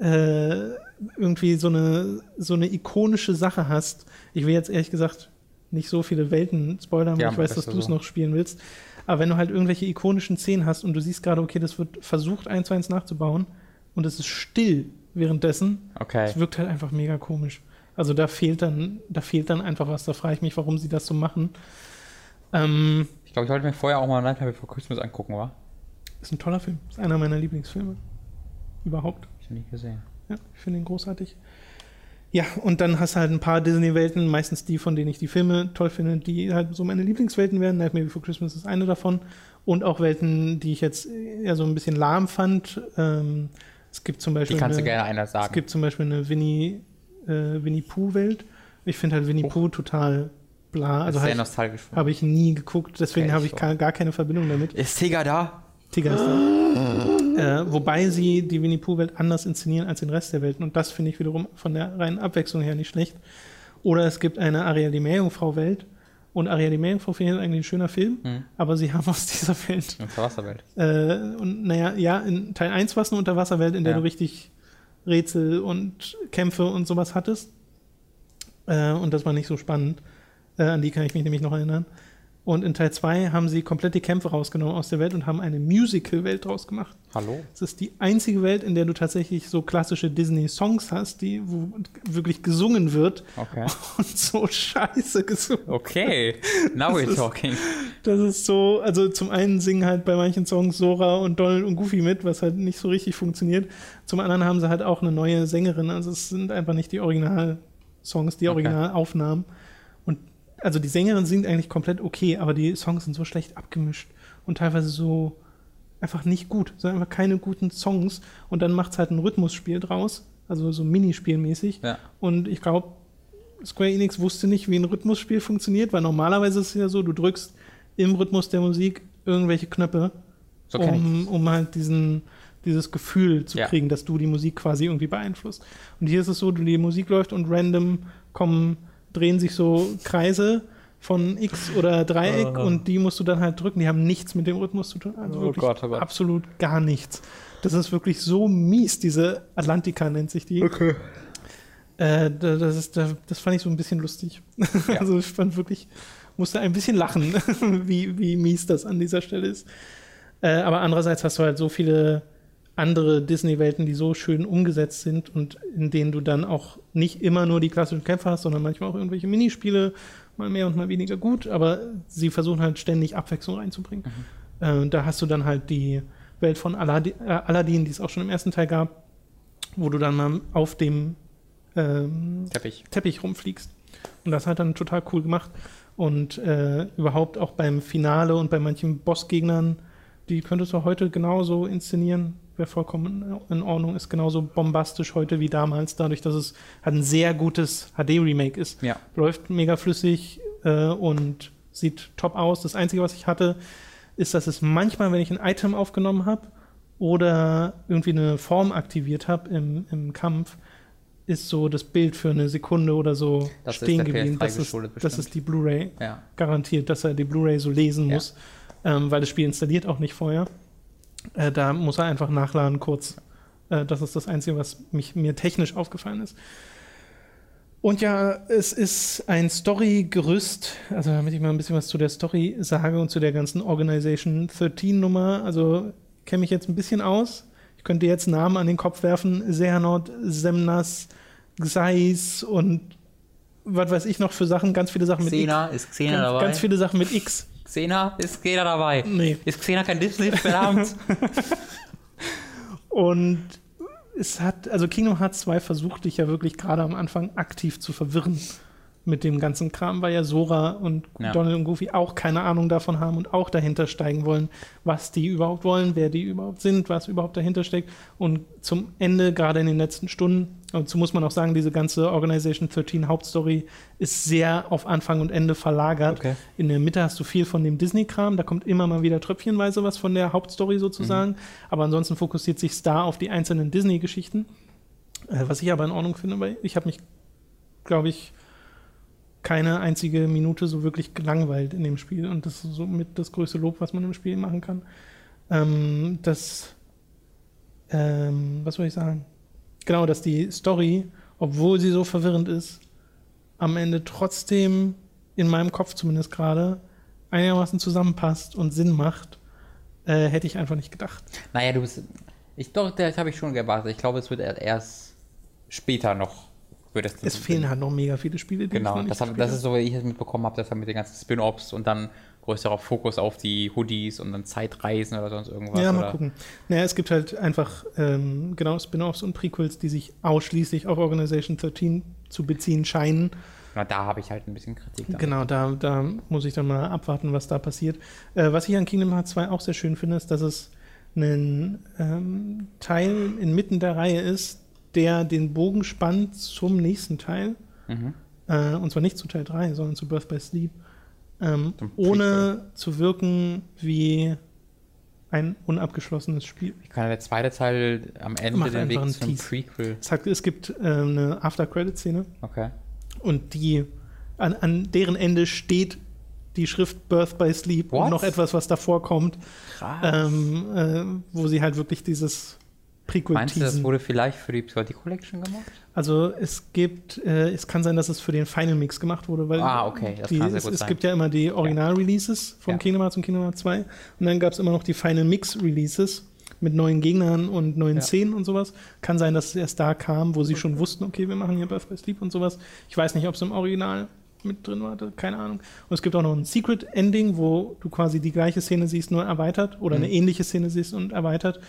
Speaker 2: äh, irgendwie so eine, so eine ikonische Sache hast, ich will jetzt ehrlich gesagt nicht so viele Welten spoilern, weil
Speaker 1: Ja,
Speaker 2: ich weiß, dass du es
Speaker 1: so.
Speaker 2: noch spielen willst. Aber wenn du halt irgendwelche ikonischen Szenen hast und du siehst gerade, okay, das wird versucht, eins zu eins nachzubauen und es ist still währenddessen,
Speaker 1: Okay.
Speaker 2: es wirkt halt einfach mega komisch. Also da fehlt dann, da fehlt dann einfach was. Da frage ich mich, warum sie das so machen. Ähm,
Speaker 1: Ich glaube, ich wollte mir vorher auch mal Nightmare Before Christmas angucken, wa?
Speaker 2: ist ein toller Film. Ist einer meiner Lieblingsfilme. Überhaupt.
Speaker 1: Ich nie gesehen.
Speaker 2: Ja, ich finde ihn großartig. Ja, und dann hast du halt ein paar Disney-Welten, meistens die, von denen ich die Filme toll finde, die halt so meine Lieblingswelten werden. Nightmare Before Christmas ist eine davon. Und auch Welten, die ich jetzt eher so ein bisschen lahm fand. Ähm, es gibt zum
Speaker 1: Die
Speaker 2: Beispiel.
Speaker 1: kannst du
Speaker 2: eine,
Speaker 1: gerne einer
Speaker 2: es
Speaker 1: sagen.
Speaker 2: gibt zum Beispiel eine Winnie, äh, Winnie Pooh-Welt. Ich finde halt Winnie
Speaker 1: Oh.
Speaker 2: Pooh total bla. Also
Speaker 1: sehr
Speaker 2: halt,
Speaker 1: nostalgisch.
Speaker 2: habe ich nie geguckt, deswegen
Speaker 1: Okay,
Speaker 2: habe ich gar keine Verbindung damit.
Speaker 1: Ist Tiger da?
Speaker 2: Tiger ist da. Äh, wobei sie die Winnie Pooh-Welt anders inszenieren als den Rest der Welten. Und das finde ich wiederum von der reinen Abwechslung her nicht schlecht. Oder es gibt eine Ariel die Meerjungfrau-Welt. Und Ariel die Meerjungfrau finde ich eigentlich ein schöner Film.
Speaker 1: Hm.
Speaker 2: Aber sie haben aus dieser Welt.
Speaker 1: Aus der Wasserwelt.
Speaker 2: Äh, und naja, ja, in Teil 1 war es eine Unterwasserwelt, in der
Speaker 1: Ja.
Speaker 2: du richtig Rätsel und Kämpfe und sowas hattest. Äh, und das war nicht so spannend. Äh, an die kann ich mich nämlich noch erinnern. Und in Teil 2 haben sie komplett die Kämpfe rausgenommen aus der Welt und haben eine Musical-Welt draus gemacht.
Speaker 1: Hallo?
Speaker 2: Es ist die einzige Welt, in der du tatsächlich so klassische Disney-Songs hast, die wo wirklich gesungen wird
Speaker 1: Okay.
Speaker 2: und so scheiße gesungen.
Speaker 1: Okay. Now we're
Speaker 2: ist-
Speaker 1: talking.
Speaker 2: Das ist so, also zum einen singen halt bei manchen Songs Sora und Donald und Goofy mit, was halt nicht so richtig funktioniert. Zum anderen haben sie halt auch eine neue Sängerin, also es sind einfach nicht die Original-Songs, die
Speaker 1: Okay.
Speaker 2: Originalaufnahmen. Und also die Sängerin singt eigentlich komplett okay, aber die Songs sind so schlecht abgemischt und teilweise so einfach nicht gut. Es sind einfach keine guten Songs und dann macht es halt ein Rhythmusspiel draus, also so Minispielmäßig.
Speaker 1: Ja.
Speaker 2: Und ich glaube, Square Enix wusste nicht, wie ein Rhythmusspiel funktioniert, weil normalerweise ist es ja so, du drückst im Rhythmus der Musik irgendwelche Knöpfe,
Speaker 1: So
Speaker 2: um, um halt diesen, dieses Gefühl zu
Speaker 1: Ja.
Speaker 2: kriegen, dass du die Musik quasi irgendwie beeinflusst. Und hier ist es so, die Musik läuft und random kommen, drehen sich so Kreise von X oder Dreieck
Speaker 1: Ah.
Speaker 2: und die musst du dann halt drücken. Die haben nichts mit dem Rhythmus zu tun. Also
Speaker 1: Oh Gott, oh Gott.
Speaker 2: absolut gar nichts. Das ist wirklich so mies, diese Atlantica nennt sich die.
Speaker 1: Okay.
Speaker 2: Äh, da- das, ist, da, das fand ich so ein bisschen lustig.
Speaker 1: Ja.
Speaker 2: Also ich fand wirklich, musste ein bisschen lachen, wie, wie mies das an dieser Stelle ist. Äh, aber andererseits hast du halt so viele andere Disney-Welten, die so schön umgesetzt sind und in denen du dann auch nicht immer nur die klassischen Kämpfe hast, sondern manchmal auch irgendwelche Minispiele, mal mehr und mal weniger gut, aber sie versuchen halt ständig Abwechslung reinzubringen. Äh, und da hast du dann halt die Welt von Aladdin, äh, Aladdin, die es auch schon im ersten Teil gab, wo du dann mal auf dem ähm,
Speaker 1: Teppich.
Speaker 2: Teppich rumfliegst. Und das hat dann total cool gemacht. Und äh, überhaupt auch beim Finale und bei manchen Bossgegnern, die könntest du heute genauso inszenieren. Wäre vollkommen in Ordnung, ist genauso bombastisch heute wie damals, dadurch, dass es halt ein sehr gutes HD-Remake ist.
Speaker 1: Ja.
Speaker 2: Läuft mega flüssig äh, und sieht top aus. Das Einzige, was ich hatte, ist, dass es manchmal, wenn ich ein Item aufgenommen habe oder irgendwie eine Form aktiviert habe im, im Kampf, ist so das Bild für eine Sekunde oder so
Speaker 1: Das
Speaker 2: stehen geblieben.
Speaker 1: PS3
Speaker 2: Das ist, das ist die Blu-ray
Speaker 1: Ja.
Speaker 2: garantiert, dass er die Blu-ray so lesen
Speaker 1: Ja.
Speaker 2: muss, ähm, weil das Spiel installiert auch nicht vorher. Äh, da muss er einfach nachladen kurz. Äh, das ist das Einzige, was mich, mir technisch aufgefallen ist. Und ja, es ist ein Story-Gerüst, also damit ich mal ein bisschen was zu der Story sage und zu der ganzen Organization 13-Nummer. Also kenne mich jetzt ein bisschen aus. Ich könnte jetzt Namen an den Kopf werfen. Sehanort, Semnas, Xais und was weiß ich noch für Sachen, ganz viele Sachen mit
Speaker 1: Xena, ist Xena
Speaker 2: Ganz,
Speaker 1: dabei?
Speaker 2: ganz viele Sachen mit X.
Speaker 1: Xena, ist Xena dabei?
Speaker 2: Nee.
Speaker 1: Ist Xena kein Disney, verdammt?
Speaker 2: Und es hat, also Kingdom Hearts 2 versucht dich ja wirklich gerade am Anfang aktiv zu verwirren mit dem ganzen Kram, weil ja Sora und
Speaker 1: Ja.
Speaker 2: Donald und Goofy auch keine Ahnung davon haben und auch dahinter steigen wollen, was die überhaupt wollen, wer die überhaupt sind, was überhaupt dahinter steckt. Und zum Ende, gerade in den letzten Stunden, und dazu muss man auch sagen, diese ganze Organization 13 Hauptstory ist sehr auf Anfang und Ende verlagert.
Speaker 1: Okay.
Speaker 2: In der Mitte hast du viel von dem Disney-Kram, da kommt immer mal wieder tröpfchenweise was von der Hauptstory sozusagen, aber ansonsten fokussiert sich Star auf die einzelnen Disney-Geschichten. Äh, was ich aber in Ordnung finde, weil ich habe mich, glaube ich, keine einzige Minute so wirklich gelangweilt in dem Spiel und das ist somit das größte Lob, was man im Spiel machen kann. Ähm, das, ähm, was soll ich sagen? Genau, dass die Story, obwohl sie so verwirrend ist, am Ende trotzdem in meinem Kopf zumindest gerade einigermaßen zusammenpasst und Sinn macht, äh, hätte ich einfach nicht gedacht.
Speaker 1: Naja, du bist. Ich doch, das habe ich schon gewartet. Ich glaube, es wird erst später noch. Es,
Speaker 2: fehlen halt noch mega viele Spiele, die
Speaker 1: Genau, das, hab, das ist so, wie ich es mitbekommen habe, dass er mit den ganzen Spin-Offs und dann größerer Fokus auf die Hoodies und dann Zeitreisen oder sonst irgendwas.
Speaker 2: Ja, mal
Speaker 1: oder?
Speaker 2: gucken. Naja, es gibt halt einfach ähm, genau Spin-offs und Prequels, die sich ausschließlich auf Organization 13 zu beziehen scheinen.
Speaker 1: Na, da habe ich halt ein bisschen Kritik. Dann.
Speaker 2: Genau, da, da muss ich dann mal abwarten, was da passiert. Äh, was ich an Kingdom Hearts 2 auch sehr schön finde, ist, dass es einen ähm, Teil inmitten der Reihe ist, der den Bogen spannt zum nächsten Teil.
Speaker 1: Mhm.
Speaker 2: Äh, und zwar nicht zu Teil 3, sondern zu Birth by Sleep. Ähm, ohne zu wirken wie ein unabgeschlossenes Spiel.
Speaker 1: Ich kann der zweite Teil am Ende
Speaker 2: Mach
Speaker 1: den Weg zum
Speaker 2: Tease.
Speaker 1: Prequel.
Speaker 2: Es gibt äh, eine After-Credit-Szene
Speaker 1: Okay.
Speaker 2: und die an, an deren Ende steht die Schrift Birth by Sleep
Speaker 1: What?
Speaker 2: und noch etwas, was davor kommt,
Speaker 1: Krass.
Speaker 2: ähm, äh, wo sie halt wirklich dieses Prequel
Speaker 1: Meinst du, das wurde vielleicht für die Psychotic Collection gemacht?
Speaker 2: Also es gibt, äh, es kann sein, dass es für den Final Mix gemacht wurde, weil
Speaker 1: Ah, okay, das
Speaker 2: die,
Speaker 1: kann sehr
Speaker 2: es,
Speaker 1: gut
Speaker 2: es
Speaker 1: sein.
Speaker 2: gibt ja immer die Original-Releases von
Speaker 1: Ja.
Speaker 2: Kingdom Hearts und Kingdom Hearts 2 und dann gab es immer noch die Final Mix-Releases mit neuen Gegnern und neuen
Speaker 1: Ja.
Speaker 2: Szenen und sowas. Kann sein, dass es erst da kam, wo sie schon wussten, okay, wir machen hier Birth by Sleep und sowas. Ich weiß nicht, ob es im Original mit drin war, keine Ahnung. Und es gibt auch noch ein Secret Ending, wo du quasi die gleiche Szene siehst, nur erweitert oder
Speaker 1: Mhm.
Speaker 2: eine ähnliche Szene siehst und erweitert.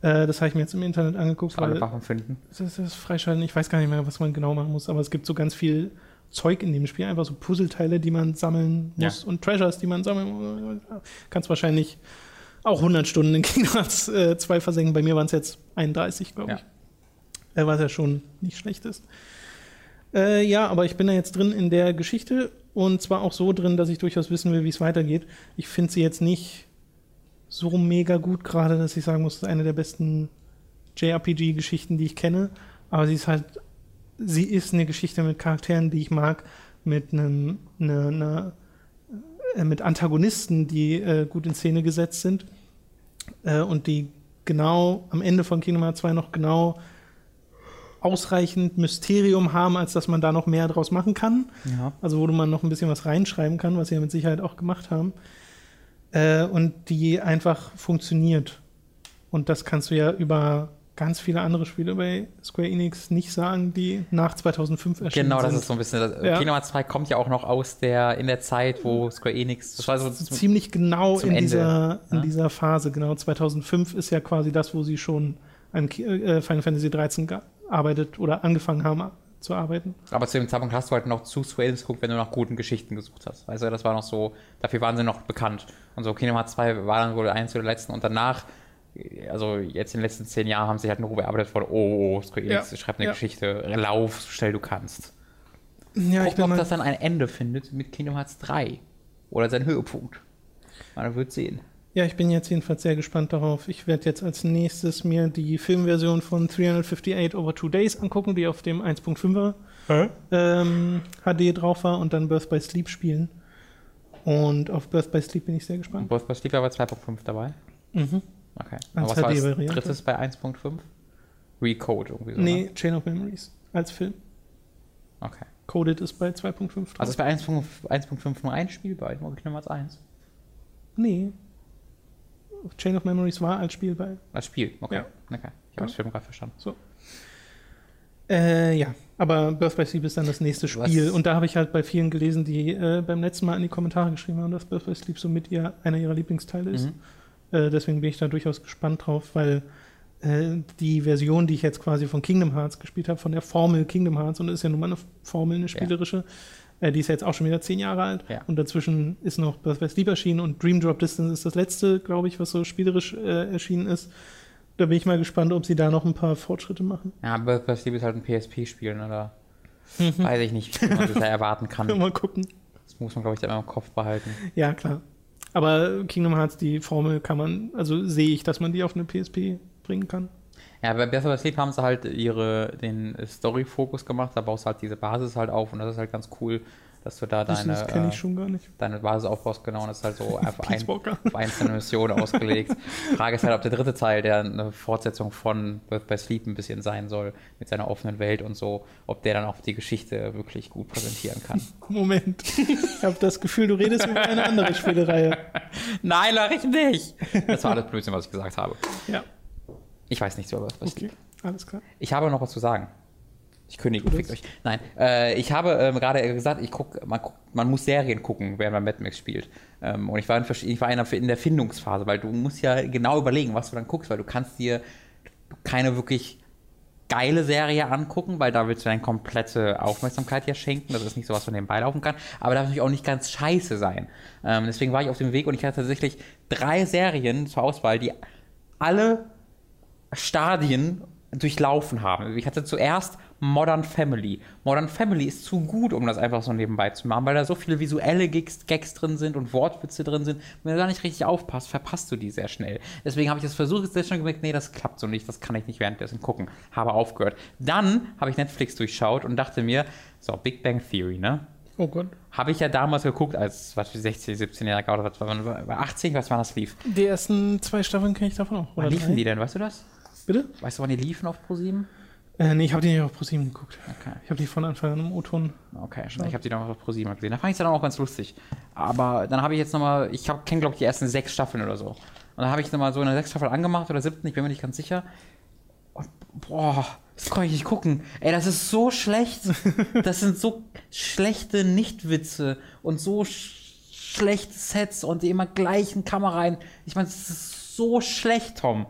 Speaker 2: Äh, das habe ich mir jetzt im Internet angeguckt,
Speaker 1: Alle
Speaker 2: weil
Speaker 1: Waffen finden.
Speaker 2: das ist Freischalten. Ich weiß gar nicht mehr, was man genau machen muss, aber es gibt so ganz viel Zeug in dem Spiel. Einfach so Puzzleteile, die man sammeln
Speaker 1: Ja.
Speaker 2: muss und Treasures, die man sammeln muss. Kannst wahrscheinlich auch 100 Stunden in Kingdom Hearts äh, 2 versenken. Bei mir waren es jetzt 31, glaube
Speaker 1: Ja.
Speaker 2: ich. Äh, was ja schon nicht schlecht ist. Äh, ja, aber ich bin da jetzt drin in der Geschichte und zwar auch so drin, dass ich durchaus wissen will, wie es weitergeht. Ich finde sie jetzt nicht so mega gut gerade, dass ich sagen muss, es ist eine der besten JRPG-Geschichten, die ich kenne. Aber sie ist halt, sie ist eine Geschichte mit Charakteren, die ich mag, mit einem, einer, einer, äh, mit Antagonisten, die äh, gut in Szene gesetzt sind äh, und die genau am Ende von Kingdom Hearts 2 noch genau ausreichend Mysterium haben, als dass man da noch mehr draus machen kann.
Speaker 1: Ja.
Speaker 2: Also wo man noch ein bisschen was reinschreiben kann, was sie ja mit Sicherheit auch gemacht haben. Äh, und die einfach funktioniert. Und das kannst du ja über ganz viele andere Spiele bei Square Enix nicht sagen, die nach 2005 erschienen
Speaker 1: Genau, das
Speaker 2: sind.
Speaker 1: ist so ein bisschen. Das,
Speaker 2: Ja.
Speaker 1: Kingdom Hearts 2 kommt ja auch noch aus der, in der Zeit, wo Square Enix. Das war so,
Speaker 2: so ziemlich genau
Speaker 1: zum
Speaker 2: in,
Speaker 1: Ende,
Speaker 2: dieser, in
Speaker 1: ja.
Speaker 2: dieser Phase. Genau, 2005 ist ja quasi das, wo sie schon an äh, Final Fantasy 13 gearbeitet oder angefangen haben zu arbeiten.
Speaker 1: aber zu dem Zeitpunkt hast du halt noch zu Enix geguckt, wenn du nach guten Geschichten gesucht hast. Weißt du, das war noch so, dafür waren sie noch bekannt. Und so Kingdom Hearts 2 war dann wohl eins der letzten und danach, also jetzt in den letzten zehn Jahren haben sie halt nur bearbeitet von, oh, oh Square Enix
Speaker 2: Ja,
Speaker 1: schreibt eine
Speaker 2: ja.
Speaker 1: Geschichte, lauf so schnell du kannst.
Speaker 2: Ja, ich
Speaker 1: Gucken,
Speaker 2: bin
Speaker 1: ob das dann ein Ende findet mit Kingdom Hearts 3. Oder sein Höhepunkt. Man wird sehen.
Speaker 2: Ja, ich bin jetzt jedenfalls sehr gespannt darauf. Ich werde jetzt als nächstes mir die Filmversion von 358 Over Two Days angucken, die auf dem 1.5er ähm, HD drauf war und dann Birth by Sleep spielen. Und auf Birth by Sleep bin ich sehr
Speaker 1: Und
Speaker 2: gespannt.
Speaker 1: Birth by Sleep war bei 2.5 dabei.
Speaker 2: Mhm.
Speaker 1: Okay.
Speaker 2: Als
Speaker 1: Aber was war das drittes bei 1.5? Recode irgendwie so.
Speaker 2: Nee,
Speaker 1: Ne?
Speaker 2: Chain of Memories als Film.
Speaker 1: Okay.
Speaker 2: Coded ist bei 2.5 drauf.
Speaker 1: Also ist bei 1.5 1.5 nur ein Spiel bei Kingdom Hearts 1.
Speaker 2: nee. Chain of Memories war als Spiel bei.
Speaker 1: Als Spiel, okay.
Speaker 2: Ja.
Speaker 1: okay. Ich habe das Film gerade verstanden.
Speaker 2: Äh, ja, aber Birth by Sleep ist dann das nächste
Speaker 1: Was-
Speaker 2: Spiel. Und da habe ich halt bei vielen gelesen, die äh, beim letzten Mal in die Kommentare geschrieben haben, dass Birth by Sleep so mit ihr einer ihrer Lieblingsteile ist.
Speaker 1: Mhm.
Speaker 2: Äh, deswegen bin ich da durchaus gespannt drauf, weil äh, die Version, die ich jetzt quasi von Kingdom Hearts gespielt habe, von der Formel Kingdom Hearts, und das ist ja nun mal eine Formel, eine spielerische, Äh, die ist ja jetzt auch schon wieder zehn Jahre alt.
Speaker 1: Ja.
Speaker 2: Und dazwischen ist noch Birth by Sleep erschienen und Dream Drop Distance ist das letzte, glaube ich, was so spielerisch äh, erschienen ist. Da bin ich mal gespannt, ob sie da noch ein paar Fortschritte machen.
Speaker 1: Ja, Birth by Sleep ist halt ein PSP-Spiel, ne? Da weiß ich nicht, wie man das da erwarten kann.
Speaker 2: Mal gucken.
Speaker 1: Das muss man, glaube ich, immer im Kopf behalten.
Speaker 2: Ja, klar. Aber Kingdom Hearts, die Formel kann man, also sehe ich, dass man die auf eine PSP bringen kann.
Speaker 1: Ja, bei Birth by Sleep haben sie halt ihre, den Story-Fokus gemacht, da baust du halt diese Basis halt auf und das ist halt ganz cool, dass du da deine,
Speaker 2: das kenne
Speaker 1: äh,
Speaker 2: ich schon gar nicht.
Speaker 1: deine Basis aufbaust, genau, und das ist halt so einfach ein, auf einzelne Missionen ausgelegt. Frage ist halt, ob der dritte Teil, der eine Fortsetzung von Birth by Sleep ein bisschen sein soll, mit seiner offenen Welt und so, ob der dann auch die Geschichte wirklich gut präsentieren kann.
Speaker 2: Moment. Ich habe das Gefühl, du redest über eine andere Spielereihe.
Speaker 1: Nein, mach ich nicht! Das war alles Blödsinn, was ich gesagt habe.
Speaker 2: Ja,
Speaker 1: Ich weiß nichts über Sleep.
Speaker 2: okay. Alles klar.
Speaker 1: Ich habe noch was zu sagen. Ich kündige, fickt euch. Nein, äh, ich habe ähm, gerade gesagt, ich guck, man, guck, man muss Serien gucken, während man Mad Max spielt. Ähm, und ich war, in, ich war in, der, in der Findungsphase, weil du musst ja genau überlegen, was du dann guckst, weil du kannst dir keine wirklich geile Serie angucken, weil da willst du deine komplette Aufmerksamkeit ja schenken. Das ist nicht so, was man nebenbei laufen kann. Aber darf natürlich auch nicht ganz scheiße sein. Ähm, deswegen war ich auf dem Weg und ich hatte tatsächlich drei Serien zur Auswahl, die alle Stadien durchlaufen haben. Ich hatte zuerst Modern Family. Modern Family ist zu gut, um das einfach so nebenbei zu machen, weil da so viele visuelle Gags, Gags drin sind und Wortwitze drin sind. Wenn du da nicht richtig aufpasst, verpasst du die sehr schnell. Deswegen habe ich das versucht, jetzt sehr schon gemerkt, nee, das klappt so nicht, das kann ich nicht währenddessen gucken. Habe aufgehört. Dann habe ich Netflix durchschaut und dachte mir, so, Big Bang Theory, ne?
Speaker 2: Oh Gott.
Speaker 1: Habe ich ja damals geguckt, als was für 16, 17 Jahre oder was war, war 18, was war das lief?
Speaker 2: Die ersten zwei Staffeln kenne ich davon auch.
Speaker 1: Wann liefen
Speaker 2: drei?
Speaker 1: die denn, weißt du das?
Speaker 2: Bitte?
Speaker 1: Weißt du, wann die liefen auf ProSieben?
Speaker 2: Äh, nee, ich habe die nicht auf ProSieben geguckt.
Speaker 1: Okay.
Speaker 2: Ich habe die von Anfang an im O-Ton.
Speaker 1: Okay, ich habe die dann auf ProSieben gesehen. Da fand ich es dann auch ganz lustig. Aber dann habe ich jetzt nochmal, ich kenne glaube ich die ersten sechs Staffeln oder so. Und dann habe ich nochmal so eine sechs Staffel angemacht oder siebten, ich bin mir nicht ganz sicher. Und boah, das kann ich nicht gucken. Ey, das ist so schlecht. Das sind so schlechte Nichtwitze und so sch schlechte Sets und die immer gleichen Kameraien. Ich meine, das ist so schlecht, Tom.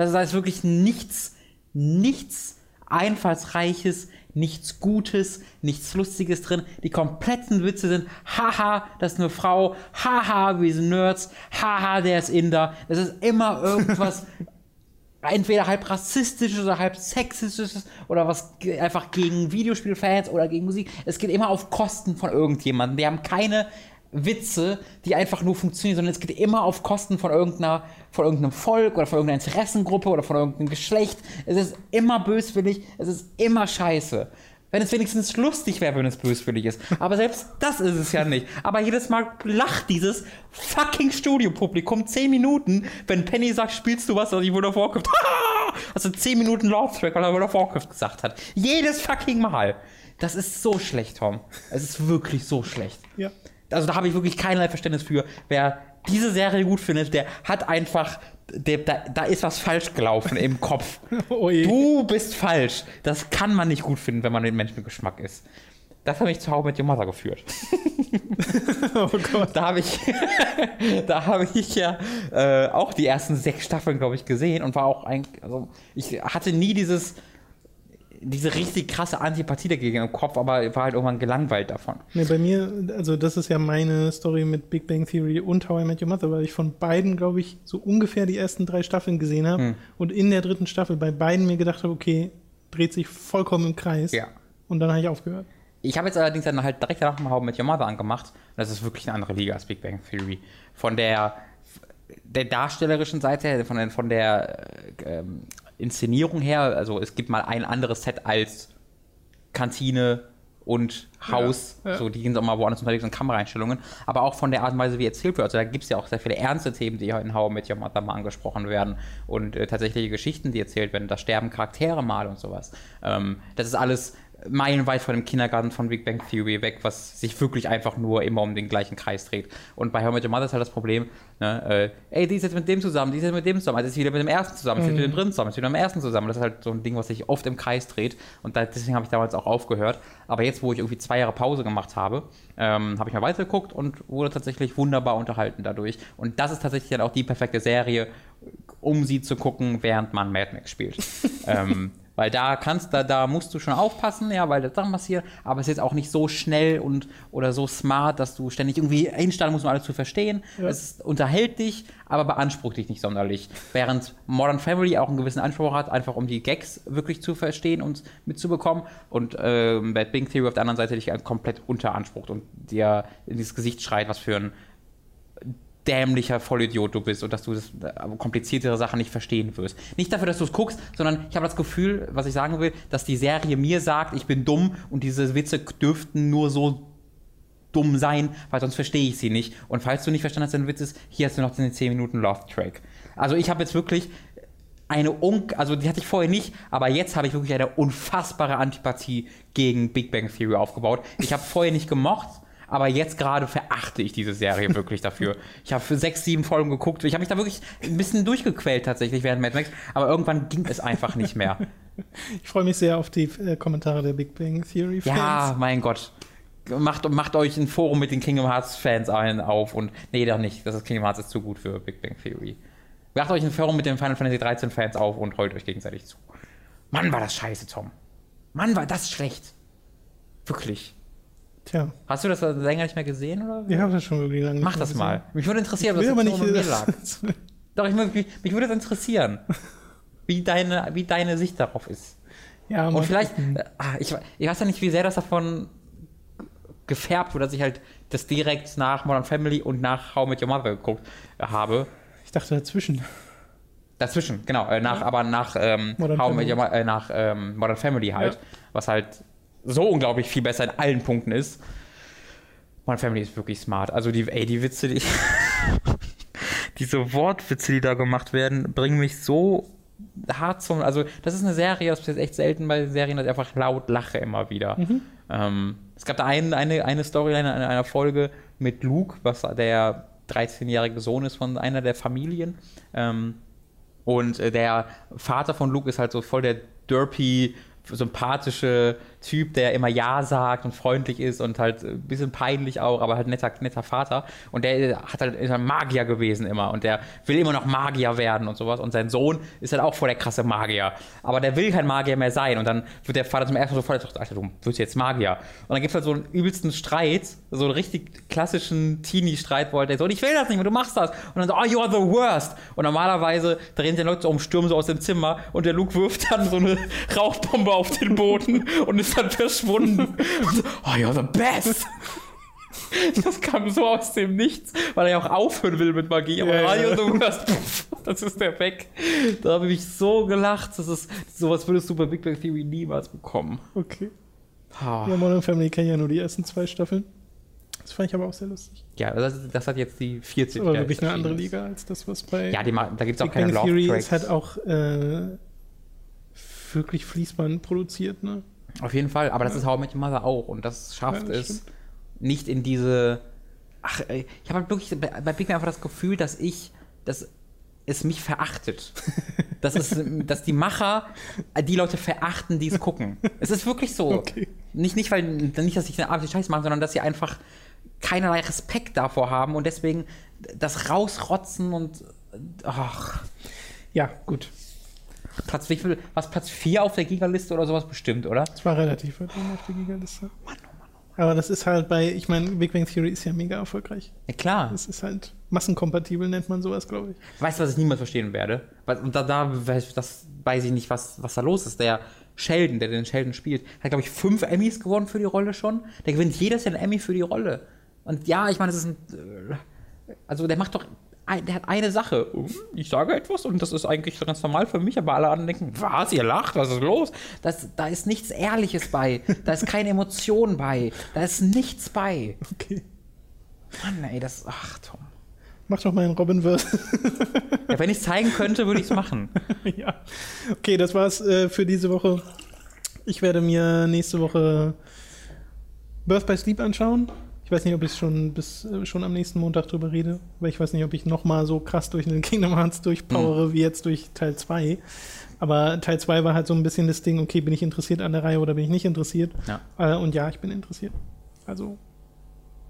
Speaker 1: Das ist, da ist wirklich nichts, nichts Einfallsreiches, nichts Gutes, nichts Lustiges drin. Die kompletten Witze sind, haha, das ist eine Frau, haha, wir sind Nerds, haha, der ist Inder. Das ist immer irgendwas, entweder halb rassistisches oder halb sexistisches oder was einfach gegen Videospielfans oder gegen Musik. Es geht immer auf Kosten von irgendjemandem. Die haben keine Witze, die einfach nur funktionieren, sondern es geht immer auf Kosten von irgendeiner, von irgendeinem Volk oder von irgendeiner Interessengruppe oder von irgendeinem Geschlecht. Es ist immer böswillig, es ist immer scheiße. Wenn es wenigstens lustig wäre, wenn es böswillig ist. Aber selbst das ist es ja nicht. Aber jedes Mal lacht dieses fucking Studiopublikum 10 Minuten, wenn Penny sagt, spielst du was, was ich World of Warcraft. Also 10 Minuten Lauftrack, weil er World of Warcraft gesagt hat. Jedes fucking Mal. Das ist so schlecht, Tom. Es ist wirklich so schlecht.
Speaker 2: Ja.
Speaker 1: Also da habe ich wirklich keinerlei Verständnis für. Wer diese Serie gut findet, der hat einfach, der, da, da ist was falsch gelaufen im Kopf.
Speaker 2: Oh.
Speaker 1: Du bist falsch. Das kann man nicht gut finden, wenn man den Menschengeschmack ist. Das hat mich zu Hause mit Your Mother geführt.
Speaker 2: Oh Gott.
Speaker 1: Da habe ich, da habe ich ja äh, auch die ersten sechs Staffeln, glaube ich, gesehen und war auch ein, also ich hatte nie dieses, diese richtig krasse Antipathie dagegen im Kopf, aber war halt irgendwann gelangweilt davon.
Speaker 2: Nee, bei mir, also das ist ja meine Story mit Big Bang Theory und How I Met Your Mother, weil ich von beiden, glaube ich, so ungefähr die ersten drei Staffeln gesehen habe
Speaker 1: Hm.
Speaker 2: und in der dritten Staffel bei beiden mir gedacht habe, okay, dreht sich vollkommen im Kreis.
Speaker 1: Ja.
Speaker 2: Und dann habe ich aufgehört.
Speaker 1: Ich habe jetzt allerdings dann halt direkt danach mal How I Met Your Mother angemacht. Und das ist wirklich eine andere Liga als Big Bang Theory. Von der, der darstellerischen Seite her, von der, von der äh, ähm, Inszenierung her, also es gibt mal ein anderes Set als Kantine und Haus.
Speaker 2: Ja, ja.
Speaker 1: So, die gehen auch mal woanders unterwegs und Kameraeinstellungen. Aber auch von der Art und Weise, wie erzählt wird. Also da gibt es ja auch sehr viele ernste Themen, die in How I Met Your Mother mal angesprochen werden. Und äh, tatsächliche Geschichten, die erzählt werden. Da sterben Charaktere mal und sowas. Ähm, das ist alles meilenweit von dem Kindergarten von Big Bang Theory weg, was sich wirklich einfach nur immer um den gleichen Kreis dreht. Und bei How I Met Your Mother ist halt das Problem, ne, äh, ey, die ist jetzt mit dem zusammen, die ist jetzt mit dem zusammen, also ist wieder mit dem ersten zusammen, ist
Speaker 2: Mhm.
Speaker 1: wieder mit dem dritten zusammen, ist wieder mit dem ersten zusammen. Das ist halt so ein Ding, was sich oft im Kreis dreht. Und da, deswegen habe ich damals auch aufgehört. Aber jetzt, wo ich irgendwie zwei Jahre Pause gemacht habe, ähm, habe ich mal weitergeguckt und wurde tatsächlich wunderbar unterhalten dadurch. Und das ist tatsächlich dann auch die perfekte Serie, um sie zu gucken, während man Mad Max spielt. ähm, Weil da kannst, da, da musst du schon aufpassen, ja, weil das Sachen passieren, aber es ist jetzt auch nicht so schnell und oder so smart, dass du ständig irgendwie hinstellen musst, um alles zu verstehen.
Speaker 2: Ja.
Speaker 1: Es unterhält dich, aber beansprucht dich nicht sonderlich. Während Modern Family auch einen gewissen Anspruch hat, einfach um die Gags wirklich zu verstehen und mitzubekommen. Und ähm, Bad Bing Theory auf der anderen Seite dich komplett unteransprucht und dir in dieses Gesicht schreit, was für ein dämlicher Vollidiot du bist und dass du das äh, kompliziertere Sachen nicht verstehen wirst. Nicht dafür, dass du es guckst, sondern ich habe das Gefühl, was ich sagen will, dass die Serie mir sagt, ich bin dumm und diese Witze dürften nur so dumm sein, weil sonst verstehe ich sie nicht. Und falls du nicht verstanden hast, dein Witz ist, hier hast du noch den 10 Minuten Love Track. Also ich habe jetzt wirklich eine un also die hatte ich vorher nicht, aber jetzt habe ich wirklich eine unfassbare Antipathie gegen Big Bang Theory aufgebaut. Ich habe vorher nicht gemocht, aber jetzt gerade verachte ich diese Serie wirklich dafür. Ich habe für sechs, sieben Folgen geguckt. Ich habe mich da wirklich ein bisschen durchgequält tatsächlich während Mad Max, aber irgendwann ging es einfach nicht mehr.
Speaker 2: Ich freue mich sehr auf die äh, Kommentare der Big Bang Theory Fans.
Speaker 1: Ja, mein Gott. Macht, macht euch ein Forum mit den Kingdom Hearts Fans ein auf und nee, doch nicht. Das ist Kingdom Hearts ist zu gut für Big Bang Theory. Macht euch ein Forum mit den Final Fantasy 13 Fans auf und heult euch gegenseitig zu. Mann, war das scheiße, Tom. Mann, war das schlecht. Wirklich.
Speaker 2: Tja,
Speaker 1: Hast du das länger nicht mehr gesehen oder?
Speaker 2: ich habe das schon wirklich lange
Speaker 1: Mach das mal. Mich würde interessieren, was
Speaker 2: will aber nicht.
Speaker 1: mir lag. Doch, ich, mich, mich würde es interessieren, wie deine, wie deine Sicht darauf ist.
Speaker 2: ja,
Speaker 1: Und vielleicht,
Speaker 2: gucken.
Speaker 1: äh, ich, ich weiß ja nicht, wie sehr das davon gefärbt wurde, dass ich halt das direkt nach Modern Family und nach How Met Your Mother geguckt habe.
Speaker 2: Ich dachte dazwischen.
Speaker 1: Dazwischen, genau, äh, nach, aber nach, ähm,
Speaker 2: Modern
Speaker 1: How Met
Speaker 2: Family.
Speaker 1: Your äh, nach ähm, Modern Family halt,
Speaker 2: Ja.
Speaker 1: was halt so unglaublich viel besser in allen Punkten ist. Modern Family ist wirklich smart. Also die, ey, die Witze, die diese Wortwitze, die da gemacht werden, bringen mich so hart zum. Also, das ist eine Serie, das ist echt selten bei Serien, dass ich einfach laut lache immer wieder. Ähm, es gab da ein, eine, eine Storyline in einer Folge mit Luke, was der 13-jährige Sohn ist von einer der Familien. Ähm, und äh, der Vater von Luke ist halt so voll der derpy, sympathische Typ, der immer Ja sagt und freundlich ist und halt ein bisschen peinlich auch, aber halt netter, netter Vater. Und der hat halt ist ein Magier gewesen immer und der will immer noch Magier werden und sowas. Und sein Sohn ist halt auch voll der krasse Magier. Aber der will kein Magier mehr sein. Und dann wird der Vater zum ersten Mal so voll, Alter, du wirst jetzt Magier. Und dann gibt es halt so einen übelsten Streit, so einen richtig klassischen Teenie-Streit, wo halt der so, ich will das nicht mehr, du machst das. Und dann so, oh, you are the worst. Und normalerweise drehen sich Leute so um, stürmen so aus dem Zimmer und der Luke wirft dann so eine Rauchbombe auf den Boden und ist dann verschwunden. So, oh, you're the best. Das kam so aus dem Nichts, weil er ja auch aufhören will mit Magie. Aber
Speaker 2: Ja,
Speaker 1: ah,
Speaker 2: ja.
Speaker 1: Pff, Das ist der weg. Da habe ich so gelacht. Das ist, sowas würdest du bei Big Bang Theory niemals bekommen.
Speaker 2: Okay.
Speaker 1: Ah.
Speaker 2: Ja, Modern Family kenne ja nur die ersten zwei Staffeln. Das fand ich aber auch sehr lustig.
Speaker 1: Ja, das, das hat jetzt die 40.
Speaker 2: Aber wirklich eine andere Liga als das, was bei
Speaker 1: Ja, die, da gibt es auch
Speaker 2: Big
Speaker 1: keine
Speaker 2: Bang
Speaker 1: Love
Speaker 2: Theory
Speaker 1: Tracks.
Speaker 2: ist halt auch äh, wirklich Fließband produziert, ne?
Speaker 1: Auf jeden Fall, aber das ist How I Met Your Mother auch und das schafft
Speaker 2: Ja, das
Speaker 1: es nicht in diese. Ach, ich habe halt wirklich bei Big Bang einfach das Gefühl, dass ich, dass es mich verachtet. dass, es, dass die Macher die Leute verachten, die es gucken. Es ist wirklich so.
Speaker 2: Okay.
Speaker 3: Nicht, nicht, weil, nicht, dass ich eine Art Scheiß machen, sondern dass sie einfach keinerlei Respekt davor haben und deswegen das rausrotzen und. Ach.
Speaker 2: Ja, gut.
Speaker 1: Platz, wie viel, was Platz 4 auf der Gigaliste oder sowas bestimmt, oder?
Speaker 2: Das war relativ weit oben auf der Gigaliste. Aber das ist halt bei, ich meine, Big Bang Theory ist ja mega erfolgreich.
Speaker 1: Ja, klar.
Speaker 2: Das ist halt massenkompatibel, nennt man sowas, glaube ich.
Speaker 1: Weißt du, was ich niemals verstehen werde? Und da, da weiß- das weiß ich nicht, was, was da los ist. Der Sheldon, der den Sheldon spielt, hat, glaube ich, fünf Emmys gewonnen für die Rolle schon. Der gewinnt jedes Jahr einen Emmy für die Rolle. Und ja, ich meine, das ist ein. äh, Also, der macht doch. Der hat eine Sache. Ich sage etwas und das ist eigentlich ganz normal für mich, aber alle anderen denken, was, ihr lacht, was ist los? Das, da ist nichts Ehrliches bei. Da ist keine Emotion bei. Da ist nichts bei.
Speaker 2: Okay.
Speaker 1: Mann, ey, das. Ach, Tom.
Speaker 2: Mach doch mal einen Robinverse.
Speaker 1: Ja, wenn ich es zeigen könnte, würde ich es machen.
Speaker 2: ja. Okay, das war's äh, für diese Woche. Ich werde mir nächste Woche Birth by Sleep anschauen. Ich weiß nicht, ob ich schon bis äh, schon am nächsten Montag drüber rede, weil ich weiß nicht, ob ich noch mal so krass durch den Kingdom Hearts durchpowere wie jetzt durch Teil 2. Aber Teil 2 war halt so ein bisschen das Ding, okay, bin ich interessiert an der Reihe oder bin ich nicht interessiert?
Speaker 1: Ja.
Speaker 2: Äh, und ja, ich bin interessiert. Also,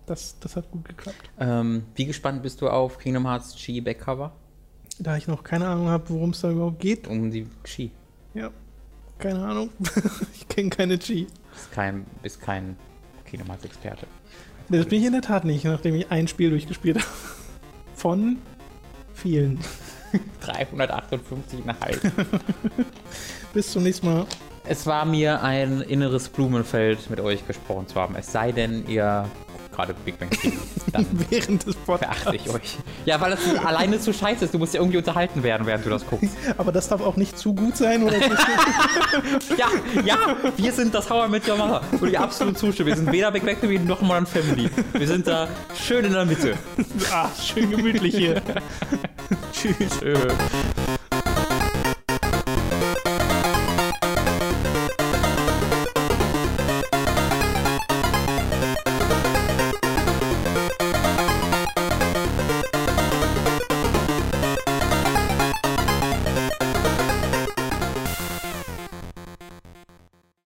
Speaker 2: das, das hat gut geklappt.
Speaker 1: Ähm, wie gespannt bist du auf Kingdom Hearts Chi Backcover?
Speaker 2: Da ich noch keine Ahnung habe, worum es da überhaupt geht.
Speaker 1: Um die Chi.
Speaker 2: Ja. Keine Ahnung. ich kenne keine G.
Speaker 1: Bist kein, bist kein Kingdom Hearts Experte.
Speaker 2: Das bin ich in der Tat nicht, nachdem ich ein Spiel durchgespielt habe. Von vielen.
Speaker 1: 358,5.
Speaker 2: Bis zum nächsten Mal.
Speaker 1: Es war mir ein inneres Blumenfeld, mit euch gesprochen zu haben. Es sei denn, ihr gerade Big Bang Theory. Dann
Speaker 2: Während des Podcasts.
Speaker 1: verachte ich euch. Ja, weil das alleine zu scheiße ist. Du musst ja irgendwie unterhalten werden, während du das guckst.
Speaker 2: Aber das darf auch nicht zu gut sein, oder?
Speaker 1: Ja, ja, wir sind das I Met Your Mother. Würde ich absolut zustimmen. Wir sind weder Big Bang Theory noch Modern Family. Wir sind da schön in der Mitte.
Speaker 2: ah, schön gemütlich hier. Tschüss.
Speaker 1: Äh.